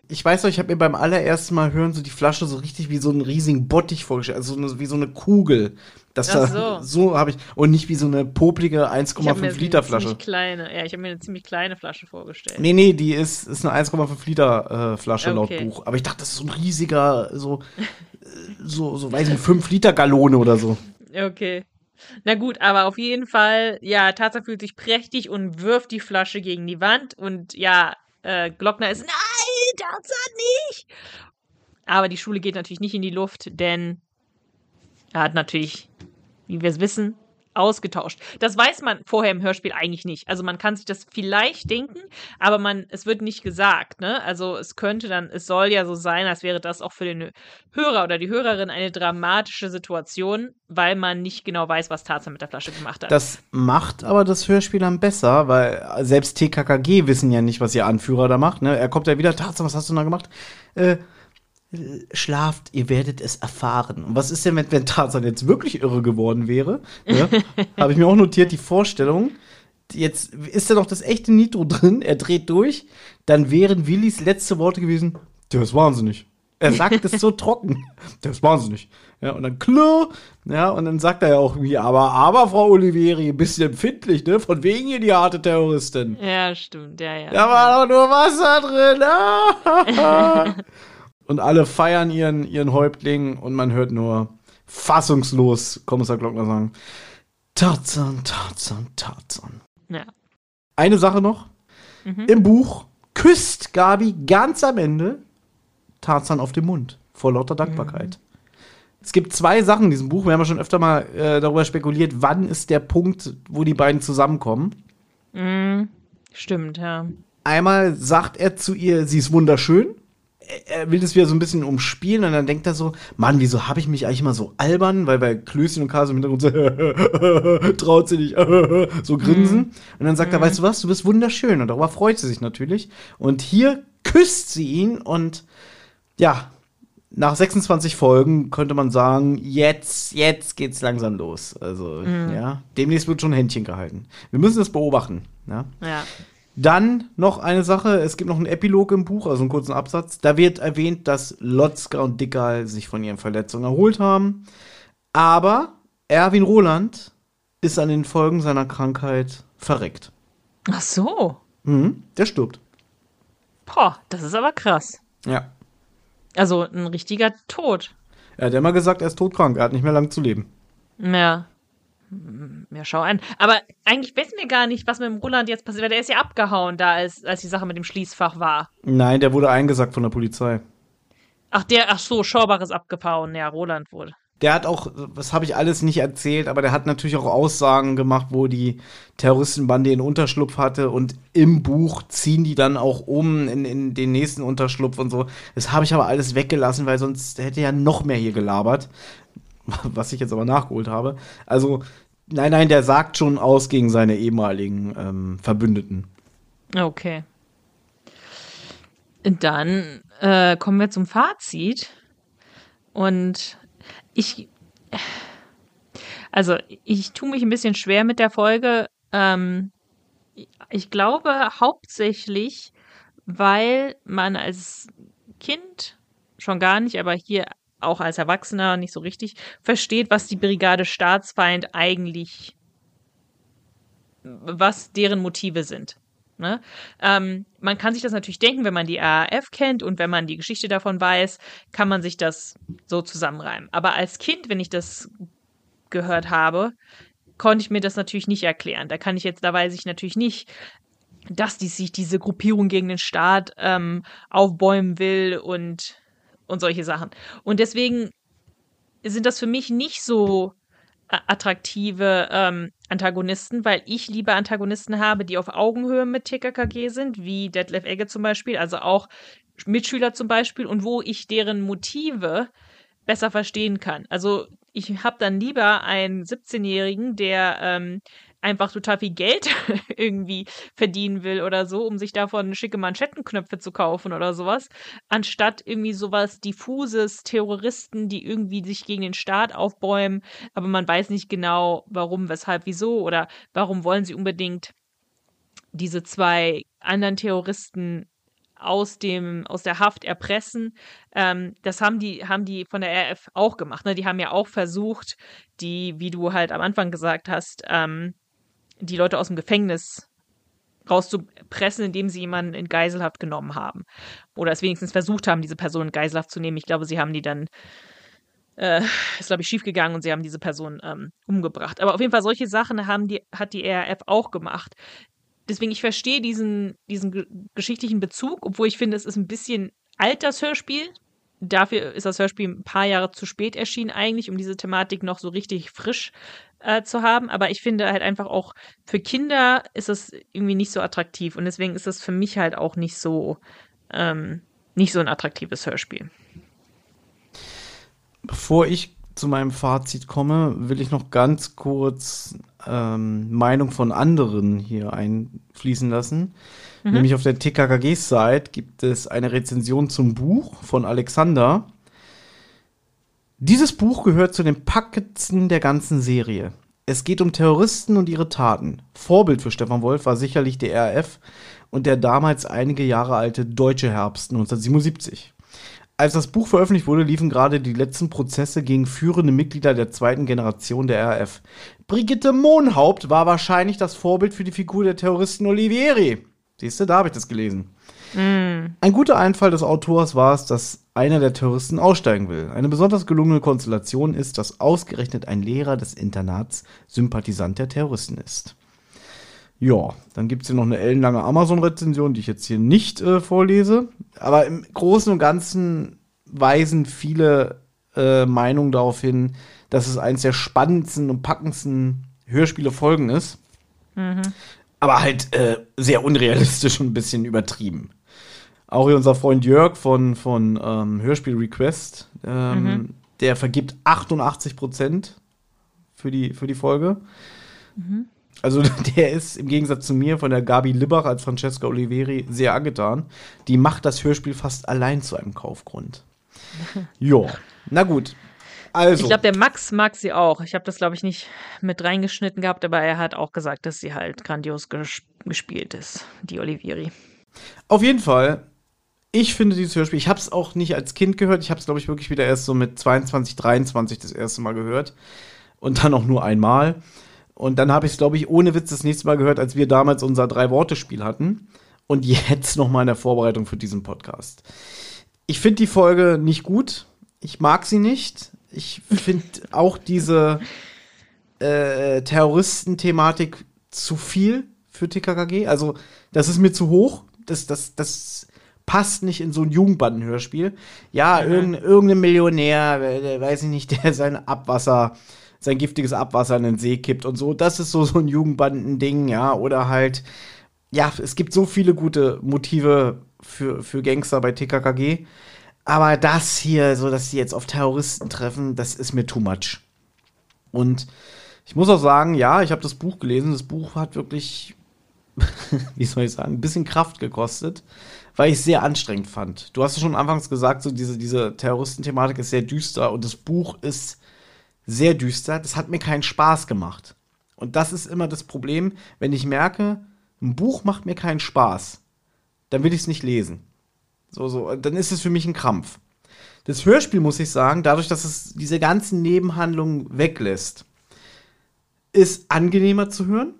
Ich weiß noch, ich habe mir beim allerersten Mal hören so die Flasche so richtig wie so einen riesigen Bottich vorgestellt, also so eine, wie so eine Kugel. Das Ach da, so. so habe ich und nicht wie so eine poplige Ich habe mir 1,5 Liter Flasche. ziemlich kleine, ja, ich habe mir eine ziemlich kleine Flasche vorgestellt. Nee, nee, die ist, ist eine 1,5 Liter äh, Flasche Okay. laut Buch. Aber ich dachte, das ist so ein riesiger, so, äh, so, so, weiß ich nicht, 5 Liter Gallone oder so. Okay. Na gut, aber auf jeden Fall, ja, Tarzan fühlt sich prächtig und wirft die Flasche gegen die Wand und ja, äh, Glockner ist, nein, Tarzan nicht! Aber die Schule geht natürlich nicht in die Luft, denn er hat natürlich, wie wir es wissen, ausgetauscht. Das weiß man vorher im Hörspiel eigentlich nicht. Also man kann sich das vielleicht denken, aber man, es wird nicht gesagt, ne? Also es könnte dann, es soll ja so sein, als wäre das auch für den Hörer oder die Hörerin eine dramatische Situation, weil man nicht genau weiß, was Tarzan mit der Flasche gemacht hat. Das macht aber das Hörspiel dann besser, weil selbst TKKG wissen ja nicht, was ihr Anführer da macht. Ne? Er kommt ja wieder, Tarzan, was hast du da gemacht? Äh, schlaft, ihr werdet es erfahren. Und was ist denn, wenn, wenn Tarzan jetzt wirklich irre geworden wäre? Ne? Habe ich mir auch notiert, die Vorstellung. Jetzt ist da noch das echte Nitro drin, er dreht durch, dann wären Willis letzte Worte gewesen, der ist wahnsinnig. Er sagt es so trocken. Der ist wahnsinnig. Ja, und dann klar, ja, und dann sagt er ja auch irgendwie, aber, aber, Frau Olivieri, ein bisschen empfindlich, ne? Von wegen ihr die harte Terroristin. ja, stimmt, ja, ja. Da war doch nur Wasser drin. Ah! und alle feiern ihren, ihren Häuptling und man hört nur fassungslos Kommissar Glockner sagen: Tarzan, Tarzan, Tarzan. ja. Eine Sache noch: Im Buch küsst Gabi ganz am Ende Tarzan auf den Mund vor lauter Dankbarkeit. Es gibt zwei Sachen in diesem Buch. Wir haben ja schon öfter mal äh, darüber spekuliert, wann ist der Punkt, wo die beiden zusammenkommen. Mhm. Stimmt, ja. Einmal sagt er zu ihr, sie ist wunderschön. Er- will das wieder so ein bisschen umspielen und dann denkt er so, Mann, wieso habe ich mich eigentlich immer so albern? Weil bei Klößchen und Kase im Hintergrund so, traut sie nicht, so grinsen. Und dann sagt er, weißt du was, du bist wunderschön. Und darüber freut sie sich natürlich. Und hier küsst sie ihn und ja, nach 26 Folgen könnte man sagen, jetzt, jetzt geht's langsam los. Also, ja, demnächst wird schon ein Händchen gehalten. Wir müssen das beobachten. Ja. Ja. Dann noch eine Sache, es gibt noch einen Epilog im Buch, also einen kurzen Absatz. Da wird erwähnt, dass Lotzka und Dickerl sich von ihren Verletzungen erholt haben. Aber Erwin Roland ist an den Folgen seiner Krankheit verreckt. Ach so. Mhm, der stirbt. Boah, das ist aber krass. Ja. Also ein richtiger Tod. Er hat immer gesagt, er ist todkrank, er hat nicht mehr lang zu leben. Ja. Hm, Ja, schau an. Aber eigentlich wissen wir gar nicht, was mit dem Roland jetzt passiert, weil der ist ja abgehauen da, als, als die Sache mit dem Schließfach war. Nein, der wurde eingesackt von der Polizei. Ach, der, ach so, Schorbach ist abgehauen. Ja, Roland wurde. Der hat auch, das habe ich alles nicht erzählt, aber der hat natürlich auch Aussagen gemacht, wo die Terroristenbande den Unterschlupf hatte und im Buch ziehen die dann auch um in, in den nächsten Unterschlupf und so. Das habe ich aber alles weggelassen, weil sonst hätte ja noch mehr hier gelabert, was ich jetzt aber nachgeholt habe. Also, nein, nein, der sagt schon aus gegen seine ehemaligen ähm, Verbündeten. Okay. Dann äh, kommen wir zum Fazit. Und ich, also ich tue mich ein bisschen schwer mit der Folge. Ähm, ich glaube hauptsächlich, weil man als Kind schon gar nicht, aber hier auch als Erwachsener nicht so richtig versteht, was die Brigade Staatsfeind eigentlich, was deren Motive sind. Ne? Ähm, man kann sich das natürlich denken, wenn man die RAF kennt und wenn man die Geschichte davon weiß, kann man sich das so zusammenreimen. Aber als Kind, wenn ich das gehört habe, konnte ich mir das natürlich nicht erklären. Da kann ich jetzt, da weiß ich natürlich nicht, dass die sich diese Gruppierung gegen den Staat ähm, aufbäumen will und und solche Sachen. Und deswegen sind das für mich nicht so attraktive ähm, Antagonisten, weil ich lieber Antagonisten habe, die auf Augenhöhe mit TKKG sind, wie Detlef Egge zum Beispiel, also auch Mitschüler zum Beispiel, und wo ich deren Motive besser verstehen kann. Also ich habe dann lieber einen 17-Jährigen, der ähm, einfach total viel Geld irgendwie verdienen will oder so, um sich davon schicke Manschettenknöpfe zu kaufen oder sowas, anstatt irgendwie sowas diffuses, Terroristen, die irgendwie sich gegen den Staat aufbäumen, aber man weiß nicht genau, warum, weshalb, wieso oder warum wollen sie unbedingt diese zwei anderen Terroristen aus dem aus der Haft erpressen. Ähm, das haben die haben die von der RF auch gemacht. Ne? Die haben ja auch versucht, die, wie du halt am Anfang gesagt hast, ähm, die Leute aus dem Gefängnis rauszupressen, indem sie jemanden in Geiselhaft genommen haben. Oder es wenigstens versucht haben, diese Person in Geiselhaft zu nehmen. Ich glaube, sie haben die dann, äh, ist glaube ich schiefgegangen und sie haben diese Person ähm, umgebracht. Aber auf jeden Fall solche Sachen haben die, hat die RAF auch gemacht. Deswegen, ich verstehe diesen, diesen geschichtlichen Bezug, obwohl ich finde, es ist ein bisschen alt, das Hörspiel. Dafür ist das Hörspiel ein paar Jahre zu spät erschienen, eigentlich, um diese Thematik noch so richtig frisch äh, zu haben. Aber ich finde halt einfach auch für Kinder ist es irgendwie nicht so attraktiv. Und deswegen ist es für mich halt auch nicht so, ähm, nicht so ein attraktives Hörspiel. Bevor ich zu meinem Fazit komme, will ich noch ganz kurz ähm, Meinung von anderen hier einfließen lassen. Mhm. Nämlich auf der TKKG-Site gibt es eine Rezension zum Buch von Alexander. Dieses Buch gehört zu den Packetsen der ganzen Serie. Es geht um Terroristen und ihre Taten. Vorbild für Stefan Wolf war sicherlich der RAF und der damals einige Jahre alte Deutsche Herbst 1977. Als das Buch veröffentlicht wurde, liefen gerade die letzten Prozesse gegen führende Mitglieder der zweiten Generation der RAF. Brigitte Mohnhaupt war wahrscheinlich das Vorbild für die Figur der Terroristen Olivieri. Siehst du, da habe ich das gelesen. Mm. Ein guter Einfall des Autors war es, dass einer der Terroristen aussteigen will. Eine besonders gelungene Konstellation ist, dass ausgerechnet ein Lehrer des Internats Sympathisant der Terroristen ist. Ja, dann gibt es hier noch eine ellenlange Amazon-Rezension, die ich jetzt hier nicht äh, vorlese. Aber im Großen und Ganzen weisen viele äh, Meinungen darauf hin, dass es eines der spannendsten und packendsten Hörspiele-Folgen ist. Mhm. Aber halt äh, sehr unrealistisch und ein bisschen übertrieben. Auch hier unser Freund Jörg von, von ähm, Hörspiel Request, ähm, mhm. der vergibt 88 Prozent für die, für die Folge. Mhm. Also der ist im Gegensatz zu mir von der Gabi Libbach als Francesca Oliveri sehr angetan. Die macht das Hörspiel fast allein zu einem Kaufgrund. jo, na gut. Also. Ich glaube, der Max mag sie auch. Ich habe das, glaube ich, nicht mit reingeschnitten gehabt, aber er hat auch gesagt, dass sie halt grandios ges gespielt ist, die Olivieri. Auf jeden Fall ich finde dieses Hörspiel, ich habe es auch nicht als Kind gehört, ich habe es, glaube ich, wirklich wieder erst so mit 22, 23 das erste Mal gehört. Und dann auch nur einmal. Und dann habe ich es, glaube ich, ohne Witz das nächste Mal gehört, als wir damals unser Drei-Worte-Spiel hatten. Und jetzt noch mal in der Vorbereitung für diesen Podcast. Ich finde die Folge nicht gut. Ich mag sie nicht. Ich finde auch diese äh, Terroristen-Thematik zu viel für TKKG. Also, das ist mir zu hoch. Das, das, das passt nicht in so ein Jugendbandenhörspiel. Ja, mhm. irgendein, irgendein Millionär, der, weiß ich nicht, der sein Abwasser, sein giftiges Abwasser in den See kippt und so. Das ist so, so ein Jugendbandending, ja. Oder halt, ja, es gibt so viele gute Motive für, für Gangster bei TKKG. Aber das hier, so dass sie jetzt auf Terroristen treffen, das ist mir too much. Und ich muss auch sagen, ja, ich habe das Buch gelesen. Das Buch hat wirklich, wie soll ich sagen, ein bisschen Kraft gekostet weil ich es sehr anstrengend fand. Du hast ja schon anfangs gesagt, so diese, diese Terroristenthematik ist sehr düster und das Buch ist sehr düster. Das hat mir keinen Spaß gemacht. Und das ist immer das Problem, wenn ich merke, ein Buch macht mir keinen Spaß, dann will ich es nicht lesen. So, so, dann ist es für mich ein Krampf. Das Hörspiel, muss ich sagen, dadurch, dass es diese ganzen Nebenhandlungen weglässt, ist angenehmer zu hören.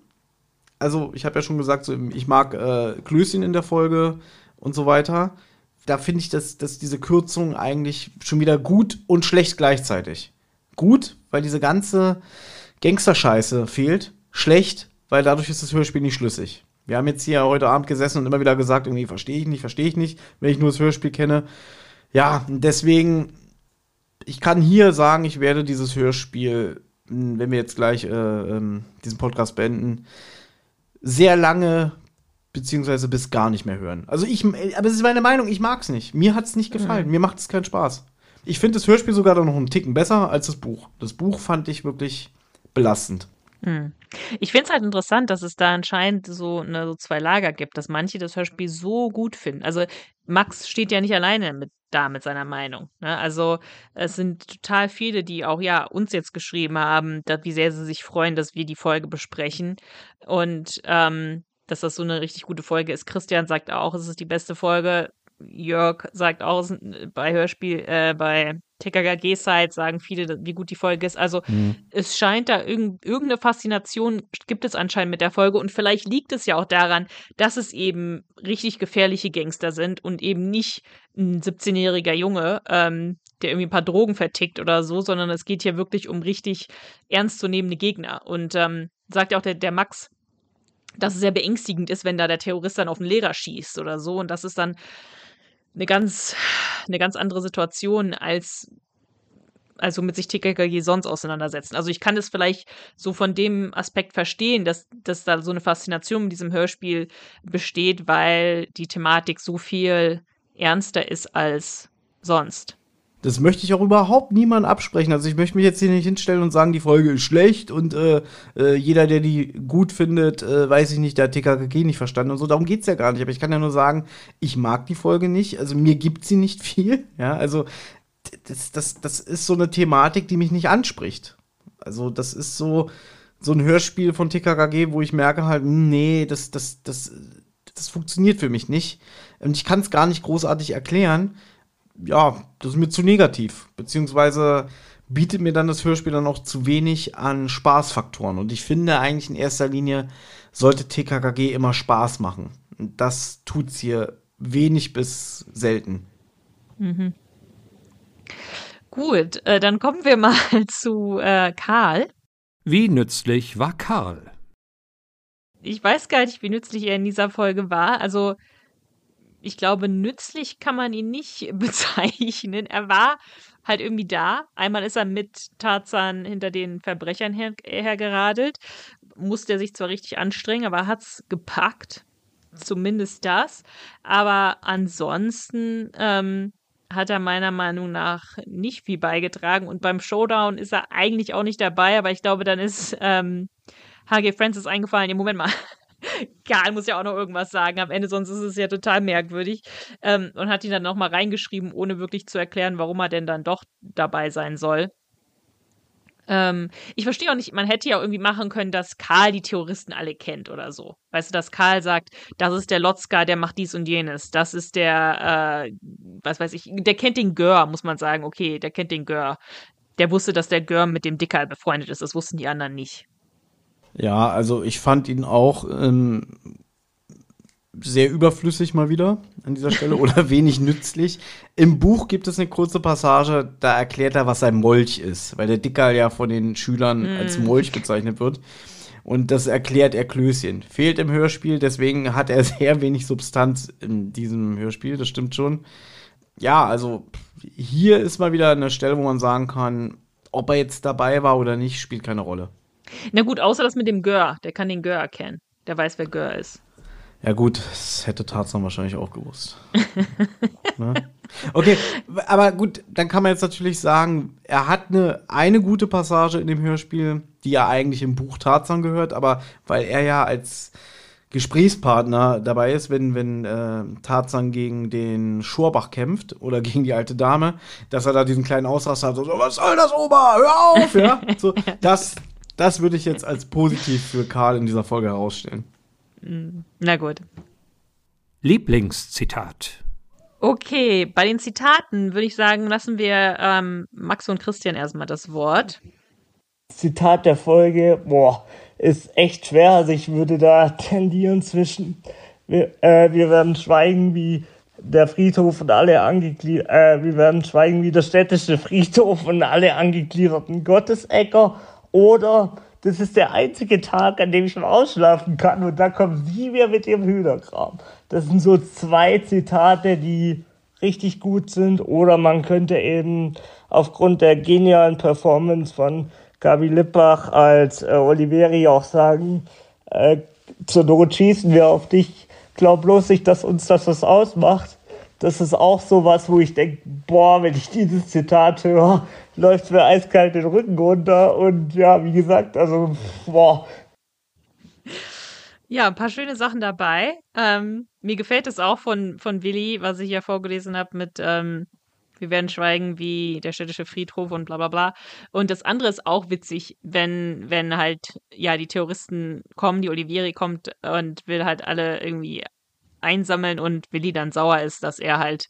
Also, ich habe ja schon gesagt, so, ich mag äh, Klößchen in der Folge, und so weiter. Da finde ich, dass, dass diese Kürzung eigentlich schon wieder gut und schlecht gleichzeitig. Gut, weil diese ganze Gangsterscheiße fehlt. Schlecht, weil dadurch ist das Hörspiel nicht schlüssig. Wir haben jetzt hier heute Abend gesessen und immer wieder gesagt, irgendwie verstehe ich nicht, verstehe ich nicht, wenn ich nur das Hörspiel kenne. Ja, deswegen, ich kann hier sagen, ich werde dieses Hörspiel wenn wir jetzt gleich äh, ähm, diesen Podcast beenden, sehr lange beziehungsweise bis gar nicht mehr hören. Also ich, aber es ist meine Meinung, ich mag es nicht. Mir hat es nicht gefallen. Mhm. Mir macht es keinen Spaß. Ich finde das Hörspiel sogar noch einen Ticken besser als das Buch. Das Buch fand ich wirklich belastend. Hm. Ich finde es halt interessant, dass es da anscheinend so, ne, so zwei Lager gibt, dass manche das Hörspiel so gut finden. Also Max steht ja nicht alleine mit da mit seiner Meinung. Ne? Also es sind total viele, die auch ja uns jetzt geschrieben haben, dass, wie sehr sie sich freuen, dass wir die Folge besprechen und ähm, dass das so eine richtig gute Folge ist. Christian sagt auch, es ist die beste Folge. Jörg sagt auch bei Hörspiel, äh, bei TKKG-Site sagen viele, wie gut die Folge ist. Also mhm. es scheint da irg irgendeine Faszination gibt es anscheinend mit der Folge und vielleicht liegt es ja auch daran, dass es eben richtig gefährliche Gangster sind und eben nicht ein 17-jähriger Junge, ähm, der irgendwie ein paar Drogen vertickt oder so, sondern es geht hier wirklich um richtig ernstzunehmende Gegner. Und ähm, sagt ja auch der, der Max, dass es sehr beängstigend ist, wenn da der Terrorist dann auf den Lehrer schießt oder so. Und das ist dann eine ganz, eine ganz andere Situation als also mit sich TKKG sonst auseinandersetzen. Also ich kann es vielleicht so von dem Aspekt verstehen, dass, dass da so eine Faszination mit diesem Hörspiel besteht, weil die Thematik so viel ernster ist als sonst. Das möchte ich auch überhaupt niemand absprechen. Also ich möchte mich jetzt hier nicht hinstellen und sagen, die Folge ist schlecht und äh, äh, jeder, der die gut findet, äh, weiß ich nicht, der hat TKKG nicht verstanden und so. Darum geht es ja gar nicht. Aber ich kann ja nur sagen, ich mag die Folge nicht. Also mir gibt sie nicht viel. Ja, also das, das, das ist so eine Thematik, die mich nicht anspricht. Also das ist so, so ein Hörspiel von TKKG, wo ich merke halt, hm, nee, das, das, das, das funktioniert für mich nicht. Und ich kann es gar nicht großartig erklären ja, das ist mir zu negativ. Beziehungsweise bietet mir dann das Hörspiel dann auch zu wenig an Spaßfaktoren. Und ich finde eigentlich in erster Linie sollte TKKG immer Spaß machen. Und das tut's hier wenig bis selten. Mhm. Gut, äh, dann kommen wir mal zu äh, Karl. Wie nützlich war Karl? Ich weiß gar nicht, wie nützlich er in dieser Folge war. Also ich glaube, nützlich kann man ihn nicht bezeichnen. Er war halt irgendwie da. Einmal ist er mit Tarzan hinter den Verbrechern her hergeradelt. Musste er sich zwar richtig anstrengen, aber hat es gepackt. Zumindest das. Aber ansonsten ähm, hat er meiner Meinung nach nicht viel beigetragen. Und beim Showdown ist er eigentlich auch nicht dabei, aber ich glaube, dann ist ähm, HG Francis eingefallen. Im Moment mal, Karl muss ja auch noch irgendwas sagen am Ende, sonst ist es ja total merkwürdig. Ähm, und hat ihn dann nochmal reingeschrieben, ohne wirklich zu erklären, warum er denn dann doch dabei sein soll. Ähm, ich verstehe auch nicht, man hätte ja irgendwie machen können, dass Karl die Terroristen alle kennt oder so. Weißt du, dass Karl sagt, das ist der Lotzka, der macht dies und jenes. Das ist der, äh, was weiß ich, der kennt den Gör, muss man sagen. Okay, der kennt den Gör. Der wusste, dass der Gör mit dem Dicker befreundet ist. Das wussten die anderen nicht. Ja, also ich fand ihn auch ähm, sehr überflüssig mal wieder an dieser Stelle oder wenig nützlich. Im Buch gibt es eine kurze Passage, da erklärt er, was ein Molch ist, weil der Dicker ja von den Schülern mm. als Molch bezeichnet wird. Und das erklärt er Klößchen. Fehlt im Hörspiel, deswegen hat er sehr wenig Substanz in diesem Hörspiel, das stimmt schon. Ja, also hier ist mal wieder eine Stelle, wo man sagen kann, ob er jetzt dabei war oder nicht, spielt keine Rolle. Na gut, außer das mit dem Gör. Der kann den Gör erkennen. Der weiß, wer Gör ist. Ja gut, das hätte Tarzan wahrscheinlich auch gewusst. ne? Okay, aber gut, dann kann man jetzt natürlich sagen, er hat eine, eine gute Passage in dem Hörspiel, die ja eigentlich im Buch Tarzan gehört, aber weil er ja als Gesprächspartner dabei ist, wenn, wenn äh, Tarzan gegen den Schorbach kämpft oder gegen die alte Dame, dass er da diesen kleinen Ausraster hat, so, was soll das, Ober, hör auf, ja, so, das, das würde ich jetzt als positiv für Karl in dieser Folge herausstellen. Na gut. Lieblingszitat. Okay, bei den Zitaten würde ich sagen, lassen wir ähm, Max und Christian erstmal das Wort. Zitat der Folge, boah, ist echt schwer. Also ich würde da tendieren zwischen, wir, äh, wir werden schweigen wie der Friedhof und alle angegliederten, äh, wir werden schweigen wie der städtische Friedhof und alle angegliederten Gottesäcker oder das ist der einzige Tag, an dem ich mal ausschlafen kann und da kommen sie mir mit ihrem Hühnerkram. Das sind so zwei Zitate, die richtig gut sind oder man könnte eben aufgrund der genialen Performance von Gabi Lippach als äh, Oliveri auch sagen, äh, zur Not schießen wir auf dich. Glaub bloß nicht, dass uns das was ausmacht. Das ist auch sowas, wo ich denke, boah, wenn ich dieses Zitat höre, läuft mir eiskalt den Rücken runter. Und ja, wie gesagt, also, boah. Ja, ein paar schöne Sachen dabei. Ähm, mir gefällt es auch von, von Willi, was ich ja vorgelesen habe mit ähm, Wir werden schweigen wie der städtische Friedhof und bla bla bla. Und das andere ist auch witzig, wenn, wenn halt, ja, die Terroristen kommen, die Olivieri kommt und will halt alle irgendwie einsammeln und Willi dann sauer ist, dass er halt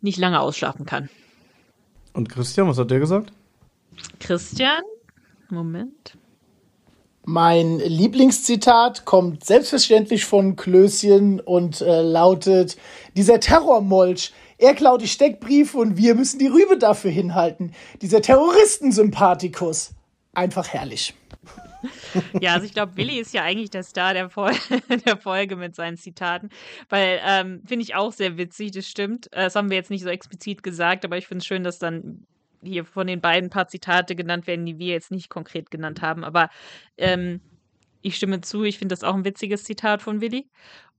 nicht lange ausschlafen kann. Und Christian, was hat der gesagt? Christian? Moment. Mein Lieblingszitat kommt selbstverständlich von Klößchen und äh, lautet: Dieser Terrormolch, er klaut die Steckbriefe und wir müssen die Rübe dafür hinhalten. Dieser Terroristensympathikus. Einfach herrlich. Ja, also ich glaube, Willi ist ja eigentlich der Star der, Fol der Folge mit seinen Zitaten, weil ähm, finde ich auch sehr witzig, das stimmt. Äh, das haben wir jetzt nicht so explizit gesagt, aber ich finde es schön, dass dann hier von den beiden paar Zitate genannt werden, die wir jetzt nicht konkret genannt haben. Aber ähm, ich stimme zu, ich finde das auch ein witziges Zitat von Willi.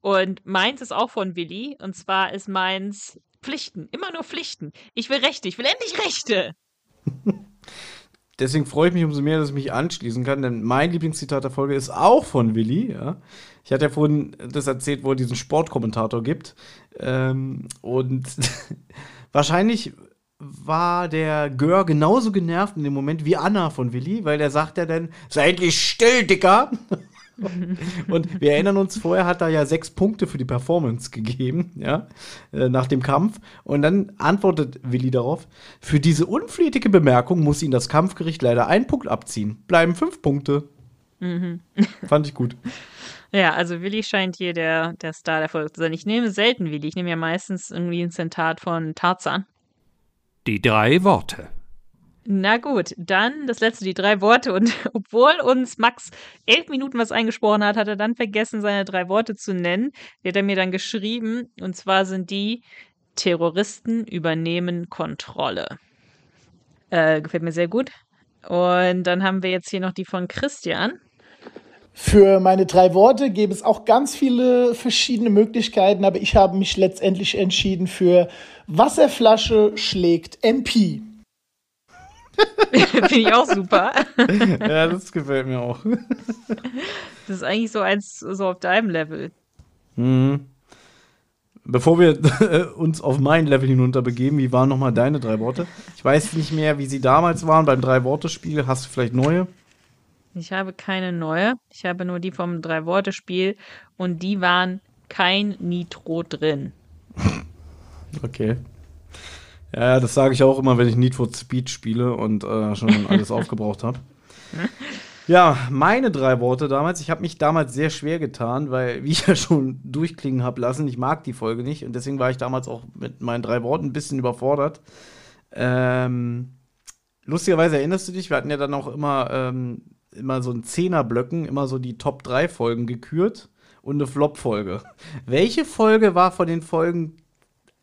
Und meins ist auch von Willi. Und zwar ist meins Pflichten. Immer nur Pflichten. Ich will Rechte. Ich will endlich Rechte. Deswegen freue ich mich umso mehr, dass ich mich anschließen kann, denn mein Lieblingszitat der Folge ist auch von Willi. Ja. Ich hatte ja vorhin das erzählt, wo er diesen Sportkommentator gibt. Ähm, und wahrscheinlich war der Gör genauso genervt in dem Moment wie Anna von Willi, weil der sagt ja dann, sei endlich still, Dicker. und wir erinnern uns, vorher hat er ja sechs Punkte für die Performance gegeben, ja, äh, nach dem Kampf. Und dann antwortet Willi darauf, für diese unflätige Bemerkung muss ihn das Kampfgericht leider einen Punkt abziehen. Bleiben fünf Punkte. Mhm. Fand ich gut. Ja, also Willi scheint hier der, der Star der Folge zu sein. Ich nehme selten Willi. Ich nehme ja meistens irgendwie ein Zitat von Tarzan. Die drei Worte. Na gut, dann das letzte, die drei Worte. Und obwohl uns Max elf Minuten was eingesprochen hat, hat er dann vergessen, seine drei Worte zu nennen. Die hat er mir dann geschrieben. Und zwar sind die Terroristen übernehmen Kontrolle. Äh, gefällt mir sehr gut. Und dann haben wir jetzt hier noch die von Christian. Für meine drei Worte gäbe es auch ganz viele verschiedene Möglichkeiten, aber ich habe mich letztendlich entschieden für Wasserflasche schlägt MP. Finde ich auch super. ja, das gefällt mir auch. Das ist eigentlich so eins so auf deinem Level. Mhm. Bevor wir äh, uns auf mein Level hinunter begeben, wie waren nochmal deine drei Worte? Ich weiß nicht mehr, wie sie damals waren beim Drei-Worte-Spiel. Hast du vielleicht neue? Ich habe keine neue. Ich habe nur die vom Drei-Worte-Spiel und die waren kein Nitro drin. Okay. Ja, das sage ich auch immer, wenn ich Need for Speed spiele und äh, schon alles aufgebraucht habe. Ja, meine drei Worte damals. Ich habe mich damals sehr schwer getan, weil, wie ich ja schon durchklingen habe lassen, ich mag die Folge nicht und deswegen war ich damals auch mit meinen drei Worten ein bisschen überfordert. Ähm, lustigerweise erinnerst du dich, wir hatten ja dann auch immer, ähm, immer so ein Zehnerblöcken, immer so die Top 3 Folgen gekürt und eine Flop-Folge. Welche Folge war von den Folgen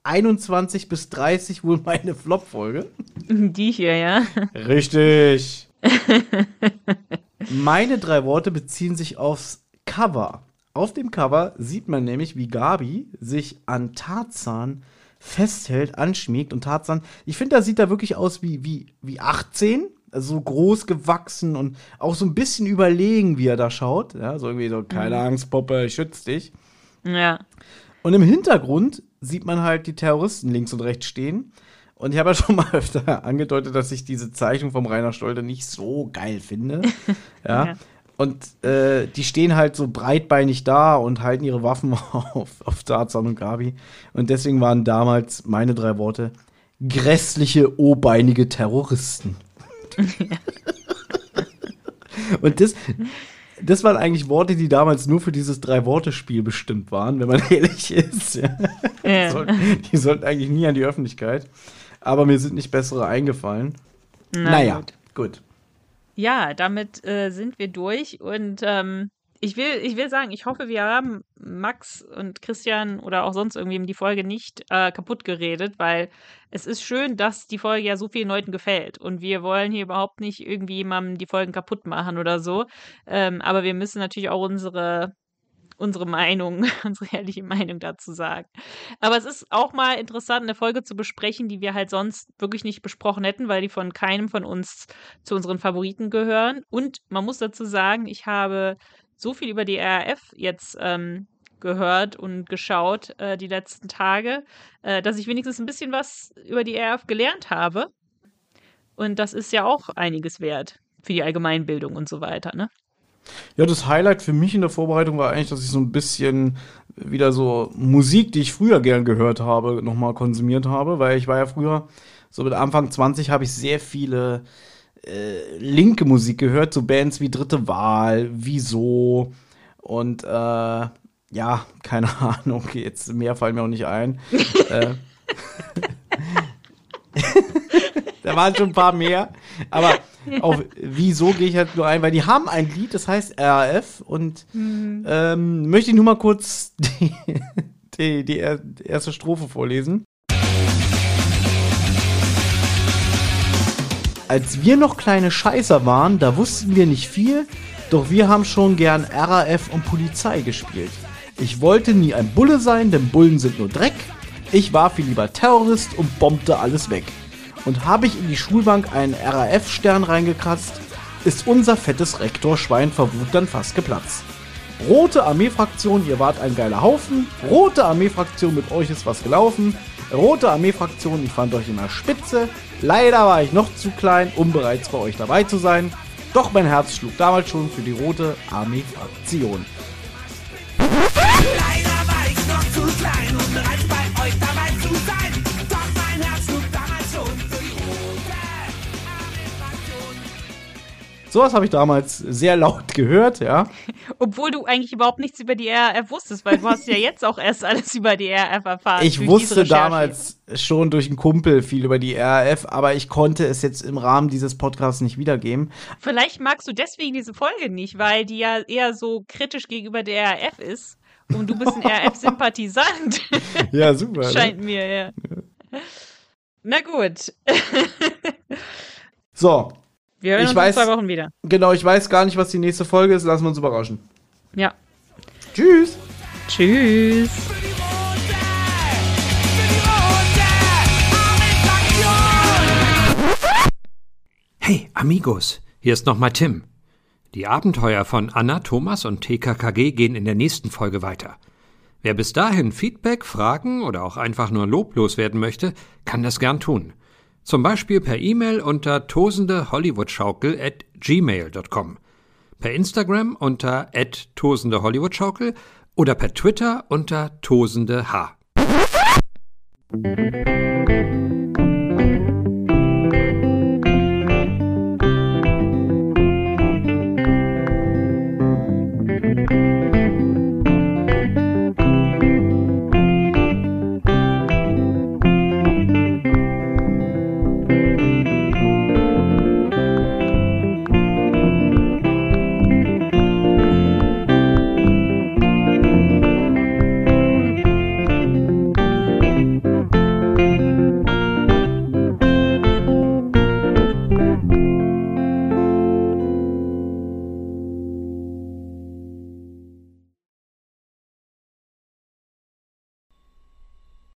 21 bis 30 wohl meine Flop-Folge? Die hier, ja. Richtig. Meine drei Worte beziehen sich aufs Cover. Auf dem Cover sieht man nämlich, wie Gabi sich an Tarzan festhält, anschmiegt und Tarzan, ich finde, da sieht er wirklich aus wie, wie, wie 18, also so groß gewachsen und auch so ein bisschen überlegen, wie er da schaut. Ja, so irgendwie so, keine Angst, Poppe, ich schütze dich. Ja. Und im Hintergrund sieht man halt die Terroristen links und rechts stehen. Und ich habe ja schon mal öfter angedeutet, dass ich diese Zeichnung vom Rainer Stolter nicht so geil finde. ja. Ja. Und äh, die stehen halt so breitbeinig da und halten ihre Waffen auf, auf Tarzan und Gabi. Und deswegen waren damals meine drei Worte grässliche, obeinige Terroristen. und das, das waren eigentlich Worte, die damals nur für dieses Drei-Worte-Spiel bestimmt waren, wenn man ehrlich ist. Ja. Ja. Sollten- Die sollten eigentlich nie an die Öffentlichkeit. Aber mir sind nicht bessere eingefallen. Na naja, gut. gut. Ja, damit äh, sind wir durch und ähm, ich will, ich will sagen, ich hoffe, wir haben Max und Christian oder auch sonst irgendwie die Folge nicht äh, kaputt geredet, weil es ist schön, dass die Folge ja so vielen Leuten gefällt. Und wir wollen hier überhaupt nicht irgendwie jemandem die Folgen kaputt machen oder so. Ähm, aber wir müssen natürlich auch unsere unsere Meinung, unsere ehrliche Meinung dazu sagen. Aber es ist auch mal interessant, eine Folge zu besprechen, die wir halt sonst wirklich nicht besprochen hätten, weil die von keinem von uns zu unseren Favoriten gehören. Und man muss dazu sagen, ich habe so viel über die RAF jetzt ähm, gehört und geschaut äh, die letzten Tage, äh, dass ich wenigstens ein bisschen was über die RAF gelernt habe. Und das ist ja auch einiges wert für die Allgemeinbildung und so weiter, ne? Ja, das Highlight für mich in der Vorbereitung war eigentlich, dass ich so ein bisschen wieder so Musik, die ich früher gern gehört habe, nochmal konsumiert habe, weil ich war ja früher, so mit Anfang 20 habe ich sehr viele äh, linke Musik gehört, so Bands wie Dritte Wahl, Wieso und äh, ja, keine Ahnung, jetzt mehr fallen mir auch nicht ein. äh, da waren schon ein paar mehr, aber auf Wieso gehe ich halt nur ein, weil die haben ein Lied, das heißt RAF und mhm. ähm, möchte ich nur mal kurz die, die, die erste Strophe vorlesen. Als wir noch kleine Scheißer waren, da wussten wir nicht viel, doch wir haben schon gern RAF und Polizei gespielt. Ich wollte nie ein Bulle sein, denn Bullen sind nur Dreck. Ich war viel lieber Terrorist und bombte alles weg. Und habe ich in die Schulbank einen RAF-Stern reingekratzt, ist unser fettes Rektorschwein vor Wut dann fast geplatzt. Rote Armeefraktion, ihr wart ein geiler Haufen. Rote Armeefraktion, mit euch ist was gelaufen. Rote Armeefraktion, ich fand euch immer spitze. Leider war ich noch zu klein, um bereits bei euch dabei zu sein. Doch mein Herz schlug damals schon für die Rote Armeefraktion. Sowas habe ich damals sehr laut gehört, ja. Obwohl du eigentlich überhaupt nichts über die RAF wusstest, weil du hast ja jetzt auch erst alles über die RAF erfahren. Ich wusste damals schon durch einen Kumpel viel über die RAF, aber ich konnte es jetzt im Rahmen dieses Podcasts nicht wiedergeben. Vielleicht magst du deswegen diese Folge nicht, weil die ja eher so kritisch gegenüber der RAF ist. Und du bist ein RAF-Sympathisant. Ja, super. Ne? Scheint mir, ja. Na gut. so, wir hören ich uns weiß, in zwei Wochen wieder. Genau, ich weiß gar nicht, was die nächste Folge ist. Lassen wir uns überraschen. Ja. Tschüss. Tschüss. Hey, Amigos, hier ist nochmal Tim. Die Abenteuer von Anna, Thomas und TKKG gehen in der nächsten Folge weiter. Wer bis dahin Feedback, Fragen oder auch einfach nur loblos werden möchte, kann das gern tun. Zum Beispiel per E-Mail unter tosendehollywoodschaukel at gmail.com, per Instagram unter tosendehollywoodschaukel oder per Twitter unter tosendeh.